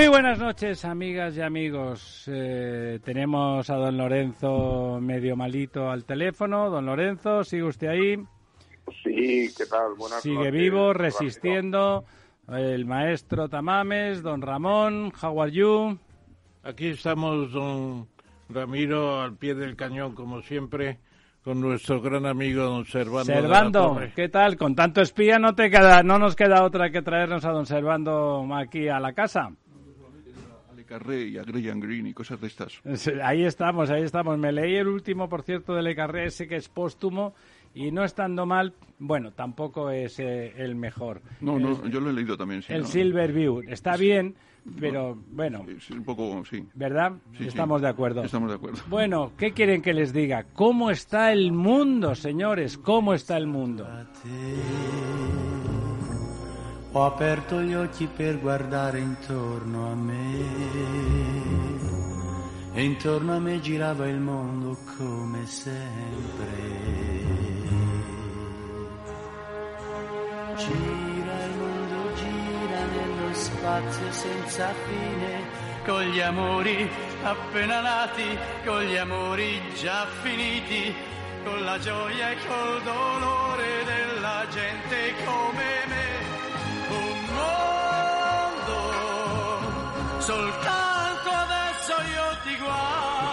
Muy buenas noches, amigas y amigos. Eh, tenemos a don Lorenzo medio malito al teléfono. Don Lorenzo, ¿sigue usted ahí? Sí, ¿qué tal? Buenas Sigue vivo, resistiendo. El maestro Tamames, don Ramón, how are you? Aquí estamos, don Ramiro, al pie del cañón, como siempre, con nuestro gran amigo don Servando. Servando, ¿qué tal? Con tanto espía no te queda, no nos queda otra que traernos a don Servando aquí a la casa. Carré y a Graham Green y cosas de estas. Ahí estamos, ahí estamos. Me leí el último, por cierto, de Le Carré, ese que es póstumo, y no estando mal, bueno, tampoco es eh, el mejor. No, no, yo lo he leído también. el Silver View está bien, pero bueno. Es un poco, sí. ¿Verdad? estamos de acuerdo. Estamos de acuerdo. Bueno, ¿qué quieren que les diga? ¿Cómo está el mundo, señores? ¿Cómo está el mundo? Ho aperto gli occhi per guardare intorno a me e intorno a me girava il mondo come sempre. Gira il mondo, gira nello spazio senza fine, con gli amori appena nati, con gli amori già finiti, con la gioia e col dolore della gente come me.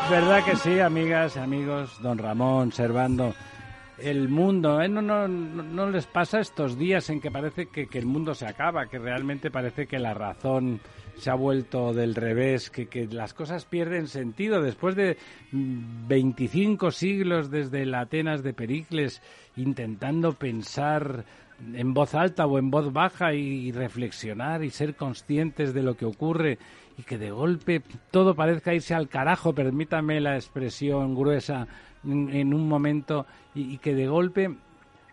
¿Verdad que sí, amigas, amigos? Don Ramón, Servando. El mundo, ¿eh? no, no, no, les pasa estos días en que parece que, el mundo se acaba, que realmente parece que la razón se ha vuelto del revés, que, que las cosas pierden sentido. Después de 25 siglos desde la Atenas de Pericles, intentando pensar en voz alta o en voz baja y, reflexionar y ser conscientes de lo que ocurre y que de golpe todo parezca irse al carajo, permítame la expresión gruesa en, un momento, y, que de golpe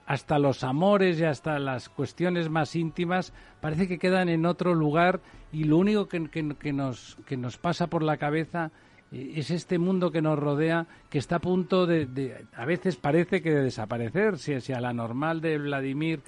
hasta los amores y hasta las cuestiones más íntimas parece que quedan en otro lugar y lo único que, que, nos, que nos pasa por la cabeza es este mundo que nos rodea que está a punto de, a veces parece que de desaparecer, si, a la normal de Vladimir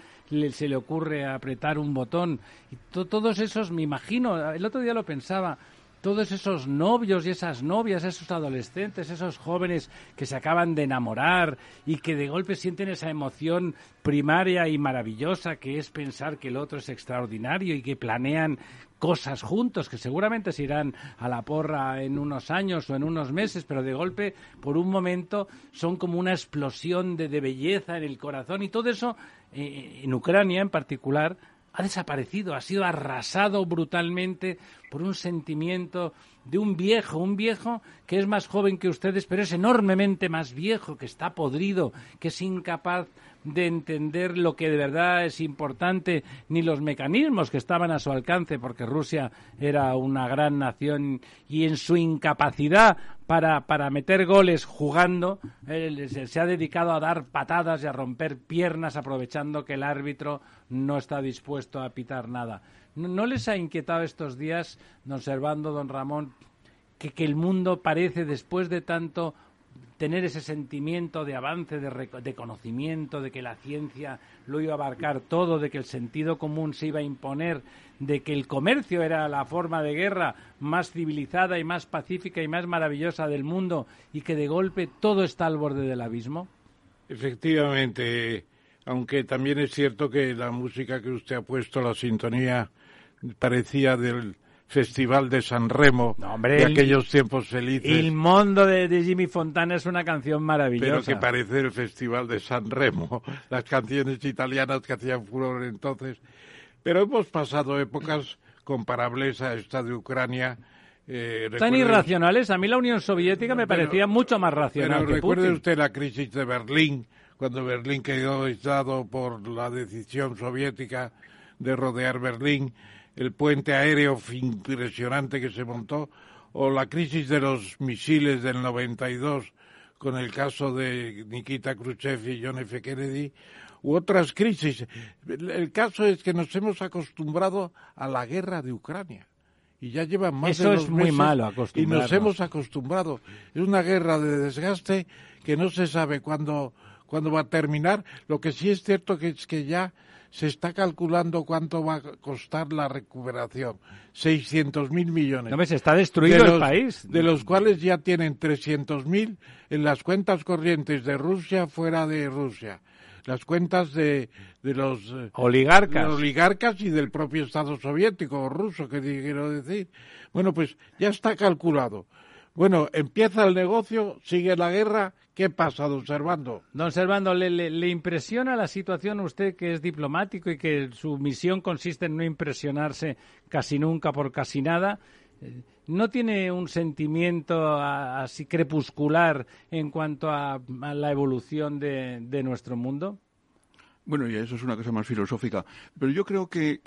se le ocurre apretar un botón. Y todos esos, me imagino, el otro día lo pensaba, todos esos novios y esas novias, esos adolescentes, esos jóvenes que se acaban de enamorar y que de golpe sienten esa emoción primaria y maravillosa que es pensar que el otro es extraordinario y que planean cosas juntos que seguramente se irán a la porra en unos años o en unos meses, pero de golpe, por un momento, son como una explosión de, belleza en el corazón. Y todo eso, eh, en Ucrania en particular, ha desaparecido, ha sido arrasado brutalmente por un sentimiento de un viejo, un viejo que es más joven que ustedes, pero es enormemente más viejo, que está podrido, que es incapaz de entender lo que de verdad es importante, ni los mecanismos que estaban a su alcance, porque Rusia era una gran nación y en su incapacidad para, para meter goles jugando, se, ha dedicado a dar patadas y a romper piernas aprovechando que el árbitro no está dispuesto a pitar nada. ¿No, les ha inquietado estos días, don Servando, don Ramón, que, que el mundo parece, después de tanto tener ese sentimiento de avance, de, conocimiento, de que la ciencia lo iba a abarcar todo, de que el sentido común se iba a imponer, de que el comercio era la forma de guerra más civilizada y más pacífica y más maravillosa del mundo y que de golpe todo está al borde del abismo? Efectivamente, aunque también es cierto que la música que usted ha puesto, la sintonía, parecía del Festival de San Remo de aquellos tiempos felices. El mundo de, Jimmy Fontana es una canción maravillosa. Pero que parece el Festival de San Remo, las canciones italianas que hacían furor entonces. Pero hemos pasado épocas comparables a esta de Ucrania. Eh, Tan irracionales. A mí la Unión Soviética me parecía mucho más racional. Pero recuerde usted la crisis de Berlín, cuando Berlín quedó aislado por la decisión soviética de rodear Berlín el puente aéreo impresionante que se montó, o la crisis de los misiles del 92 con el caso de Nikita Khrushchev y John F. Kennedy, u otras crisis. El caso es que nos hemos acostumbrado a la guerra de Ucrania. Y ya llevan más Eso de es muy malo Y nos hemos acostumbrado. Es una guerra de desgaste que no se sabe cuándo, cuándo va a terminar. Lo que sí es cierto que es que ya se está calculando cuánto va a costar la recuperación. 600 mil millones. No, se está destruido el país. De los cuales ya tienen 300 mil en las cuentas corrientes de Rusia fuera de Rusia. Las cuentas de, de los eh, oligarcas. oligarcas y del propio Estado soviético o ruso, que quiero decir. Bueno, pues ya está calculado. Bueno, empieza el negocio, sigue la guerra. ¿Qué pasa, don Servando? Don Servando, ¿le, impresiona la situación a usted que es diplomático y que su misión consiste en no impresionarse casi nunca por casi nada? Eh, ¿No tiene un sentimiento así crepuscular en cuanto a, la evolución de nuestro mundo? Bueno, y eso es una cosa más filosófica. Pero yo creo que,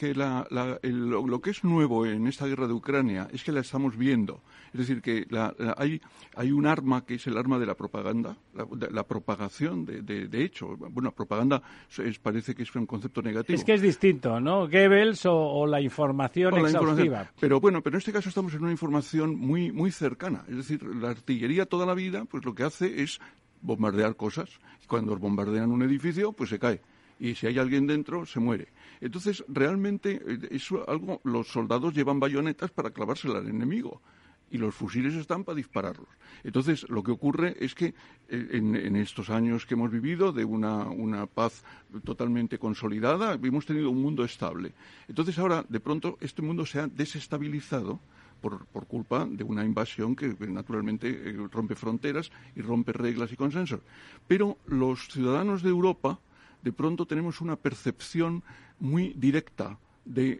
lo, que es nuevo en esta guerra de Ucrania es que la estamos viendo. Es decir, que hay, hay un arma que es el arma de la propaganda, la, propagación de, de, hecho. Bueno, propaganda parece que es un concepto negativo. Es que es distinto, ¿no? Goebbels o, la información exhaustiva. Pero bueno, pero en este caso estamos en una información muy, muy cercana. Es decir, la artillería toda la vida, pues lo que hace es bombardear cosas. Cuando bombardean un edificio, pues se cae y si hay alguien dentro se muere. Entonces, realmente, eh, eso algo, los soldados llevan bayonetas para clavársela al enemigo y los fusiles están para dispararlos. Entonces, lo que ocurre es que eh, en, estos años que hemos vivido de una, una, paz totalmente consolidada, hemos tenido un mundo estable. Entonces, ahora, de pronto, este mundo se ha desestabilizado por, por culpa de una invasión que, naturalmente eh, rompe fronteras y rompe reglas y consensos. Pero los ciudadanos de Europa de pronto tenemos una percepción muy directa de,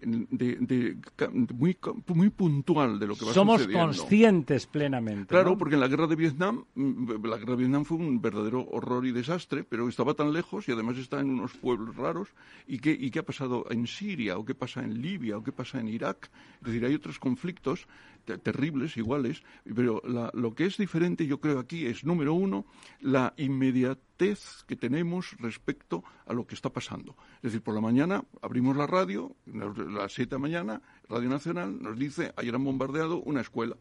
muy, muy puntual de lo que va Somos conscientes plenamente. Claro, porque en la guerra de Vietnam, mm, la guerra de Vietnam fue un verdadero horror y desastre, pero estaba tan lejos y además está en unos pueblos raros. ¿Y qué, y qué ha pasado en Siria? ¿O qué pasa en Libia? ¿O qué pasa en Irak? Es decir, hay otros conflictos terribles, iguales, pero lo que es diferente yo creo aquí es, número uno, la inmediatez que tenemos respecto a lo que está pasando. Es decir, por la mañana abrimos la radio, a las siete de la mañana, Radio Nacional nos dice, ayer han bombardeado una escuela.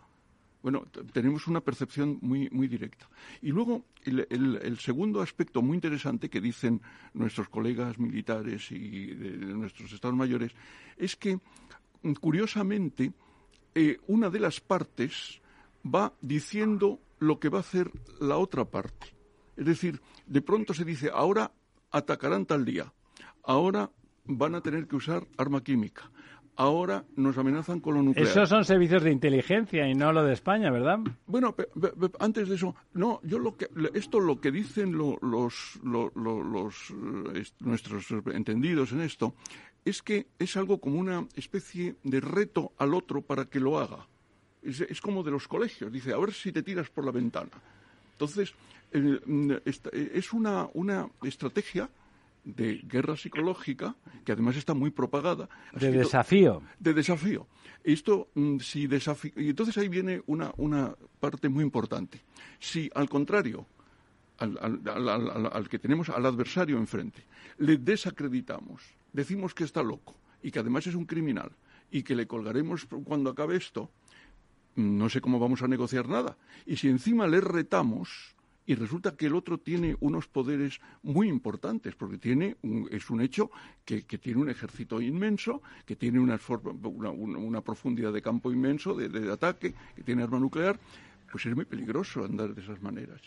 Bueno, tenemos una percepción muy, muy directa. Y luego, el, el, segundo aspecto muy interesante que dicen nuestros colegas militares y de nuestros estados mayores es que, curiosamente, eh, una de las partes va diciendo lo que va a hacer la otra parte. Es decir, de pronto se dice, ahora atacarán tal día, ahora van a tener que usar arma química, ahora nos amenazan con lo nuclear. Esos son servicios de inteligencia y no lo de España, ¿verdad? Bueno, antes de eso, no, yo lo que esto lo que dicen los, los eh, nuestros entendidos en esto es que es algo como una especie de reto al otro para que lo haga. Es, como de los colegios, dice, a ver si te tiras por la ventana. Entonces, mm, es una, una estrategia de guerra psicológica que además está muy propagada. De desafío. De desafío. Esto, mm, si desafío. Y entonces ahí viene una, una parte muy importante. Si, al contrario, al, al, que tenemos al adversario enfrente, le desacreditamos, decimos que está loco y que además es un criminal y que le colgaremos cuando acabe esto, no sé cómo vamos a negociar nada. Y si encima le retamos y resulta que el otro tiene unos poderes muy importantes, porque tiene es un hecho que, tiene un ejército inmenso, que tiene una, una, profundidad de campo inmenso de, de ataque, que tiene arma nuclear, pues es muy peligroso andar de esas maneras.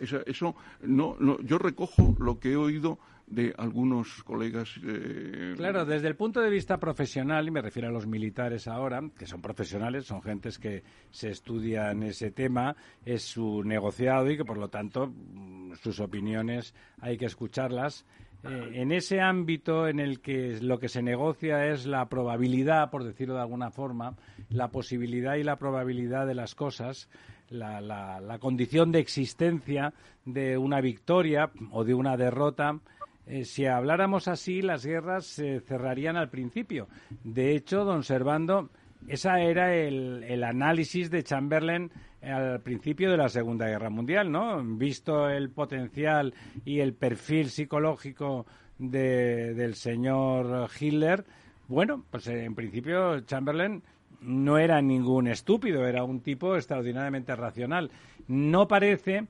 Esa- eso no, no, yo recojo lo que he oído de algunos colegas. eh, Claro, desde el punto de vista profesional, y me refiero a los militares ahora, que son profesionales, son gentes que se estudian ese tema, es su negociado y que por lo tanto mm, sus opiniones hay que escucharlas. Eh, en ese ámbito en el que lo que se negocia es la probabilidad, por decirlo de alguna forma, la posibilidad y la probabilidad de las cosas, la, la- la condición de existencia de una victoria o de una derrota, eh, si habláramos así, las guerras se cerrarían al principio. De hecho, don Servando, esa era el, el análisis de Chamberlain al principio de la Segunda Guerra Mundial, ¿no? Visto el potencial y el perfil psicológico de- del señor Hitler, bueno, pues eh, en principio Chamberlain no era ningún estúpido, era un tipo extraordinariamente racional. No parece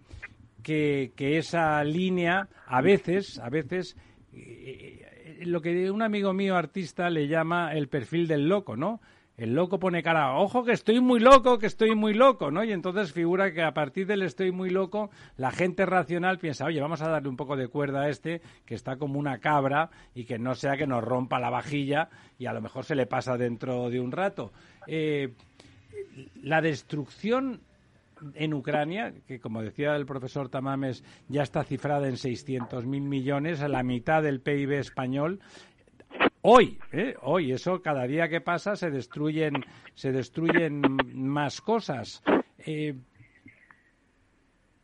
que, que esa línea a veces, a veces, eh, eh, lo que un amigo mío artista le llama el perfil del loco, ¿no? El loco pone cara, ojo que estoy muy loco, que estoy muy loco, ¿no? Y entonces figura que a partir del estoy muy loco, la gente racional piensa, oye, vamos a darle un poco de cuerda a este, que está como una cabra y que no sea que nos rompa la vajilla y a lo mejor se le pasa dentro de un rato. Eh, la destrucción en Ucrania, que como decía el profesor Tamames, ya está cifrada en 600.000 millones, a la mitad del PIB español. Hoy, ¿eh? hoy, eso cada día que pasa se destruyen, se destruyen más cosas. Eh,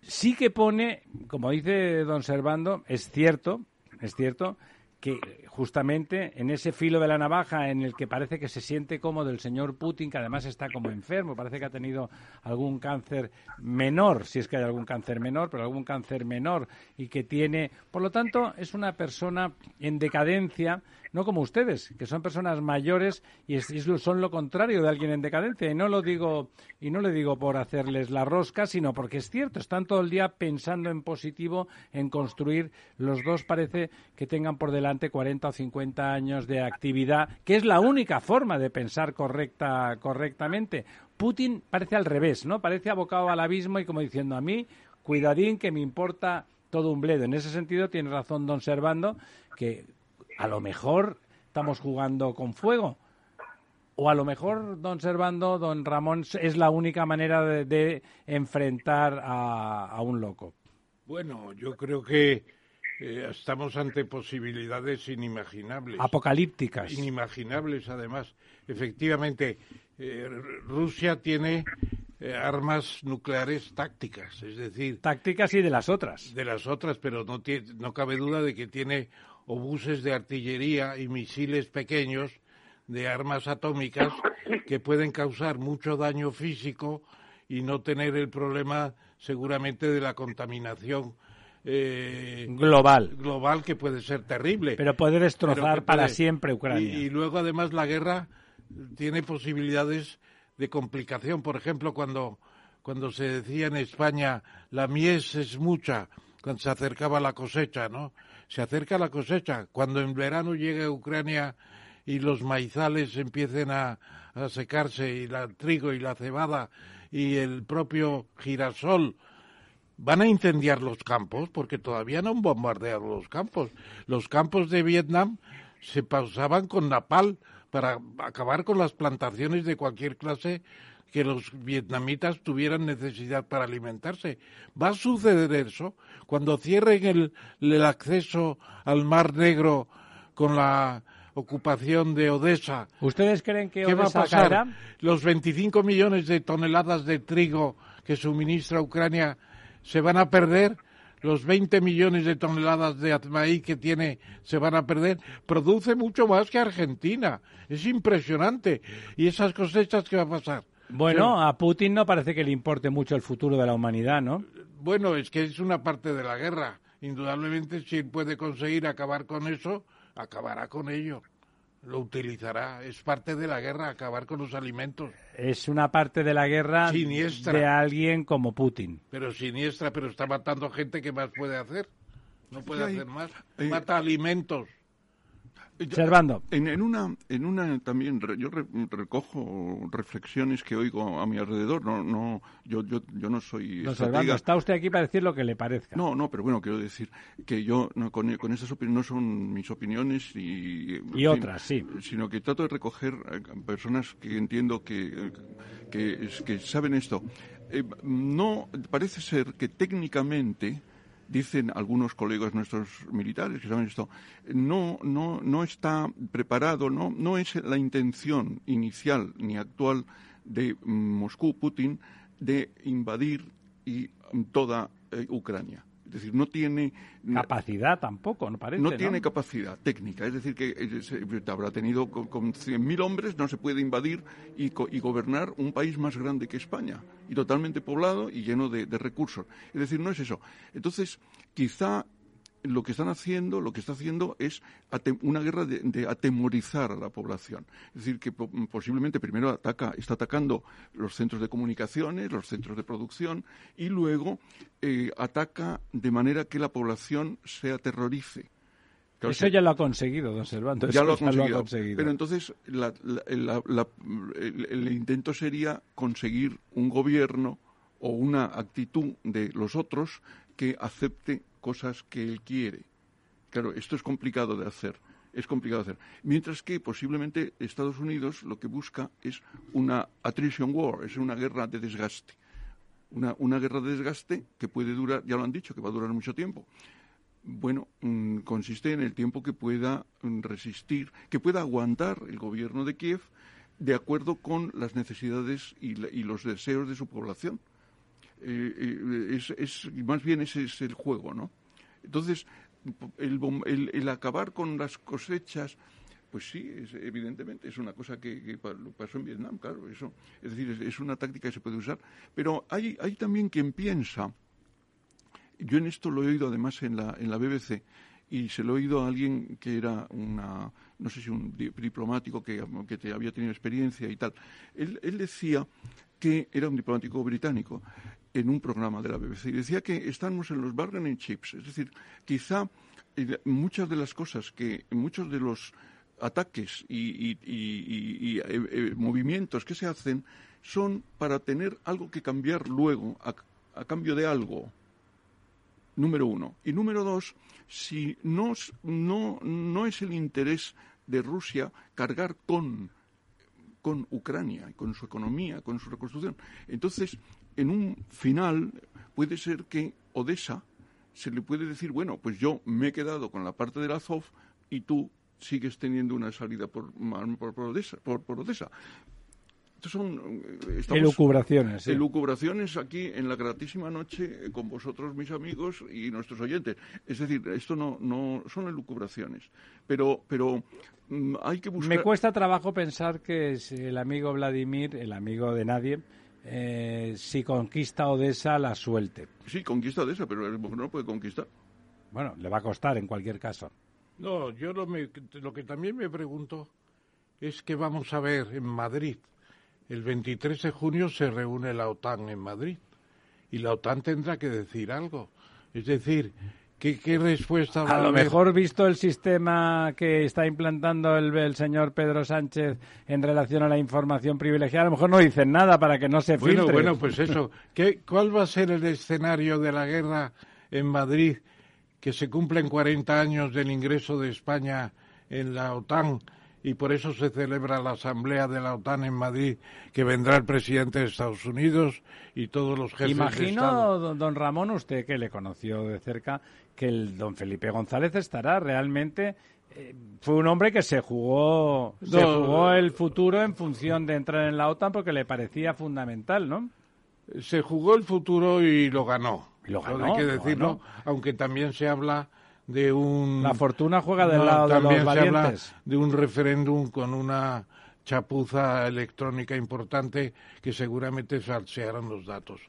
sí que pone, como dice don Servando, es cierto, es cierto que justamente en ese filo de la navaja en el que parece que se siente cómodo el señor Putin, que además está como enfermo, parece que ha tenido algún cáncer menor, si es que hay algún cáncer menor, pero algún cáncer menor y que tiene, por lo tanto, es una persona en decadencia, no como ustedes, que son personas mayores y son lo contrario de alguien en decadencia. Y no lo digo y no le digo por hacerles la rosca, sino porque es cierto, están todo el día pensando en positivo, en construir. Los dos parece que tengan por delante 40 o 50 años de actividad, que es la única forma de pensar correcta correctamente. Putin parece al revés, ¿no? Parece abocado al abismo y como diciendo a mí, cuidadín que me importa todo un bledo. En ese sentido tiene razón don Servando que a lo mejor estamos jugando con fuego. O a lo mejor, don Servando, don Ramón, es la única manera de, de enfrentar a, a un loco. Bueno, yo creo que eh, estamos ante posibilidades inimaginables. Apocalípticas. Inimaginables, además. Efectivamente, eh, Rusia tiene eh, armas nucleares tácticas, es decir, Tácticas y de las otras. de las otras, pero no, tie- no cabe duda de que tiene obuses de artillería y misiles pequeños de armas atómicas que pueden causar mucho daño físico y no tener el problema seguramente de la contaminación eh, Global. global que puede ser terrible. Pero puede destrozar Pero para puede- siempre Ucrania. Y, y luego además la guerra tiene posibilidades de complicación. Por ejemplo, cuando, cuando se decía en España la mies es mucha, cuando se acercaba la cosecha, ¿no? Se acerca la cosecha. Cuando en verano llegue a Ucrania y los maizales empiecen a, secarse y el trigo y la cebada y el propio girasol van a incendiar los campos porque todavía no han bombardeado los campos. Los campos de Vietnam se pausaban con napal para acabar con las plantaciones de cualquier clase que los vietnamitas tuvieran necesidad para alimentarse. Va a suceder eso cuando cierren el, el acceso al Mar Negro con la ocupación de Odessa. ¿Ustedes creen que ¿Qué va a pasar? caerá? Los 25 millones de toneladas de trigo que suministra Ucrania se van a perder. Los 20 millones de toneladas de maíz que tiene se van a perder. Produce mucho más que Argentina. Es impresionante. ¿Y esas cosechas qué va a pasar? Bueno, a Putin no parece que le importe mucho el futuro de la humanidad, ¿no? Bueno, es que es una parte de la guerra. Indudablemente, si él puede conseguir acabar con eso, acabará con ello. Lo utilizará. Es parte de la guerra, acabar con los alimentos. Es una parte de la guerra Siniestra. de alguien como Putin. pero siniestra, pero está matando gente, ¿qué más puede hacer? No puede hacer más. hay- Mata alimentos. Servando. En, en, una, en una también, yo recojo reflexiones que oigo a mi alrededor. No, no, yo, yo, yo no soy. Servando, está usted aquí para decir lo que le parezca. No, no, pero bueno, quiero decir que yo no, con, con esas opiniones no son mis opiniones y. Y otras, sí. Sino que trato de recoger personas que entiendo que, que, que saben esto. Eh, no, parece ser que técnicamente dicen algunos colegas nuestros militares que saben esto, no, no, no está preparado, no, no es la intención inicial ni actual de Moscú, Putin, de invadir y toda eh, Ucrania. Es decir, no tiene... Capacidad tampoco, no parece. No tiene capacidad técnica. Es decir, que eh, habrá tenido con, 100.000 hombres, no se puede invadir y, gobernar un país más grande que España, y totalmente poblado y lleno de recursos. Es decir, no es eso. Entonces, quizá lo que están haciendo, lo que está haciendo es una guerra de, atemorizar a la población. Es decir, que posiblemente primero ataca, está atacando los centros de comunicaciones, los centros de producción, y luego eh, ataca de manera que la población se aterrorice. Eso ya lo ha conseguido, don Servando. Ya, lo ha, conseguido. Pero entonces el intento sería conseguir un gobierno o una actitud de los otros que acepte cosas que él quiere. Claro, esto es complicado de hacer. Es complicado de hacer. Mientras que posiblemente Estados Unidos lo que busca es una attrition war, es una guerra de desgaste. Una, una guerra de desgaste que puede durar, ya lo han dicho, que va a durar mucho tiempo. Bueno, mm, consiste en el tiempo que pueda mm, resistir, que pueda aguantar el gobierno de Kiev de acuerdo con las necesidades y, y los deseos de su población. Eh, eh, es, más bien ese es el juego, ¿no? Entonces, el, el, acabar con las cosechas, pues sí, es, evidentemente es una cosa que, pasó en Vietnam, claro, eso. Es decir, es, una táctica que se puede usar. Pero hay, hay también quien piensa, yo en esto lo he oído además en la, en la BBC, y se lo he oído a alguien que era una, no sé si un diplomático que, que te había tenido experiencia y tal. Él, él decía que era un diplomático británico, en un programa de la BBC y decía que estamos en los bargaining chips, es decir, quizá eh, muchas de las cosas que muchos de los ataques y, eh, eh, movimientos que se hacen son para tener algo que cambiar luego a, cambio de algo. Número uno. Y número dos, si no, no, no es el interés de Rusia cargar con con Ucrania, con su economía, con su reconstrucción. Entonces, en un final puede ser que Odessa se le puede decir, bueno, pues yo me he quedado con la parte de Azov y tú sigues teniendo una salida por, por, Odessa, por, Odessa. Estos son eh, elucubraciones. Elucubraciones aquí en la gratísima noche con vosotros, mis amigos y nuestros oyentes. Es decir, esto no, no son elucubraciones. Pero, pero mm, hay que buscar. Me cuesta trabajo pensar que el amigo Vladimir, el amigo de nadie, eh, si conquista Odessa, la suelte. Sí, conquista Odessa, pero no puede conquistar. Bueno, le va a costar en cualquier caso. No, yo lo, lo que también me pregunto es que vamos a ver en Madrid. El 23 de junio se reúne la OTAN en Madrid y la OTAN tendrá que decir algo. Es decir, ¿Qué, respuesta a, lo mejor visto el sistema que está implantando el, señor Pedro Sánchez en relación a la información privilegiada, a lo mejor no dicen nada para que no se filtre. Bueno, bueno, pues eso. ¿Qué, ¿Cuál va a ser el escenario de la guerra en Madrid que se cumplen 40 años del ingreso de España en la OTAN? y por eso se celebra la asamblea de la OTAN en Madrid, que vendrá el presidente de Estados Unidos y todos los jefes Imagino, de Estado. Don Ramón, usted que le conoció de cerca, que el don Felipe González estará realmente eh, fue un hombre que se jugó se jugó el futuro en función de entrar en la OTAN porque le parecía fundamental, ¿no? Se jugó el futuro y lo ganó. lo ganó. Hay que decirlo, aunque también se habla de un la fortuna juega del lado de los valientes. Se habla de un referéndum con una chapuza electrónica importante que seguramente falsearon los datos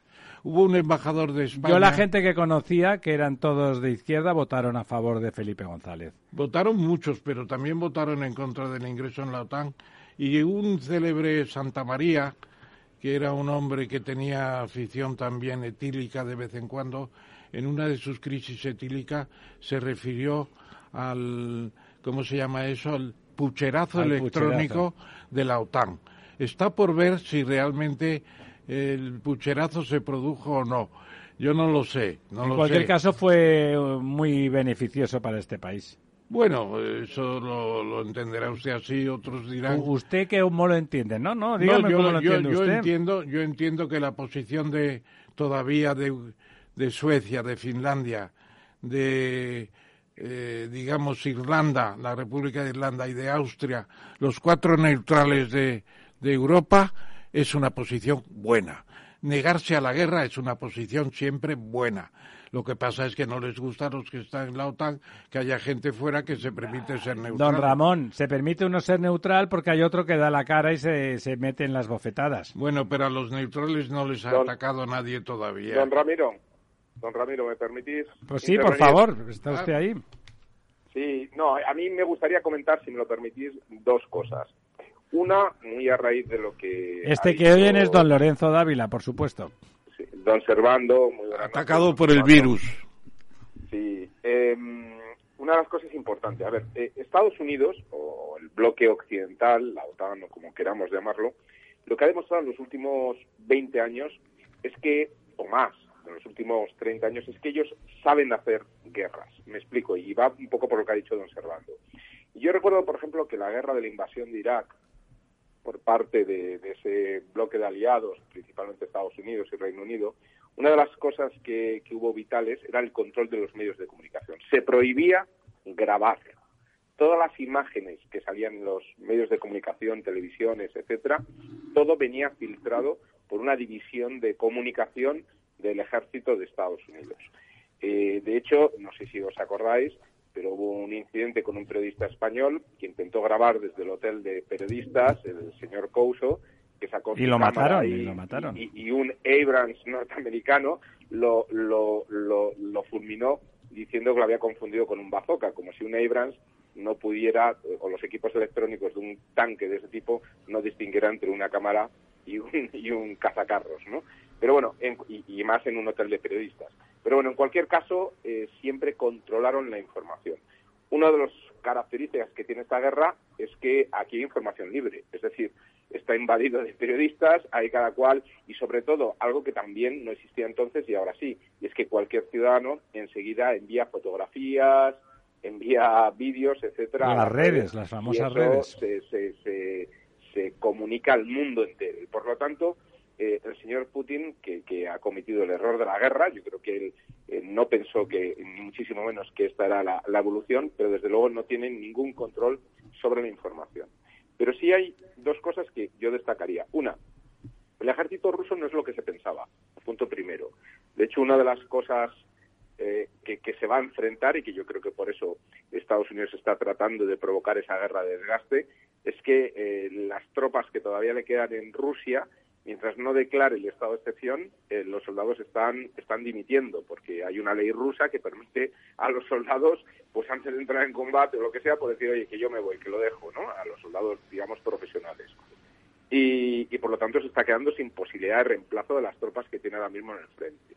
hubo un embajador de España. Yo la gente que conocía, que eran todos de izquierda, votaron a favor de Felipe González. Votaron muchos, pero también votaron en contra del ingreso en la OTAN. Y un célebre Santa María, que era un hombre que tenía afición también etílica de vez en cuando, en una de sus crisis etílicas se refirió al ¿cómo se llama eso? El pucherazo electrónico de la OTAN. Está por ver si realmente el pucherazo se produjo o no. Yo no lo sé. No en cualquier caso fue muy beneficioso para este país. Bueno, eso lo, entenderá usted así, otros dirán. ¿Usted que cómo lo entiende? No, no, dígame yo, cómo lo entiende yo usted. Entiendo, yo entiendo que la posición de todavía de, de Suecia, de Finlandia, de eh, digamos Irlanda, la República de Irlanda y de Austria, los cuatro neutrales de, de Europa, es una posición buena. Negarse a la guerra es una posición siempre buena lo que pasa es que no les gusta a los que están en la OTAN que haya gente fuera que se permite ser neutral. Don Ramón, se permite uno ser neutral porque hay otro que da la cara y se, se mete en las bofetadas. Bueno, pero a los neutrales no les ha atacado nadie todavía. Don Ramiro, don Ramiro, ¿me permitís? Pues sí, por favor, está usted ahí. Sí, no, a mí me gustaría comentar, si me lo permitís, dos cosas. Una, muy a raíz de lo que... Este que oyen es don Lorenzo Dávila, por supuesto don Servando, muy Atacado por el virus. Sí. Em, una de las cosas importantes, a ver, eh, Estados Unidos, o el bloque occidental, la OTAN, o como queramos llamarlo, lo que ha demostrado en los últimos 20 años es que, o más, en los últimos 30 años, es que ellos saben hacer guerras. Me explico, y va un poco por lo que ha dicho don Servando. Yo recuerdo, por ejemplo, que la guerra de la invasión de Irak, por parte de, ese bloque de aliados, principalmente Estados Unidos y Reino Unido, una de las cosas que, hubo vitales era el control de los medios de comunicación. Se prohibía grabar. Todas las imágenes que salían en los medios de comunicación, televisiones, etcétera, todo venía filtrado por una división de comunicación del ejército de Estados Unidos. Eh, de hecho, no sé si os acordáis, pero hubo un incidente con un periodista español que intentó grabar desde el hotel de periodistas, el señor Couso, que sacó y lo mataron, y, lo mataron. Y, un Abrams norteamericano lo, lo, lo, fulminó diciendo que lo había confundido con un bazooka, como si un Abrams no pudiera, o los equipos electrónicos de un tanque de ese tipo, no distinguieran entre una cámara y un, y un cazacarros, ¿no? Pero bueno, y, más en un hotel de periodistas. Pero bueno, en cualquier caso, eh, siempre controlaron la información. Una de las características que tiene esta guerra es que aquí hay información libre, es decir, está invadido de periodistas, hay cada cual, y sobre todo, algo que también no existía entonces y ahora sí, y es que cualquier ciudadano enseguida envía fotografías, envía vídeos, etcétera. las redes, las famosas redes. Se, se, se, se comunica al mundo entero. Y por lo tanto, eh, el señor Putin, que, ha cometido el error de la guerra, yo creo que él eh, no pensó que, ni muchísimo menos, que esta era la, evolución, pero desde luego no tiene ningún control sobre la información. Pero sí hay dos cosas que yo destacaría. Una, el ejército ruso no es lo que se pensaba, punto primero. De hecho, una de las cosas eh, que, que, se va a enfrentar y que yo creo que por eso Estados Unidos está tratando de provocar esa guerra de desgaste es que las tropas que todavía le quedan en Rusia mientras no declare el estado de excepción, eh, los soldados están, están dimitiendo, porque hay una ley rusa que permite a los soldados, pues antes de entrar en combate o lo que sea, por decir, oye, que yo me voy, que lo dejo, ¿no? A los soldados, digamos, profesionales. Y, y por lo tanto se está quedando sin posibilidad de reemplazo de las tropas que tiene ahora mismo en el frente.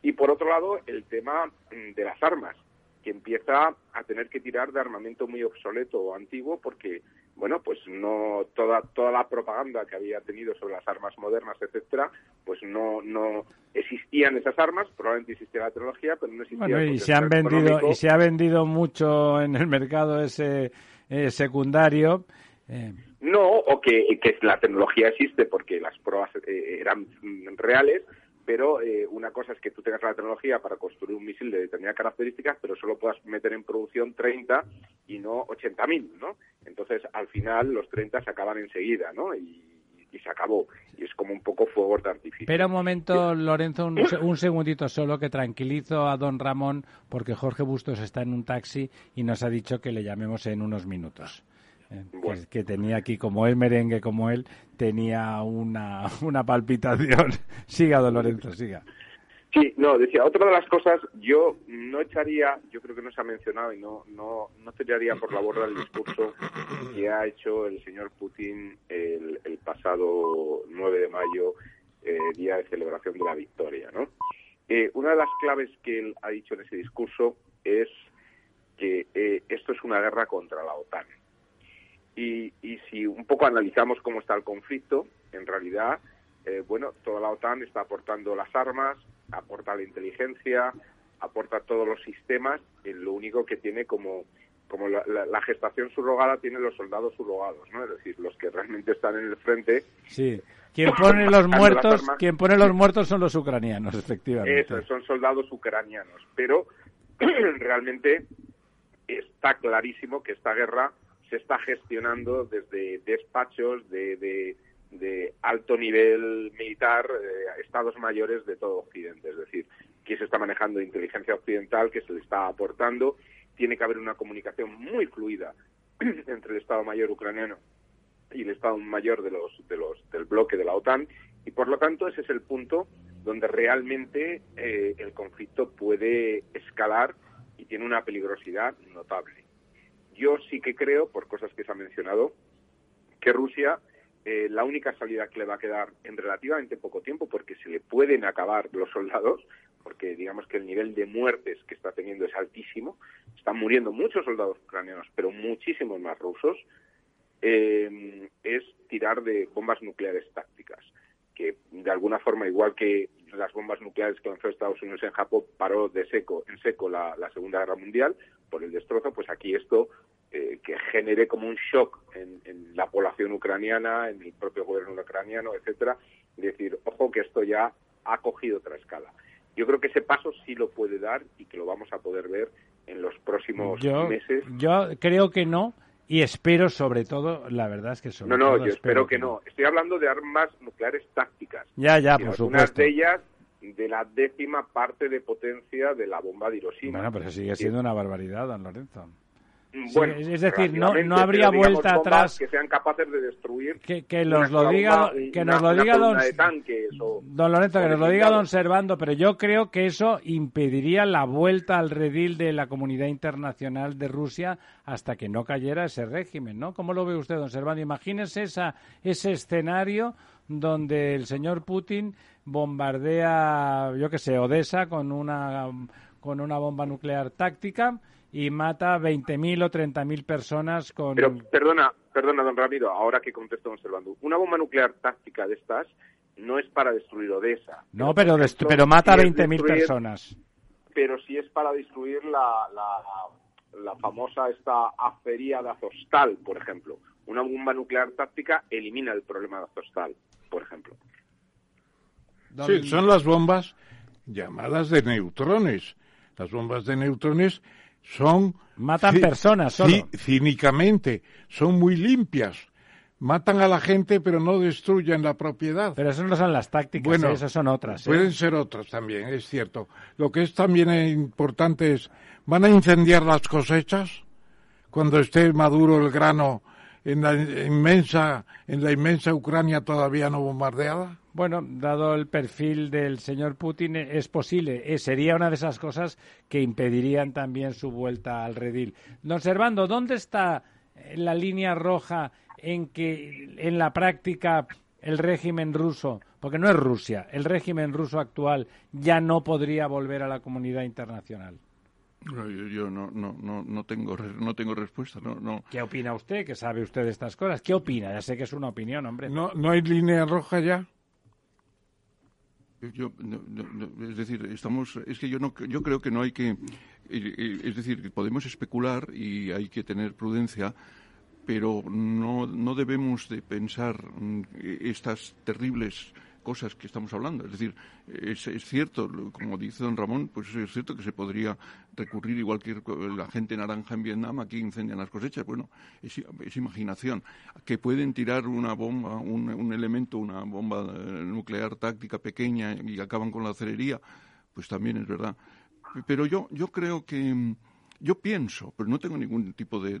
Y por otro lado, el tema mm, de las armas, que empieza a tener que tirar de armamento muy obsoleto o antiguo porque bueno, pues no toda toda la propaganda que había tenido sobre las armas modernas, etcétera, pues no no existían esas armas, probablemente existía la tecnología, pero no existía bueno, y se han vendido y se ha vendido mucho en el mercado ese eh, secundario. Eh. No, o que, que la tecnología existe porque las pruebas eh, eran reales, pero eh, una cosa es que tú tengas la tecnología para construir un misil de determinadas características, pero solo puedas meter en producción 30 y no 80.000, ¿no? Entonces, al final, los 30 se acaban enseguida, ¿no? Y, se acabó. Y es como un poco fuego de artificio. Pero un momento, Lorenzo, un, un, segundito solo, que tranquilizo a don Ramón, porque Jorge Bustos está en un taxi y nos ha dicho que le llamemos en unos minutos. Eh, que, tenía aquí, como el merengue como él, tenía una, una palpitación. siga, don Lorenzo, siga. Sí, no, decía, otra de las cosas, yo no echaría, yo creo que no se ha mencionado y no, no, no tiraría por la borda el discurso que ha hecho el señor Putin el, el pasado 9 de mayo, eh, día de celebración de la victoria, ¿no? Eh, una de las claves que él ha dicho en ese discurso es que eh, esto es una guerra contra la OTAN. Y, y, si un poco analizamos cómo está el conflicto, en realidad, eh, bueno, toda la OTAN está aportando las armas, aporta la inteligencia, aporta todos los sistemas, y lo único que tiene como como la, la, gestación subrogada tiene los soldados subrogados, ¿no? Es decir, los que realmente están en el frente. Sí. Quien pone los muertos, quien pone los muertos son los ucranianos, efectivamente. Eso, son soldados ucranianos. Pero realmente está clarísimo que esta guerra se está gestionando desde despachos de, de, alto nivel militar, eh, estados mayores de todo Occidente. Es decir, que se está manejando inteligencia occidental, que se le está aportando tiene que haber una comunicación muy fluida entre el Estado Mayor ucraniano y el Estado Mayor de los, de los, del bloque de la OTAN y por lo tanto ese es el punto donde realmente eh, el conflicto puede escalar y tiene una peligrosidad notable. Yo sí que creo, por cosas que se han mencionado, que Rusia eh, la única salida que le va a quedar en relativamente poco tiempo, porque se le pueden acabar los soldados, porque digamos que el nivel de muertes que está teniendo es altísimo, están muriendo muchos soldados ucranianos, pero muchísimos más rusos, eh, es tirar de bombas nucleares tácticas, que de alguna forma, igual que las bombas nucleares que lanzó Estados Unidos en Japón paró de seco, en seco la, Segunda Guerra Mundial por el destrozo, pues aquí esto eh, que genere como un shock en, en, la población ucraniana, en el propio gobierno ucraniano, etcétera, y decir, ojo que esto ya ha cogido otra escala. Yo creo que ese paso sí lo puede dar y que lo vamos a poder ver en los próximos meses. Yo creo que no y espero sobre todo, la verdad es que sobre No, no, yo espero, que, no. Estoy hablando de armas nucleares tácticas. Ya, ya, por supuesto. de ellas de la décima parte de potencia de la bomba de Hiroshima. Bueno, pero sigue siendo una barbaridad, don Lorenzo. Bueno, es decir, no, no habría vuelta atrás que sean capaces de destruir que, que nos lo diga que nos lo diga don don Lorenzo que nos lo diga don Servando pero yo creo que eso impediría la vuelta al redil de la comunidad internacional de Rusia hasta que no cayera ese régimen no cómo lo ve usted don Servando imagínese esa ese escenario donde el señor Putin bombardea yo que sé Odessa con una con una bomba nuclear táctica y mata 20.000 o 30.000 personas con... Pero perdona, perdona, don Ramiro, ahora que contesto observando. Una bomba nuclear táctica de estas no es para destruir Odessa. No, pero, pero, mata a 20.000 personas. Pero si es para destruir la, la, famosa esta afería de Azostal, por ejemplo. Una bomba nuclear táctica elimina el problema de Azostal, por ejemplo. Sí, son las bombas llamadas de neutrones. Las bombas de neutrones son... Matan personas solo. Cínicamente, son muy limpias. Matan a la gente, pero no destruyen la propiedad. Pero eso no son las tácticas, bueno, ¿eh? esas son otras. ¿eh? Pueden ser otras también, es cierto. Lo que es también importante es, ¿van a incendiar las cosechas? Cuando esté maduro el grano en la inmensa, en la inmensa Ucrania todavía no bombardeada? Bueno, dado el perfil del señor Putin, es posible. Eh, sería una de esas cosas que impedirían también su vuelta al redil. Don Servando, ¿dónde está eh, la línea roja en que en la práctica el régimen ruso, porque no es Rusia, el régimen ruso actual ya no podría volver a la comunidad internacional? Yo, no, no, no, no, tengo, no tengo respuesta. No, no. ¿Qué opina usted? ¿Qué sabe usted de estas cosas? ¿Qué opina? Ya sé que es una opinión, hombre. ¿No, no hay línea roja ya? Yo, es decir, estamos, es que yo no, yo creo que no hay que, es decir, podemos especular y hay que tener prudencia, pero no, no debemos de pensar mm, estas terribles cosas que estamos hablando. Es decir, es, cierto, como dice don Ramón, pues es cierto que se podría recurrir igual que la gente naranja en Vietnam, aquí incendian las cosechas. Bueno, es, imaginación. Que pueden tirar una bomba, un, elemento, una bomba eh, nuclear táctica pequeña y acaban con la acelería, pues también es verdad. Pero yo, yo creo que yo pienso, pero no tengo ningún tipo de,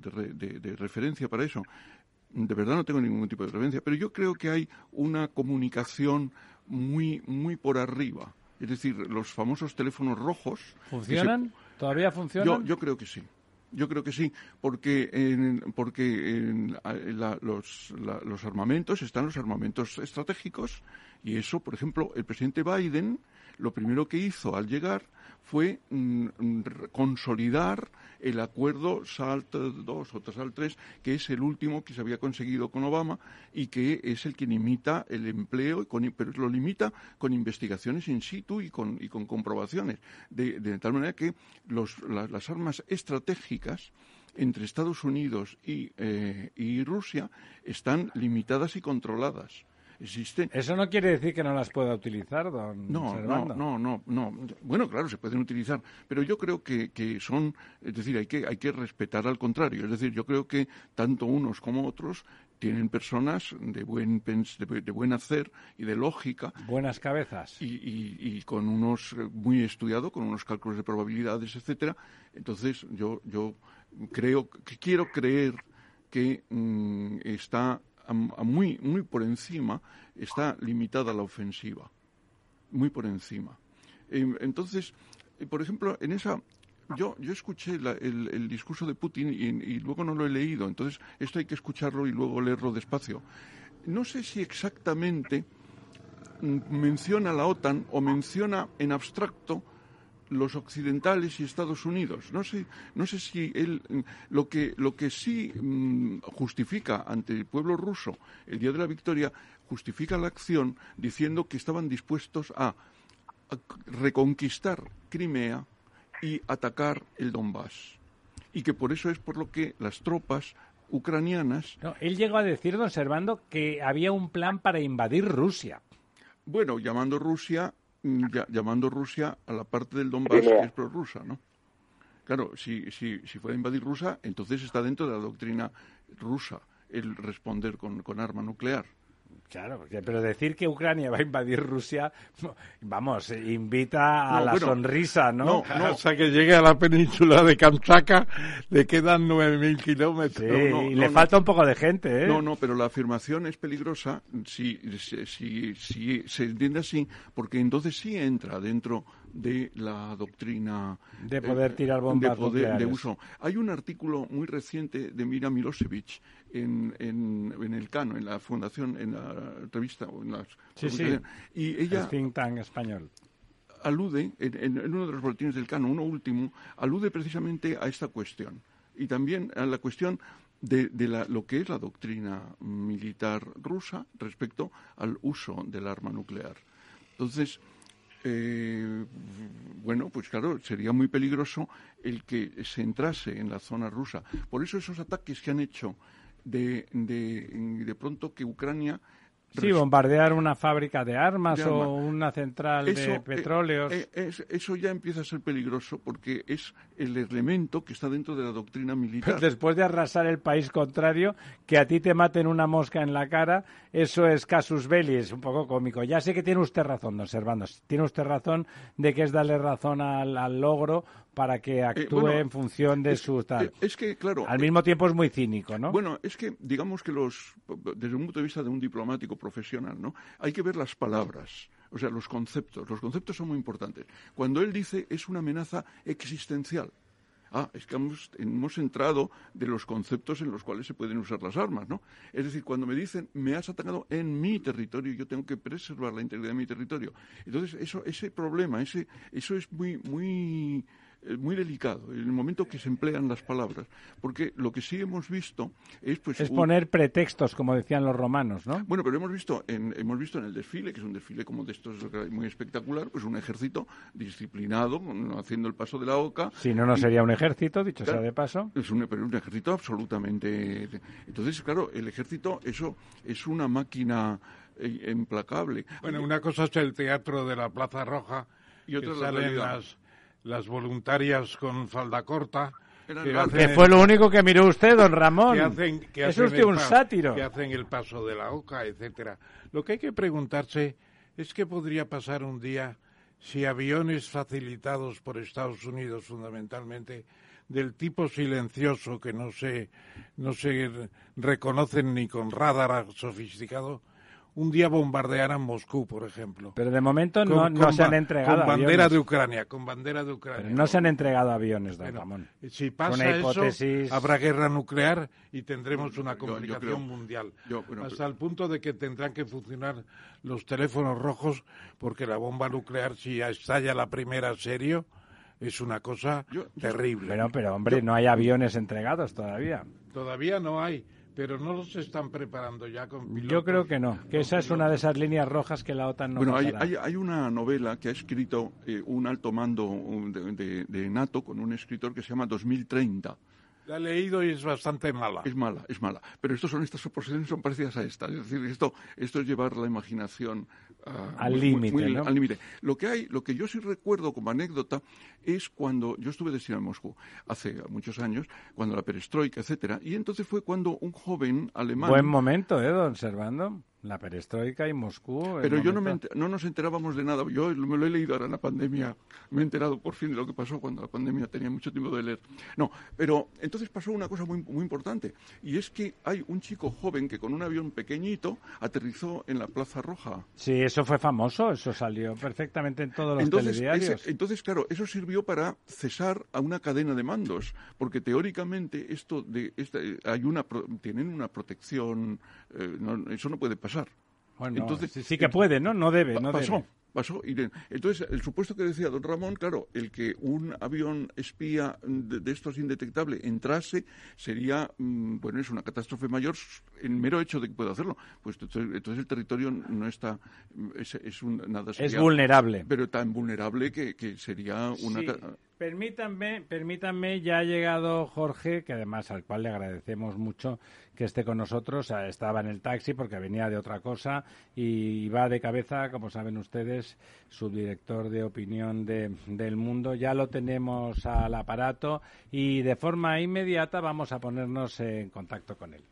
referencia para eso, de verdad no tengo ningún tipo de referencia, pero yo creo que hay una comunicación muy, muy por arriba. Es decir, los famosos teléfonos rojos. ¿Funcionan? ¿Todavía funcionan? Yo, creo que sí. Yo creo que sí, porque en, porque en los, los armamentos están los armamentos estratégicos Y eso, por ejemplo, el presidente Biden lo primero que hizo al llegar fue mm, mm, consolidar el acuerdo SALT 2 o SALT 3, que es el último que se había conseguido con Obama y que es el que limita el empleo, pero lo limita con investigaciones in situ y con, y con comprobaciones, de, tal manera que las armas estratégicas entre Estados Unidos y, eh, y Rusia están limitadas y controladas. Eso no quiere decir que no las pueda utilizar, don no, no, no, no, no. Bueno, claro, se pueden utilizar, pero yo creo que, que son, es decir, hay que, hay que respetar al contrario. Es decir, yo creo que tanto unos como otros tienen personas de buen, de, buen hacer y de lógica. Buenas cabezas. Y, y, con unos, eh, muy estudiado, con unos cálculos de probabilidades, etcétera. Entonces, yo, yo creo, que quiero creer que mm, está muy, muy por encima está limitada la ofensiva, muy por encima. Em, entonces, eh, por ejemplo, en esa yo, yo escuché el, discurso de Putin y, luego no lo he leído, entonces esto hay que escucharlo y luego leerlo despacio. No sé si exactamente mm, menciona la OTAN o menciona en abstracto los occidentales y Estados Unidos. No sé, no sé si él lo que lo que sí mm, justifica ante el pueblo ruso el día de la victoria justifica la acción diciendo que estaban dispuestos a, reconquistar Crimea y atacar el Donbass y que por eso es por lo que las tropas ucranianas. él llegó a decir, don Servando, que había un plan para invadir Rusia. Bueno, llamando Rusia Mm, llamando Rusia a la parte del Donbass que es prorrusa, ¿no? Claro, si, si, si fuera a invadir Rusia, entonces está dentro de la doctrina rusa el responder con, con arma nuclear. Claro, pero decir que Ucrania va a invadir Rusia, vamos, invita a la sonrisa, ¿no? No, no. Hasta que llegue a la península de Kamchatka le quedan 9.000 kilómetros. Sí, y le falta un poco de gente, ¿eh? No, no, pero la afirmación es peligrosa si, si, si, se entiende así, porque entonces sí entra dentro de la doctrina de poder tirar bombas de, poder, de uso. Hay un artículo muy reciente de Mira Milosevic en, en, el Cano, en la fundación, en la revista. En las, sí, sí. Y ella. think tank español. Alude, en, uno de los boletines del Cano, uno último, alude precisamente a esta cuestión. Y también a la cuestión de, de la, lo que es la doctrina militar rusa respecto al uso del arma nuclear. Entonces, eh, bueno, pues claro, sería muy peligroso el que se entrase en la zona rusa. Por eso esos ataques que han hecho de, de, de pronto que Ucrania Sí, bombardear una fábrica de armas o una central de eh, petróleos. Eh, eso ya empieza a ser peligroso porque es el elemento que está dentro de la doctrina militar. Después de arrasar el país contrario, que a ti te maten una mosca en la cara, eso es casus belli, es un poco cómico. Ya sé que tiene usted razón, don Servando. Tiene usted razón de que es darle razón al, logro para que eh, actúe en función de su tal. es que, claro. Al mismo tiempo es muy cínico, ¿no? Bueno, es que, digamos que los, desde un punto de vista de un diplomático profesional, ¿no? Hay que ver las palabras, o sea, los conceptos. Los conceptos son muy importantes. Cuando él dice es una amenaza existencial, ah, es que hemos, hemos, entrado de los conceptos en los cuales se pueden usar las armas, ¿no? Es decir, cuando me dicen, me has atacado en mi territorio, yo tengo que preservar la integridad de mi territorio. Entonces, eso, ese problema, ese, eso es muy, muy, es muy delicado, en el momento que se emplean las palabras, porque lo que sí hemos visto es pues es poner pretextos, como decían los romanos, ¿no? Bueno, pero hemos visto en hemos visto en el desfile, que es un desfile como de estos muy espectacular, pues un ejército disciplinado haciendo el paso de la oca. Si no, no sería un ejército, dicho sea de paso. Es un, pero un ejército absolutamente. Entonces, claro, el ejército eso es una máquina eh, implacable. Bueno, una cosa es el teatro de la Plaza Roja y otra salen las las voluntarias con falda corta. Que, fue lo único que miró usted, don Ramón. Que es usted un sátiro. Que hacen el paso de la oca, etcétera. Lo que hay que preguntarse es qué podría pasar un día si aviones facilitados por Estados Unidos fundamentalmente del tipo silencioso que no se no se reconocen ni con radar sofisticado un día bombardearan Moscú, por ejemplo. Pero de momento no, no se han entregado Con bandera aviones. de Ucrania, con bandera de Ucrania. Pero no se han entregado aviones, don Bueno, Ramón. Si Una pasa eso, hipótesis- habrá guerra nuclear y tendremos una Yo- yo comunicación creo- mundial. yo- bueno, hasta el punto de que tendrán que funcionar los teléfonos rojos porque la bomba nuclear, si estalla la primera serio, es una cosa Yo- yo- terrible. Pero, pero hombre, no hay aviones entregados todavía. Todavía no hay, pero no los están preparando ya con pilotos. Yo creo que no, que esa es una pilotos. de esas líneas rojas que la OTAN no bueno, hay, hay, hay una novela que ha escrito eh, un alto mando de, de- de NATO con un escritor que se llama 2030. La he leído y es bastante mala. Es mala, es mala. Pero estos son estas proporciones son parecidas a esta. Es decir, esto, esto es llevar la imaginación ah, Al límite, ¿no? al límite. Lo que hay, lo que yo sí recuerdo como anécdota es cuando yo estuve destinado en Moscú hace muchos años, cuando la perestroika, etcétera, y entonces fue cuando un joven alemán. Buen momento, ¿eh, don Servando? La perestroika y Moscú. Pero yo no, me enter- no nos enterábamos de nada. Yo me lo he leído ahora en la pandemia. Me he enterado por fin de lo que pasó cuando la pandemia tenía mucho tiempo de leer. No, pero entonces pasó una cosa muy, muy importante. Y es que hay un chico joven que con un avión pequeñito aterrizó en la Plaza Roja. Sí, eso fue famoso, eso salió perfectamente en todos los Entonces, telediarios. ese- entonces, claro, eso sirvió para cesar a una cadena de mandos, porque teóricamente esto de esta, eh, hay una tienen una protección, eh, no- eso no puede pasar. Bueno, entonces- sí, sí que puede, ¿no? No debe, no pasó, debe. pasó. Entonces, el supuesto que decía don Ramón, claro, el que un avión espía de, de estos indetectable entrase sería, mm, bueno, es una catástrofe mayor en mero hecho de que pueda hacerlo. Pues entonces, entonces el territorio no está, es, es un, nada Es vulnerable. Pero tan vulnerable que, que sería una... Sí, permítanme, permítanme, ya ha llegado Jorge, que además al cual le agradecemos mucho que esté con nosotros. Eh, Estaba en el taxi porque venía de otra cosa y va de cabeza, como saben ustedes, subdirector de opinión de, del mundo. Ya lo tenemos al aparato y de forma inmediata vamos a ponernos en contacto con él.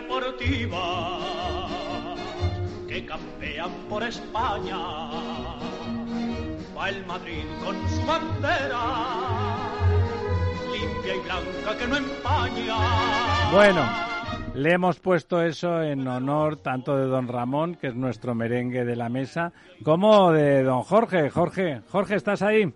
Deportivas que campean por España. Va el Madrid con su bandera, limpia y blanca que no empaña. Bueno, le hemos puesto eso en honor tanto de don Ramón, que es nuestro merengue de la mesa, como de don Jorge. Jorge, Jorge, ¿estás ahí?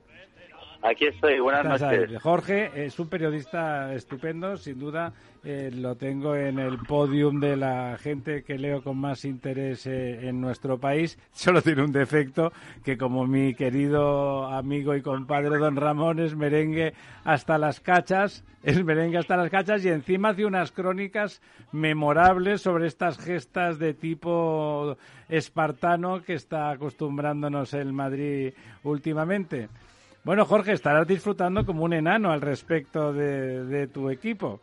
Aquí estoy, buenas ahí. noches. Jorge es un periodista estupendo, sin duda. eh, lo tengo en el podium de la gente que leo con más interés eh, en nuestro país. Solo tiene un defecto, que como mi querido amigo y compadre don Ramón es merengue hasta las cachas, es merengue hasta las cachas y encima hace unas crónicas memorables sobre estas gestas de tipo espartano que está acostumbrándonos el Madrid últimamente. Bueno, Jorge, estarás disfrutando como un enano al respecto de, tu equipo.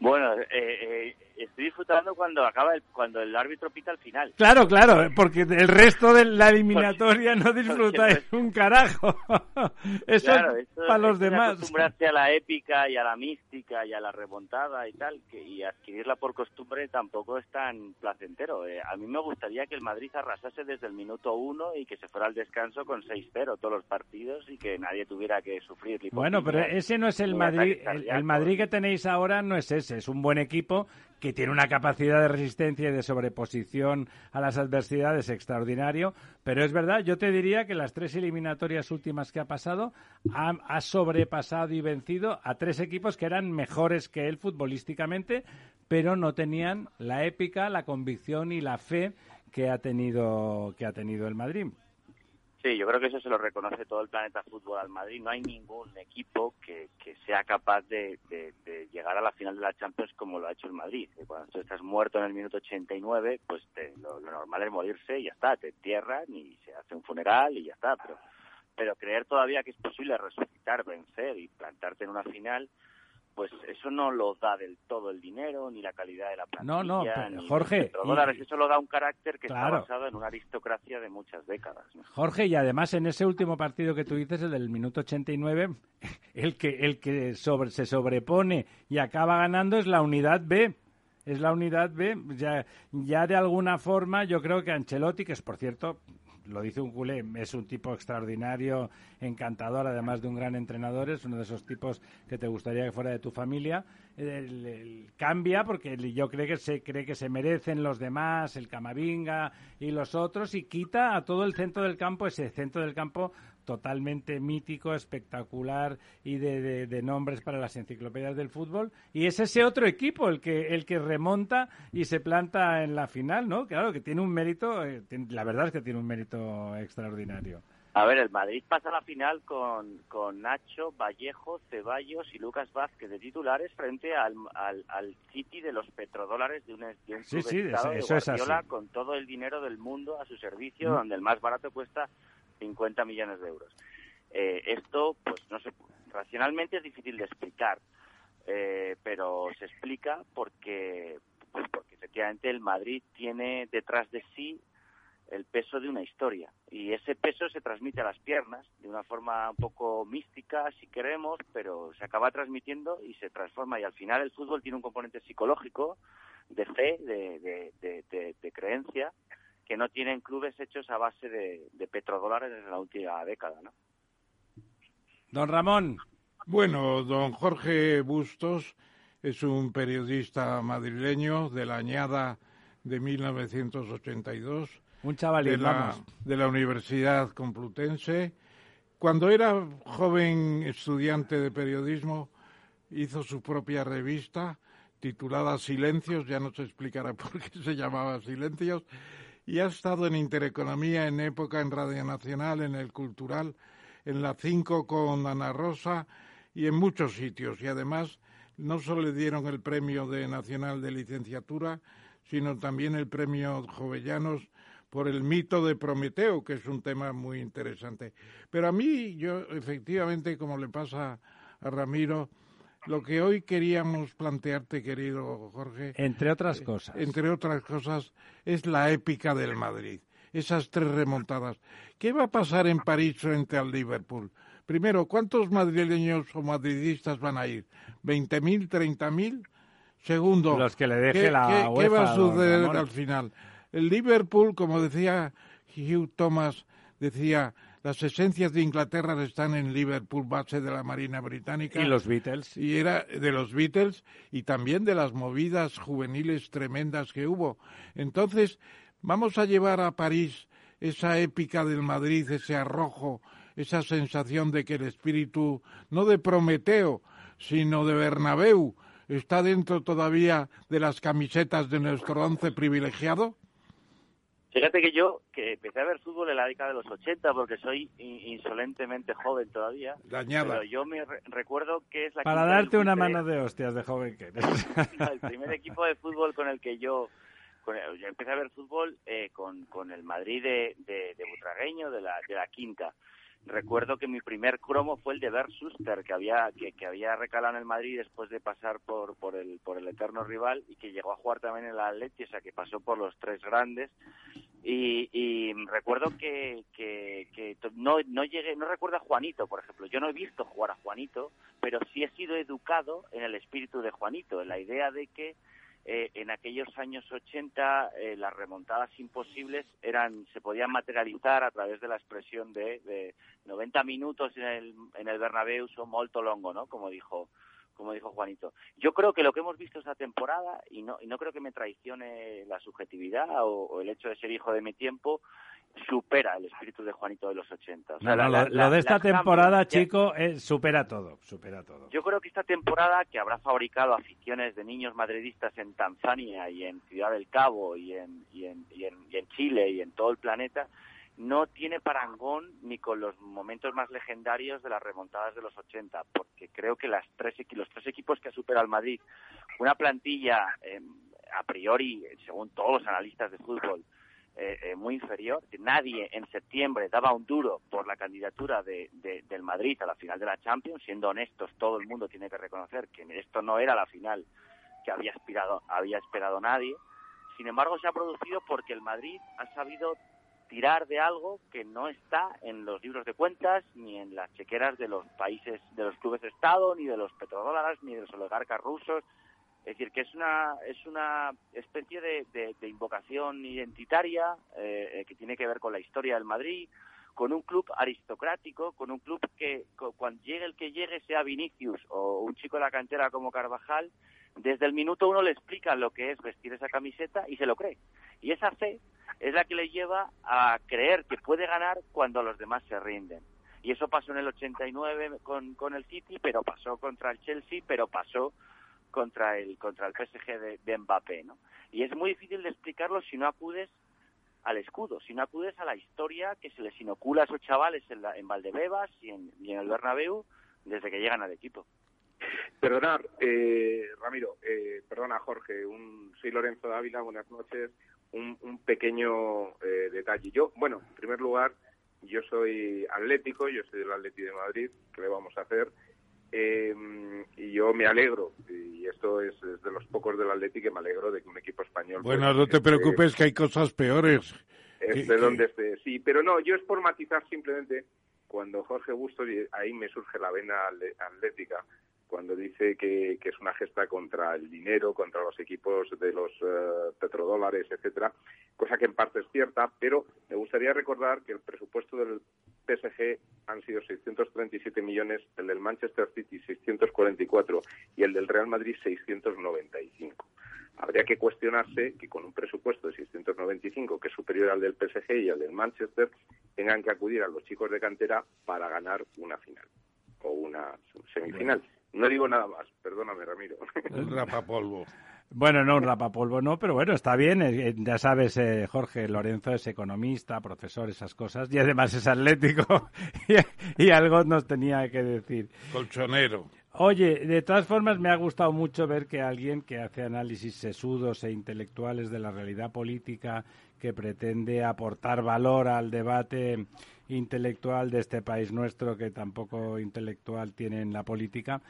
Bueno, eh, eh, estoy disfrutando cuando acaba el, cuando el árbitro pita al final. Claro, claro, porque el resto de la eliminatoria no disfrutáis un carajo. Eso Claro, es para los demás. acostumbrarse a la épica y a la mística y a la remontada y tal, que, y adquirirla por costumbre tampoco es tan placentero. Eh, a mí me gustaría que el Madrid arrasase desde el minuto uno y que se fuera al descanso con 6-0 todos los partidos y que nadie tuviera que sufrir. Bueno, pero ese no es el Madrid. El. Madrid que tenéis ahora no es ese. Es un buen equipo que tiene una capacidad de resistencia y de sobreposición a las adversidades extraordinario. Pero es verdad, yo te diría que las tres eliminatorias últimas que ha pasado ha, sobrepasado y vencido a tres equipos que eran mejores que él futbolísticamente, pero no tenían la épica, la convicción y la fe que ha tenido que ha tenido el Madrid. Sí, yo creo que eso se lo reconoce todo el planeta fútbol al Madrid. No hay ningún equipo que, que sea capaz de, de- de llegar a la final de la Champions como lo ha hecho el Madrid. Cuando tú estás muerto en el minuto 89, pues te- lo, lo normal es morirse y ya está. Te entierran y se hace un funeral y ya está. Pero, pero creer todavía que es posible resucitar, vencer y plantarte en una final, pues eso no lo da del todo el dinero, ni la calidad de la plantilla, No, no, pero, ni Jorge, los y- Eso lo da un carácter que Claro. está basado en una aristocracia de muchas décadas. ¿no? Jorge, y además en ese último partido que tú dices, el del minuto 89, el que, el que sobre, se sobrepone y acaba ganando es la unidad B. es la unidad B. Ya, ya de alguna forma yo creo que Ancelotti, que es por cierto lo dice un culé, es un tipo extraordinario, encantador, además de un gran entrenador, es uno de esos tipos que te gustaría que fuera de tu familia. cambia porque yo creo que se cree que se merecen los demás, el Camavinga y los otros, y quita a todo el centro del campo, ese centro del campo totalmente mítico, espectacular y de, nombres para las enciclopedias del fútbol. Y es ese otro equipo el que, el que remonta y se planta en la final, ¿no? Claro, que tiene un mérito, eh, la verdad es que tiene un mérito extraordinario. A ver, el Madrid pasa a la final con, con Nacho, Vallejo, Ceballos y Lucas Vázquez de titulares frente al, al, City de los petrodólares de un, de un sí, sí, eso, es así. con todo el dinero del mundo a su servicio, donde el más barato cuesta 50 millones de euros. Eh, esto, pues no sé, racionalmente es difícil de explicar, eh, pero se explica porque, pues porque efectivamente el Madrid tiene detrás de sí el peso de una historia y ese peso se transmite a las piernas de una forma un poco mística si queremos pero se acaba transmitiendo y se transforma y al final el fútbol tiene un componente psicológico de fe de, de, de creencia que no tienen clubes hechos a base de, petrodólares desde la última década, ¿no? Don Ramón. Bueno, don Jorge Bustos es un periodista madrileño de la añada de 1982. Un chaval de la, de la Universidad Complutense. Cuando era joven estudiante de periodismo, hizo su propia revista titulada Silencios, ya no se explicará por qué se llamaba Silencios, y ha estado en Intereconomía en época en Radio Nacional, en el Cultural, en la 5 con Ana Rosa y en muchos sitios. Y además no solo le dieron el premio de Nacional de Licenciatura, sino también el premio Jovellanos por el mito de Prometeo, que es un tema muy interesante. Pero a mí, yo efectivamente, como le pasa a Ramiro, lo que hoy queríamos plantearte, querido Jorge. Entre otras eh, cosas. Entre otras cosas, es la épica del Madrid. Esas tres remontadas. ¿Qué va a pasar en París frente al Liverpool? Primero, ¿cuántos madrileños o madridistas van a ir? ¿20.000, 30.000? Segundo, Los que le deje ¿qué, la ¿qué va a suceder al final? El Liverpool, como decía Hugh Thomas, decía, las esencias de Inglaterra están en Liverpool, base de la Marina Británica. Y los Beatles. Y era de los Beatles y también de las movidas juveniles tremendas que hubo. Entonces, vamos a llevar a París esa épica del Madrid, ese arrojo, esa sensación de que el espíritu, no de Prometeo, sino de Bernabéu, está dentro todavía de las camisetas de nuestro once privilegiado? Fíjate que yo, que empecé a ver fútbol en la década de los 80, porque soy insolentemente joven todavía. Dañada. Pero yo me recuerdo que es la Para darte una mano de hostias de joven que eres. el primer equipo de fútbol con el que yo, yo empecé a ver fútbol eh, con, con el Madrid de, de, de Butragueño, de la, de la Quinta recuerdo que mi primer cromo fue el de Bert Schuster, que había, que, que, había recalado en el Madrid después de pasar por, por, el, por el eterno rival y que llegó a jugar también en el Atleti, o sea, que pasó por los tres grandes. Y, y recuerdo que, que, que, no, no llegué, no recuerdo a Juanito, por ejemplo. Yo no he visto jugar a Juanito, pero sí he sido educado en el espíritu de Juanito, en la idea de que eh, en aquellos años 80 eh, las remontadas imposibles eran se podían materializar a través de la expresión de, de 90 minutos en el, en el Bernabéu son molto longo, ¿no? Como dijo como dijo Juanito. Yo creo que lo que hemos visto esta temporada, y no, y no creo que me traicione la subjetividad o, el hecho de ser hijo de mi tiempo, supera el espíritu de Juanito de los 80. lo, de esta temporada, chico, supera todo, supera todo. Yo creo que esta temporada, que habrá fabricado aficiones de niños madridistas en Tanzania y en Ciudad del Cabo y en, y en, y en, y en Chile y en todo el planeta, no tiene parangón ni con los momentos más legendarios de las remontadas de los 80, porque creo que las tres, los tres equipos que ha superado el Madrid, una plantilla eh, a priori, según todos los analistas de fútbol, eh, eh, muy inferior. Nadie en septiembre daba un duro por la candidatura de, del Madrid a la final de la Champions. Siendo honestos, todo el mundo tiene que reconocer que esto no era la final que había, aspirado, había esperado nadie. Sin embargo, se ha producido porque el Madrid ha sabido tirar de algo que no está en los libros de cuentas ni en las chequeras de los países, de los clubes de Estado, ni de los petrodólares, ni de los oligarcas rusos, Es decir, que es una, es una especie de, invocación identitaria eh, eh, que tiene que ver con la historia del Madrid, con un club aristocrático, con un club que cuando llegue el que llegue, sea Vinicius o un chico de la cantera como Carvajal, desde el minuto uno le explican lo que es vestir esa camiseta y se lo cree. Y esa fe es la que le lleva a creer que puede ganar cuando los demás se rinden. Y eso pasó en el 89 con, con el City, pero pasó contra el Chelsea, pero pasó contra el contra el PSG de, Mbappé, ¿no? Y es muy difícil de explicarlo si no acudes al escudo, si no acudes a la historia que se les inocula a esos chavales en, la, en Valdebebas y en, el Bernabéu desde que llegan al equipo. Perdonar, eh, Ramiro, eh, perdona Jorge, un, soy Lorenzo Dávila, buenas noches. Un, un pequeño eh, detalle. Yo, bueno, en primer lugar, yo soy atlético, yo soy del Atleti de Madrid, ¿qué le vamos a hacer? Eh, y yo me alegro, y esto es, de los pocos del Atleti que me alegro de que un equipo español... Bueno, pues, no te preocupes que hay cosas peores. de donde esté, sí, pero no, yo es por matizar simplemente cuando Jorge Bustos, y ahí me surge la vena atlética, cuando dice que, es una gesta contra el dinero, contra los equipos de los eh, petrodólares, etcétera, cosa que en parte es cierta, pero me gustaría recordar que el presupuesto del PSG han sido 637 millones, el del Manchester City 644 y el del Real Madrid 695. Habría que cuestionarse que con un presupuesto de 695, que es superior al del PSG y al del Manchester, tengan que acudir a los chicos de cantera para ganar una final o una semifinal. No digo nada más, perdóname, Ramiro. Un rapapolvo. Bueno, no un rapapolvo, no, pero bueno, está bien. Eh, eh, ya sabes, eh, Jorge Lorenzo es economista, profesor, esas cosas, y además es atlético. y, algo nos tenía que decir. Colchonero. Oye, de todas formas me ha gustado mucho ver que alguien que hace análisis sesudos e intelectuales de la realidad política, que pretende aportar valor al debate intelectual de este país nuestro, que tampoco intelectual tiene en la política,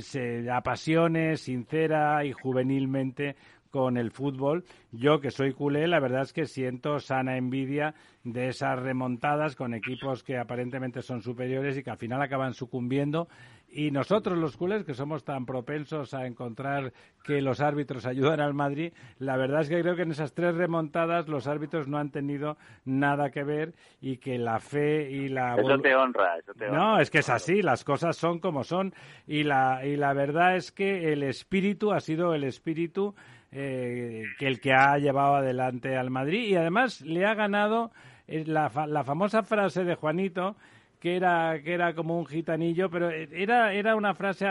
se apasione sincera y juvenilmente con el fútbol. Yo, que soy culé, la verdad es que siento sana envidia de esas remontadas con equipos que aparentemente son superiores y que al final acaban sucumbiendo. Y nosotros, los culés, que somos tan propensos a encontrar que los árbitros ayudan al Madrid, la verdad es que creo que en esas tres remontadas los árbitros no han tenido nada que ver y que la fe y la... Eso te honra, eso te honra. No, es que es así, las cosas son como son. Y la, y la verdad es que el espíritu ha sido el espíritu eh, que el que ha llevado adelante al Madrid y además le ha ganado eh, la, la famosa frase de Juanito que era que era como un gitanillo, pero era era una frase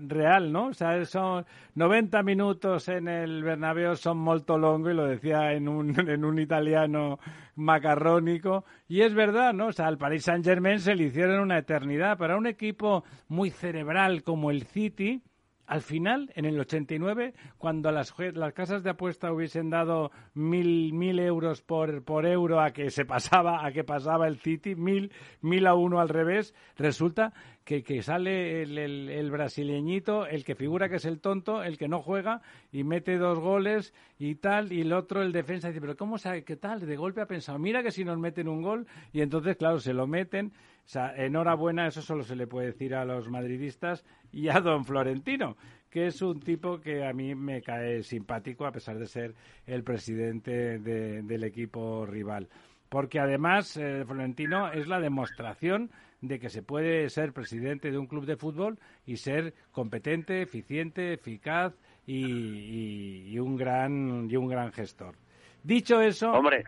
real, ¿no? O sea, son 90 minutos en el Bernabéu son molto longo y lo decía en un en un italiano macarrónico y es verdad, ¿no? O sea, al Paris Saint-Germain se le hicieron una eternidad para un equipo muy cerebral como el City al final, en el 89, cuando las, las casas de apuesta hubiesen dado mil, mil euros por, por euro a que se pasaba, a que pasaba el City, mil, mil a uno al revés, resulta que, que sale el, el, el, brasileñito, el que figura que es el tonto, el que no juega y mete dos goles y tal, y el otro, el defensa, dice, pero ¿cómo sabe qué tal? De golpe ha pensado, mira que si nos meten un gol, y entonces, claro, se lo meten. O sea, enhorabuena, eso solo se le puede decir a los madridistas y a don Florentino, que es un tipo que a mí me cae simpático a pesar de ser el presidente del equipo rival. Porque además, eh, Florentino es la demostración de que se puede ser presidente de un club de fútbol y ser competente, eficiente, eficaz y, un gran y un gran gestor. Dicho eso, hombre,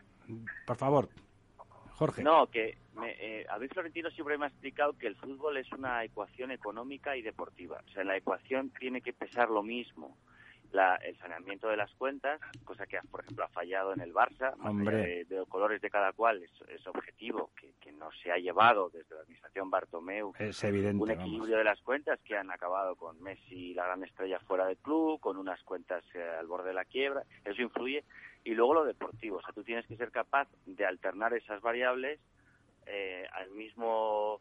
por favor, Jorge. No, que me, eh, a mí Florentino siempre me ha explicado que el fútbol es una ecuación económica y deportiva. O sea, en la ecuación tiene que pesar lo mismo el saneamiento de las cuentas, cosa que, por ejemplo, ha fallado en el Barça, de, de, colores de cada cual, es, objetivo que, no se ha llevado desde la administración Bartomeu. Es evidente. Un equilibrio de las cuentas que han acabado con Messi, la gran estrella, fuera del club, con unas cuentas eh, al borde de la quiebra. Eso influye. Y luego lo deportivo, o sea, tú tienes que ser capaz de alternar esas variables eh, al mismo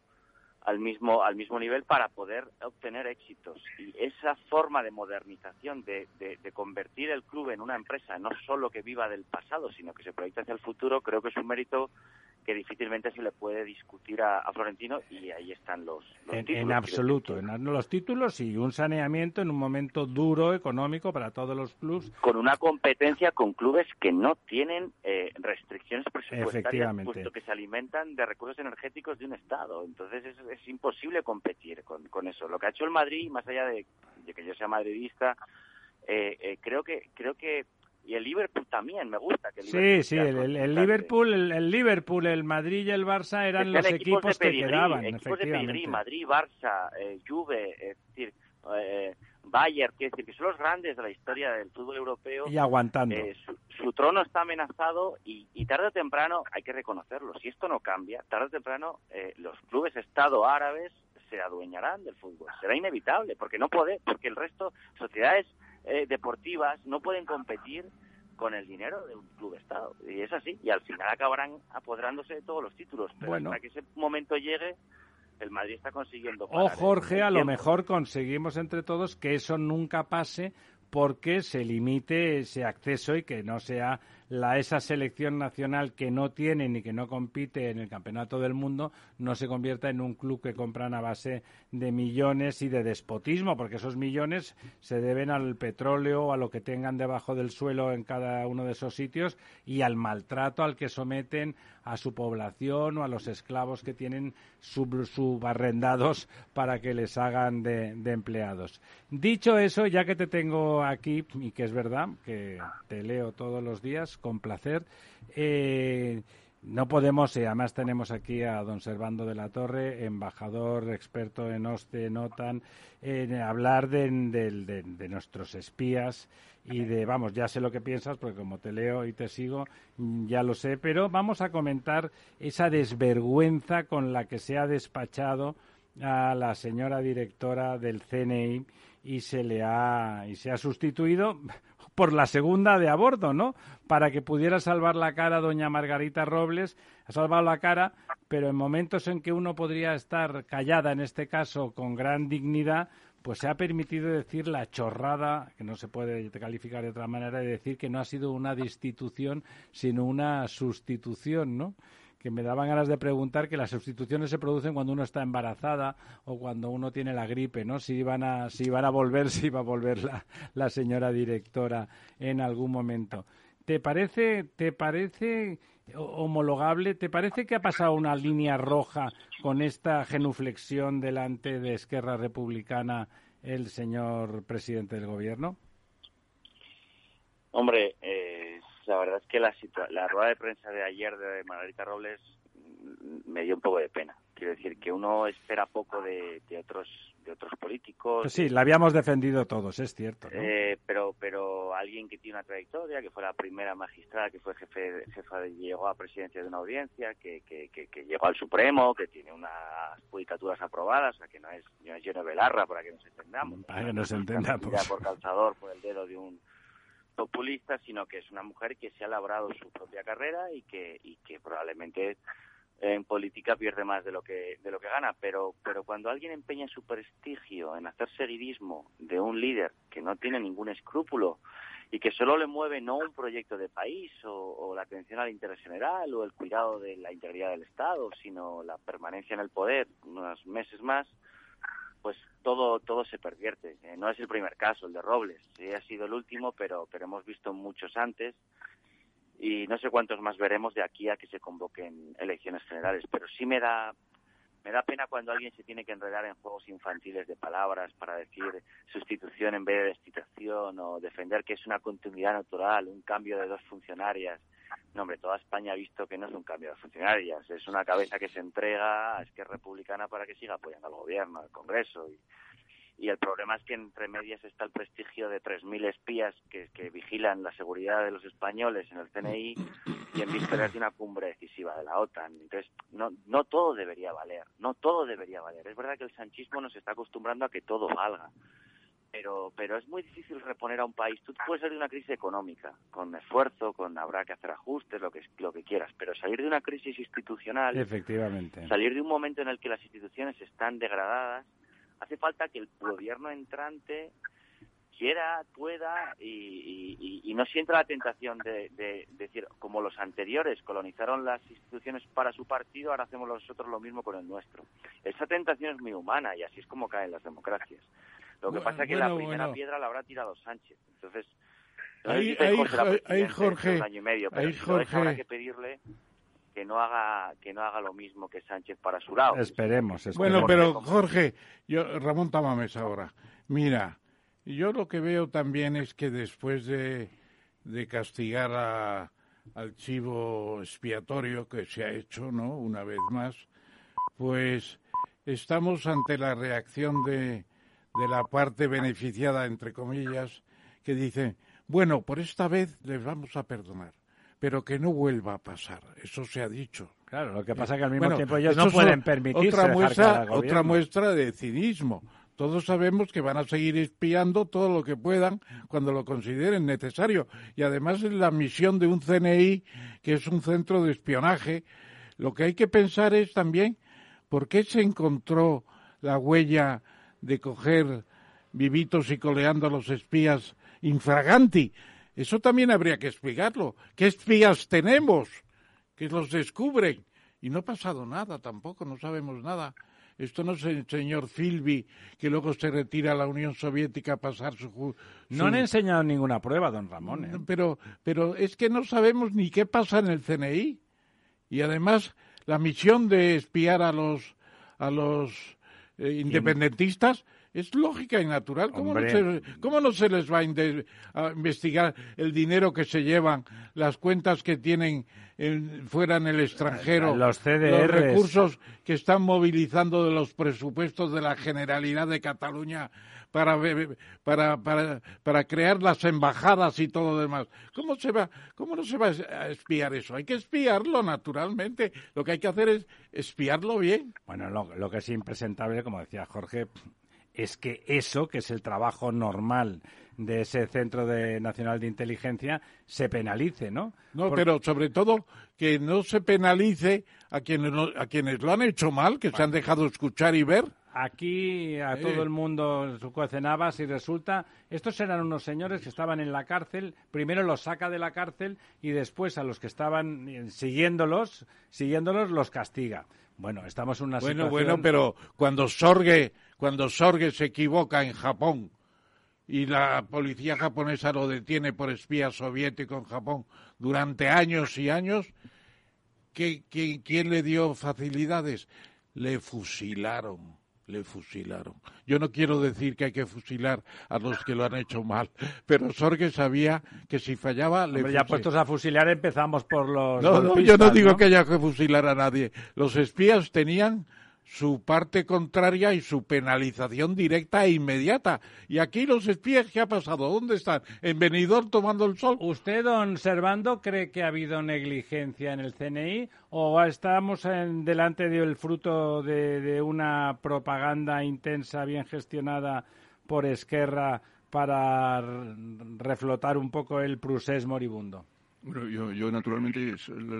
al mismo al mismo nivel para poder obtener éxitos. Y esa forma de modernización de, de, convertir el club en una empresa no solo que viva del pasado sino que se proyecte hacia el futuro creo que es un mérito que difícilmente se le puede discutir a, Florentino y ahí están los, en, títulos. En absoluto, en los títulos y un saneamiento en un momento duro económico para todos los clubes. Con una competencia con clubes que no tienen eh, restricciones presupuestarias, puesto que se alimentan de recursos energéticos de un Estado. Entonces es, es imposible competir con, con, eso. Lo que ha hecho el Madrid, más allá de, que yo sea madridista, eh, eh, creo que creo que y el Liverpool también me gusta que sí sí el, Liverpool el, Liverpool el Madrid y el Barça eran los equipos, que quedaban equipos efectivamente. de Madrid Barça eh, Juve es decir eh, Bayern que decir que son los grandes de la historia del fútbol europeo. Y aguantando. Eh, su, trono está amenazado y, tarde o temprano hay que reconocerlo si esto no cambia tarde o temprano eh, los clubes estado árabes se adueñarán del fútbol será inevitable porque no puede porque el resto sociedades eh, deportivas no pueden competir con el dinero de un club Estado. Y es así. Y al final acabarán apoderándose de todos los títulos. Pero bueno. hasta que ese momento llegue, el Madrid está consiguiendo. O Jorge, a lo mejor conseguimos entre todos que eso nunca pase porque se limite ese acceso y que no sea la, esa selección nacional que no tiene ni que no compite en el campeonato del mundo no se convierta en un club que compran a base de millones y de despotismo, porque esos millones se deben al petróleo a lo que tengan debajo del suelo en cada uno de esos sitios y al maltrato al que someten a su población o a los esclavos que tienen subarrendados para que les hagan de, empleados. Dicho eso, ya que te tengo aquí, y que es verdad que te leo todos los días, con placer. Eh, no podemos, y además tenemos aquí a don Servando de la Torre, embajador, experto en OSCE, en OTAN, en hablar de, nuestros espías y de, vamos, ya sé lo que piensas, porque como te leo y te sigo, ya lo sé, pero vamos a comentar esa desvergüenza con la que se ha despachado a la señora directora del CNI y se le ha y se ha sustituido por la segunda de aborto, ¿no? Para que pudiera salvar la cara doña Margarita Robles. Ha salvado la cara, pero en momentos en que uno podría estar callada, en este caso, con gran dignidad, pues se ha permitido decir la chorrada, que no se puede calificar de otra manera, de decir que no ha sido una destitución, sino una sustitución, ¿no? que me daban ganas de preguntar que las sustituciones se producen cuando uno está embarazada o cuando uno tiene la gripe, ¿no? Si iban a, si iban a volver, si iba a volver la, la señora directora en algún momento. ¿Te parece, te parece homologable? ¿Te parece que ha pasado una línea roja con esta genuflexión delante de Esquerra Republicana el señor presidente del gobierno? Hombre, eh, la verdad es que la, la rueda de prensa de ayer de Margarita Robles mm, me dio un poco de pena. Quiero decir que uno espera poco de, otros de otros políticos. Pues sí, la habíamos defendido todos, es cierto. Eh, pero pero alguien que tiene una trayectoria, que fue la primera magistrada, que fue jefe jefa de, llegó a presidencia de una audiencia, que, que, que, llegó al Supremo, que tiene unas judicaturas aprobadas, o sea, que no es, no es lleno de Belarra, para que nos entendamos. Para que nos entendamos. por calzador, por el dedo de un populista, sino que es una mujer que se ha labrado su propia carrera y que, y que probablemente en política pierde más de lo que de lo que gana pero pero cuando alguien empeña su prestigio en hacer seguidismo de un líder que no tiene ningún escrúpulo y que solo le mueve no un proyecto de país o, la atención al interés general o el cuidado de la integridad del Estado sino la permanencia en el poder unos meses más pues todo todo se pervierte. Eh, no es el primer caso, el de Robles, ha sido el último, pero pero hemos visto muchos antes y no sé cuántos más veremos de aquí a que se convoquen elecciones generales, pero sí me da me da pena cuando alguien se tiene que enredar en juegos infantiles de palabras para decir sustitución en vez de destitución o defender que es una continuidad natural, un cambio de dos funcionarias. No, hombre, toda España ha visto que no es un cambio de funcionarias, es una cabeza que se entrega a Esquerra Republicana para que siga apoyando al gobierno, al Congreso. Y, y el problema es que entre medias está el prestigio de 3.000 espías que, que, vigilan la seguridad de los españoles en el CNI y en vísperas de una cumbre decisiva de la OTAN. Entonces, no, no todo debería valer, no todo debería valer. Es verdad que el sanchismo nos está acostumbrando a que todo valga pero pero es muy difícil reponer a un país. Tú puedes salir de una crisis económica, con esfuerzo, con habrá que hacer ajustes, lo que lo que quieras, pero salir de una crisis institucional, efectivamente, salir de un momento en el que las instituciones están degradadas, hace falta que el gobierno entrante quiera, pueda y, no sienta la tentación de, decir, como los anteriores colonizaron las instituciones para su partido, ahora hacemos nosotros lo mismo con el nuestro. Esa tentación es muy humana y así es como caen las democracias. Lo que pasa es que la primera piedra la habrá tirado Sánchez. Entonces, ahí, Jorge, un año y medio, pero Jorge... habrá que pedirle que no haga que no haga lo mismo que Sánchez para su lado. Esperemos, Bueno, pero Jorge, yo Ramón Tamames ahora. Mira, yo lo que veo también es que después de, de castigar a, al chivo expiatorio que se ha hecho, ¿no? Una vez más, pues estamos ante la reacción de, de la parte beneficiada, entre comillas, que dice, bueno, por esta vez les vamos a perdonar pero que no vuelva a pasar. Eso se ha dicho. Claro, lo que pasa es que al mismo tiempo ellos no pueden permitirse otra muestra, otra muestra de cinismo. Todos sabemos que van a seguir espiando todo lo que puedan cuando lo consideren necesario. Y además es la misión de un CNI, que es un centro de espionaje. Lo que hay que pensar es también por qué se encontró la huella de coger vivitos y coleando a los espías infraganti. Eso también habría que explicarlo. ¿Qué espías tenemos que los descubren? Y no ha pasado nada tampoco, no sabemos nada. Esto no es el señor Filby, que luego se retira a la Unión Soviética a pasar su... No han enseñado ninguna prueba, don Ramón. ¿eh? Pero, pero es que no sabemos ni qué pasa en el CNI. Y además, la misión de espiar a los, a los eh, independentistas es lógica y natural. ¿Cómo no, se, ¿Cómo no, se, les va a, investigar el dinero que se llevan, las cuentas que tienen fuera en el extranjero, los, recursos que están movilizando de los presupuestos de la Generalidad de Cataluña para, para, para, para crear las embajadas y todo lo demás. ¿Cómo, se va, ¿Cómo no se va a espiar eso? Hay que espiarlo naturalmente. Lo que hay que hacer es espiarlo bien. Bueno, lo, lo que es impresentable, como decía Jorge, es que eso, que es el trabajo normal de ese Centro de Nacional de Inteligencia, se penalice, ¿no? No, pero sobre todo que no se penalice a quienes, a quienes lo han hecho mal, que se han dejado escuchar y ver. Aquí a todo el mundo su cocenaba si resulta, estos eran unos señores que estaban en la cárcel, primero los saca de la cárcel y después a los que estaban eh, siguiéndolos, siguiéndolos los castiga. Bueno, estamos en una bueno, Bueno, pero cuando Sorge, cuando Sorge se equivoca en Japón y la policía japonesa lo detiene por espía soviético en Japón durante años y años, ¿qué, quién le dio facilidades? Le fusilaron le fusilaron. Yo no quiero decir que hay que fusilar a los que lo han hecho mal, pero Sorge sabía que si fallaba le Hombre, ya puestos a fusilar empezamos por los No, no, yo no digo que haya que fusilar a nadie. Los espías tenían su parte contraria y su penalización directa e inmediata. Y aquí los espías, ¿qué ha pasado? ¿Dónde están? ¿En Benidorm tomando el sol? ¿Usted, don Servando, cree que ha habido negligencia en el CNI o estamos en, delante del fruto de, una propaganda intensa, bien gestionada por Esquerra para reflotar un poco el prusés moribundo? Bueno, yo, yo naturalmente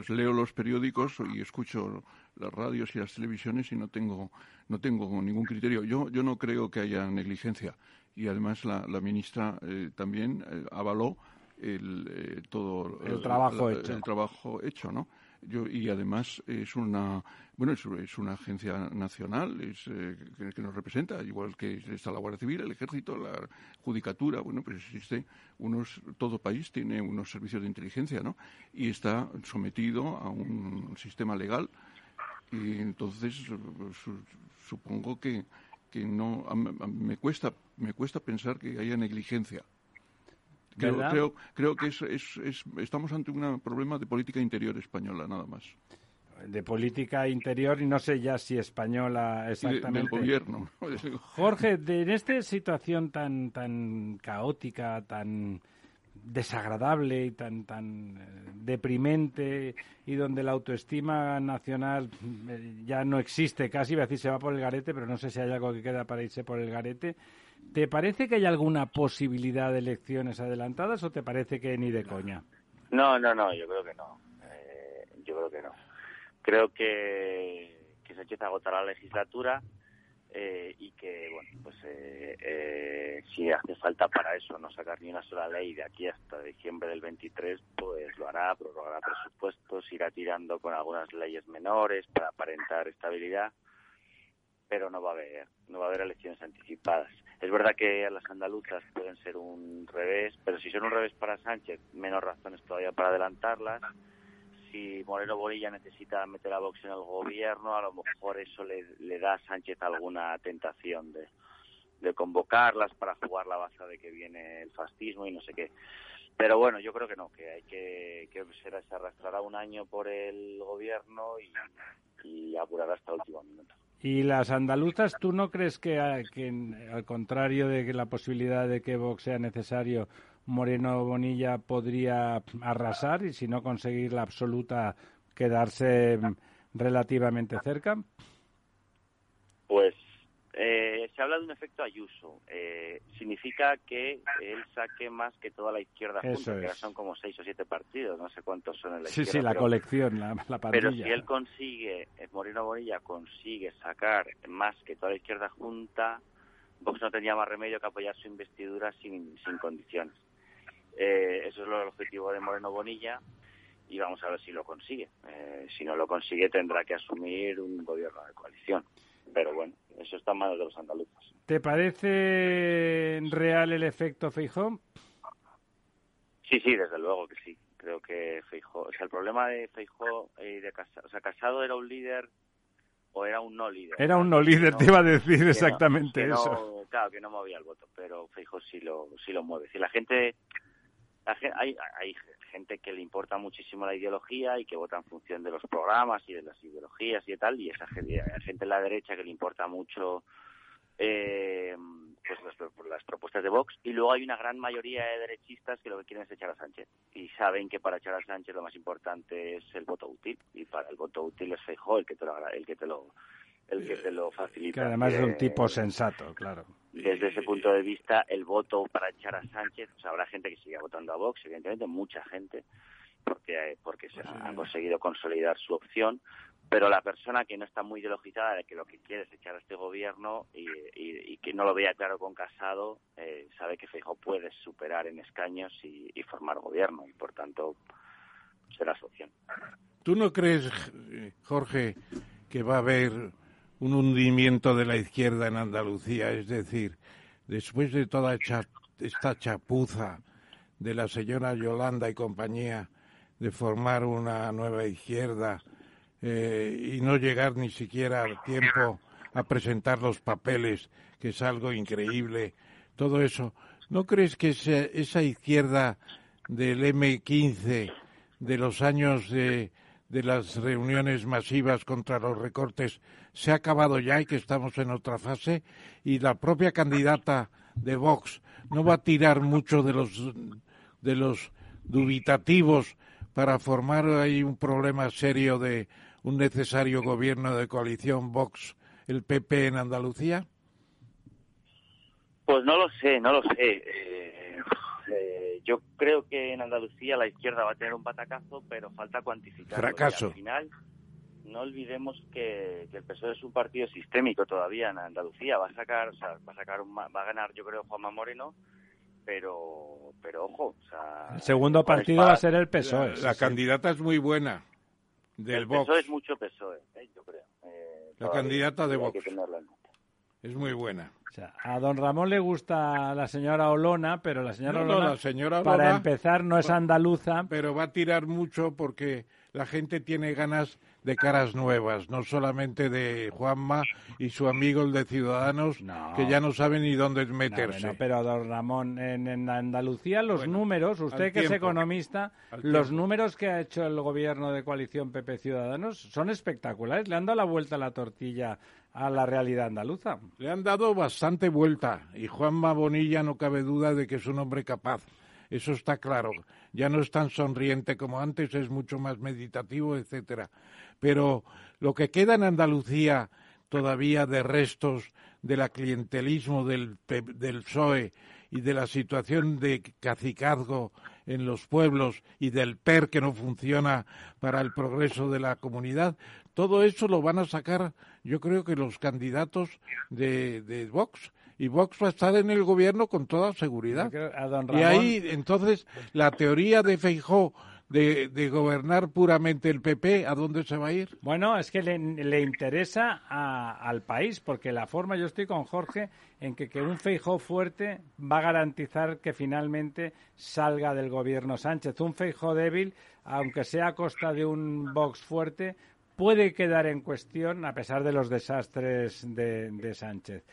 leo los periódicos y escucho las radios y las televisiones y no tengo, no tengo ningún criterio. Yo, yo no creo que haya negligencia y además la, la ministra eh, también eh, avaló el, eh, todo el trabajo hecho. El trabajo hecho, ¿no? Yo, y además es una bueno es, es una agencia nacional es, que, nos representa igual que está la Guardia Civil el Ejército la Judicatura bueno pues existe unos todo país tiene unos servicios de inteligencia no y está sometido a un sistema legal y entonces supongo que, que no me cuesta me cuesta pensar que haya negligencia. Creo, creo, creo, que es, es, estamos ante un problema de política interior española nada más de política interior y no sé ya si española exactamente. del gobierno. Jorge, de, en esta situación tan tan caótica, tan desagradable y tan tan eh, deprimente y donde la autoestima nacional eh, ya no existe casi, voy a decir se va por el garete, pero no sé si hay algo que queda para irse por el garete. ¿Te parece que hay alguna posibilidad de elecciones adelantadas o te parece que ni de coña? No, no, no, yo creo que no. Eh, yo creo que no. Creo que, que a agotar la legislatura eh, y que bueno pues eh, eh, si hace falta para eso no sacar ni una sola ley de aquí hasta diciembre del 23, pues lo hará, prorrogará presupuestos, irá tirando con algunas leyes menores para aparentar estabilidad, pero no va a haber, no va a haber elecciones anticipadas. Es verdad que las andaluzas pueden ser un revés, pero si son un revés para Sánchez, menos razones todavía para adelantarlas. Si Moreno Bonilla necesita meter a Vox en el gobierno, a lo mejor eso le, le da a Sánchez alguna tentación de, de convocarlas para jugar la baza de que viene el fascismo y no sé qué. Pero bueno, yo creo que no, que hay que, que se arrastrará un año por el gobierno y, y apurará hasta el último minuto. ¿Y las andaluzas, tú no crees que, al contrario de que la posibilidad de que Vox sea necesario, Moreno Bonilla podría arrasar y si no conseguir la absoluta quedarse relativamente cerca? Pues eh, se habla de un efecto Ayuso. Eh, significa que él saque más que toda la izquierda junta, que son como seis o siete partidos, no sé cuántos son en la sí, izquierda. Sí, sí, la colección, la, la Pero si él consigue, eh, Moreno Bonilla consigue sacar más que toda la izquierda junta, Vox no tendría más remedio que apoyar su investidura sin, sin condiciones. Eh, eso es el objetivo de Moreno Bonilla y vamos a ver si lo consigue. Eh, si no lo consigue tendrá que asumir un gobierno de coalición. Pero bueno, eso está en manos de los andaluces. ¿Te parece real el efecto Feijó? Sí, sí, desde luego que sí. Creo que Feijó, o sea, el problema de Feijó y de Casado, o sea, Casado era un líder o era un no líder. Era un no líder, te iba a decir exactamente eso. claro, que no movía el voto, pero Feijó sí lo, sí lo mueve. Si la gente hay, hay gente que le importa muchísimo la ideología y que vota en función de los programas y de las ideologías y tal, y esa gente, hay gente en la derecha que le importa mucho eh, pues las, propuestas de Vox, y luego hay una gran mayoría de derechistas que lo que quieren es echar a Sánchez, y saben que para echar a Sánchez lo más importante es el voto útil, y para el voto útil es Feijó el que te lo, el que te lo el que te lo facilita. Que además es un tipo sensato, claro. Desde ese punto de vista, el voto para echar a Sánchez, o sea, habrá gente que siga votando a Vox, evidentemente, mucha gente, porque, porque se han conseguido consolidar su opción, pero la persona que no está muy ideologizada de que lo que quiere es echar a este gobierno y, que no lo vea claro con Casado, eh, sabe que Feijóo puede superar en escaños y, y formar gobierno, y por tanto será su opción. ¿Tú no crees, Jorge, que va a haber un hundimiento de la izquierda en Andalucía, es decir, después de toda esta chapuza de la señora Yolanda y compañía de formar una nueva izquierda eh, y no llegar ni siquiera al tiempo a presentar los papeles, que es algo increíble, todo eso, ¿no crees que esa izquierda del M15 de los años de de las reuniones masivas contra los recortes se ha acabado ya y que estamos en otra fase y la propia candidata de Vox no va a tirar mucho de los de los dubitativos para formar ahí un problema serio de un necesario gobierno de coalición Vox el PP en Andalucía pues no lo sé no lo sé. Eh, yo creo que en Andalucía la izquierda va a tener un batacazo, pero falta cuantificar. Fracaso. Al final, no olvidemos que, el PSOE es un partido sistémico todavía en Andalucía. Va a sacar, o sea, va a sacar, va a ganar, yo creo, Juanma Moreno, pero, pero ojo, o sea, el segundo partido va a ser el PSOE. La, candidata es muy buena. Del el Vox. PSOE es mucho PSOE, ¿eh? yo creo. Eh, la candidata de Vox. Es muy buena. O sea, a don Ramón le gusta la señora Olona, pero la señora Olona, la señora para empezar, no es andaluza. Pero va a tirar mucho porque la gente tiene ganas de caras nuevas, no solamente de Juanma y su amigo el de Ciudadanos, que ya no saben ni dónde meterse. pero don Ramón, en, Andalucía los números, usted que es economista, los números que ha hecho el gobierno de coalición PP Ciudadanos son espectaculares. Le han dado la vuelta a la tortilla a la realidad andaluza. Le han dado bastante vuelta y Juanma Bonilla no cabe duda de que es un hombre capaz. Eso está claro. Ya no es tan sonriente como antes, es mucho más meditativo, etcétera. Pero lo que queda en Andalucía todavía de restos del clientelismo del, del PSOE y de la situación de cacicazgo en los pueblos y del PER que no funciona para el progreso de la comunidad, todo eso lo van a sacar yo creo que los candidatos de, de Vox y Vox va a estar en el gobierno con toda seguridad. Y ahí, entonces, la teoría de Feijó de, gobernar puramente el PP, ¿a dónde se va a ir? Bueno, es que le, interesa al país, porque la forma, yo estoy con Jorge, en que, que un Feijó fuerte va a garantizar que finalmente salga del gobierno Sánchez. Un Feijó débil, aunque sea a costa de un Vox fuerte, puede quedar en cuestión a pesar de los desastres de, Sánchez.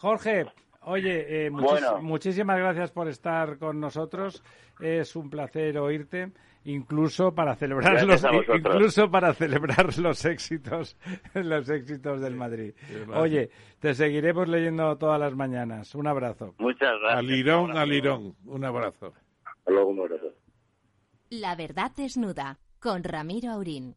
Jorge, oye, eh, muchísimas gracias por estar con nosotros. Es un placer oírte, incluso para celebrar los incluso para celebrar los éxitos los éxitos del Madrid. Oye, te seguiremos leyendo todas las mañanas. Un abrazo. Muchas gracias. Al Lirón, al Lirón. Un abrazo. Hasta luego, un abrazo. La verdad desnuda con Ramiro Aurín.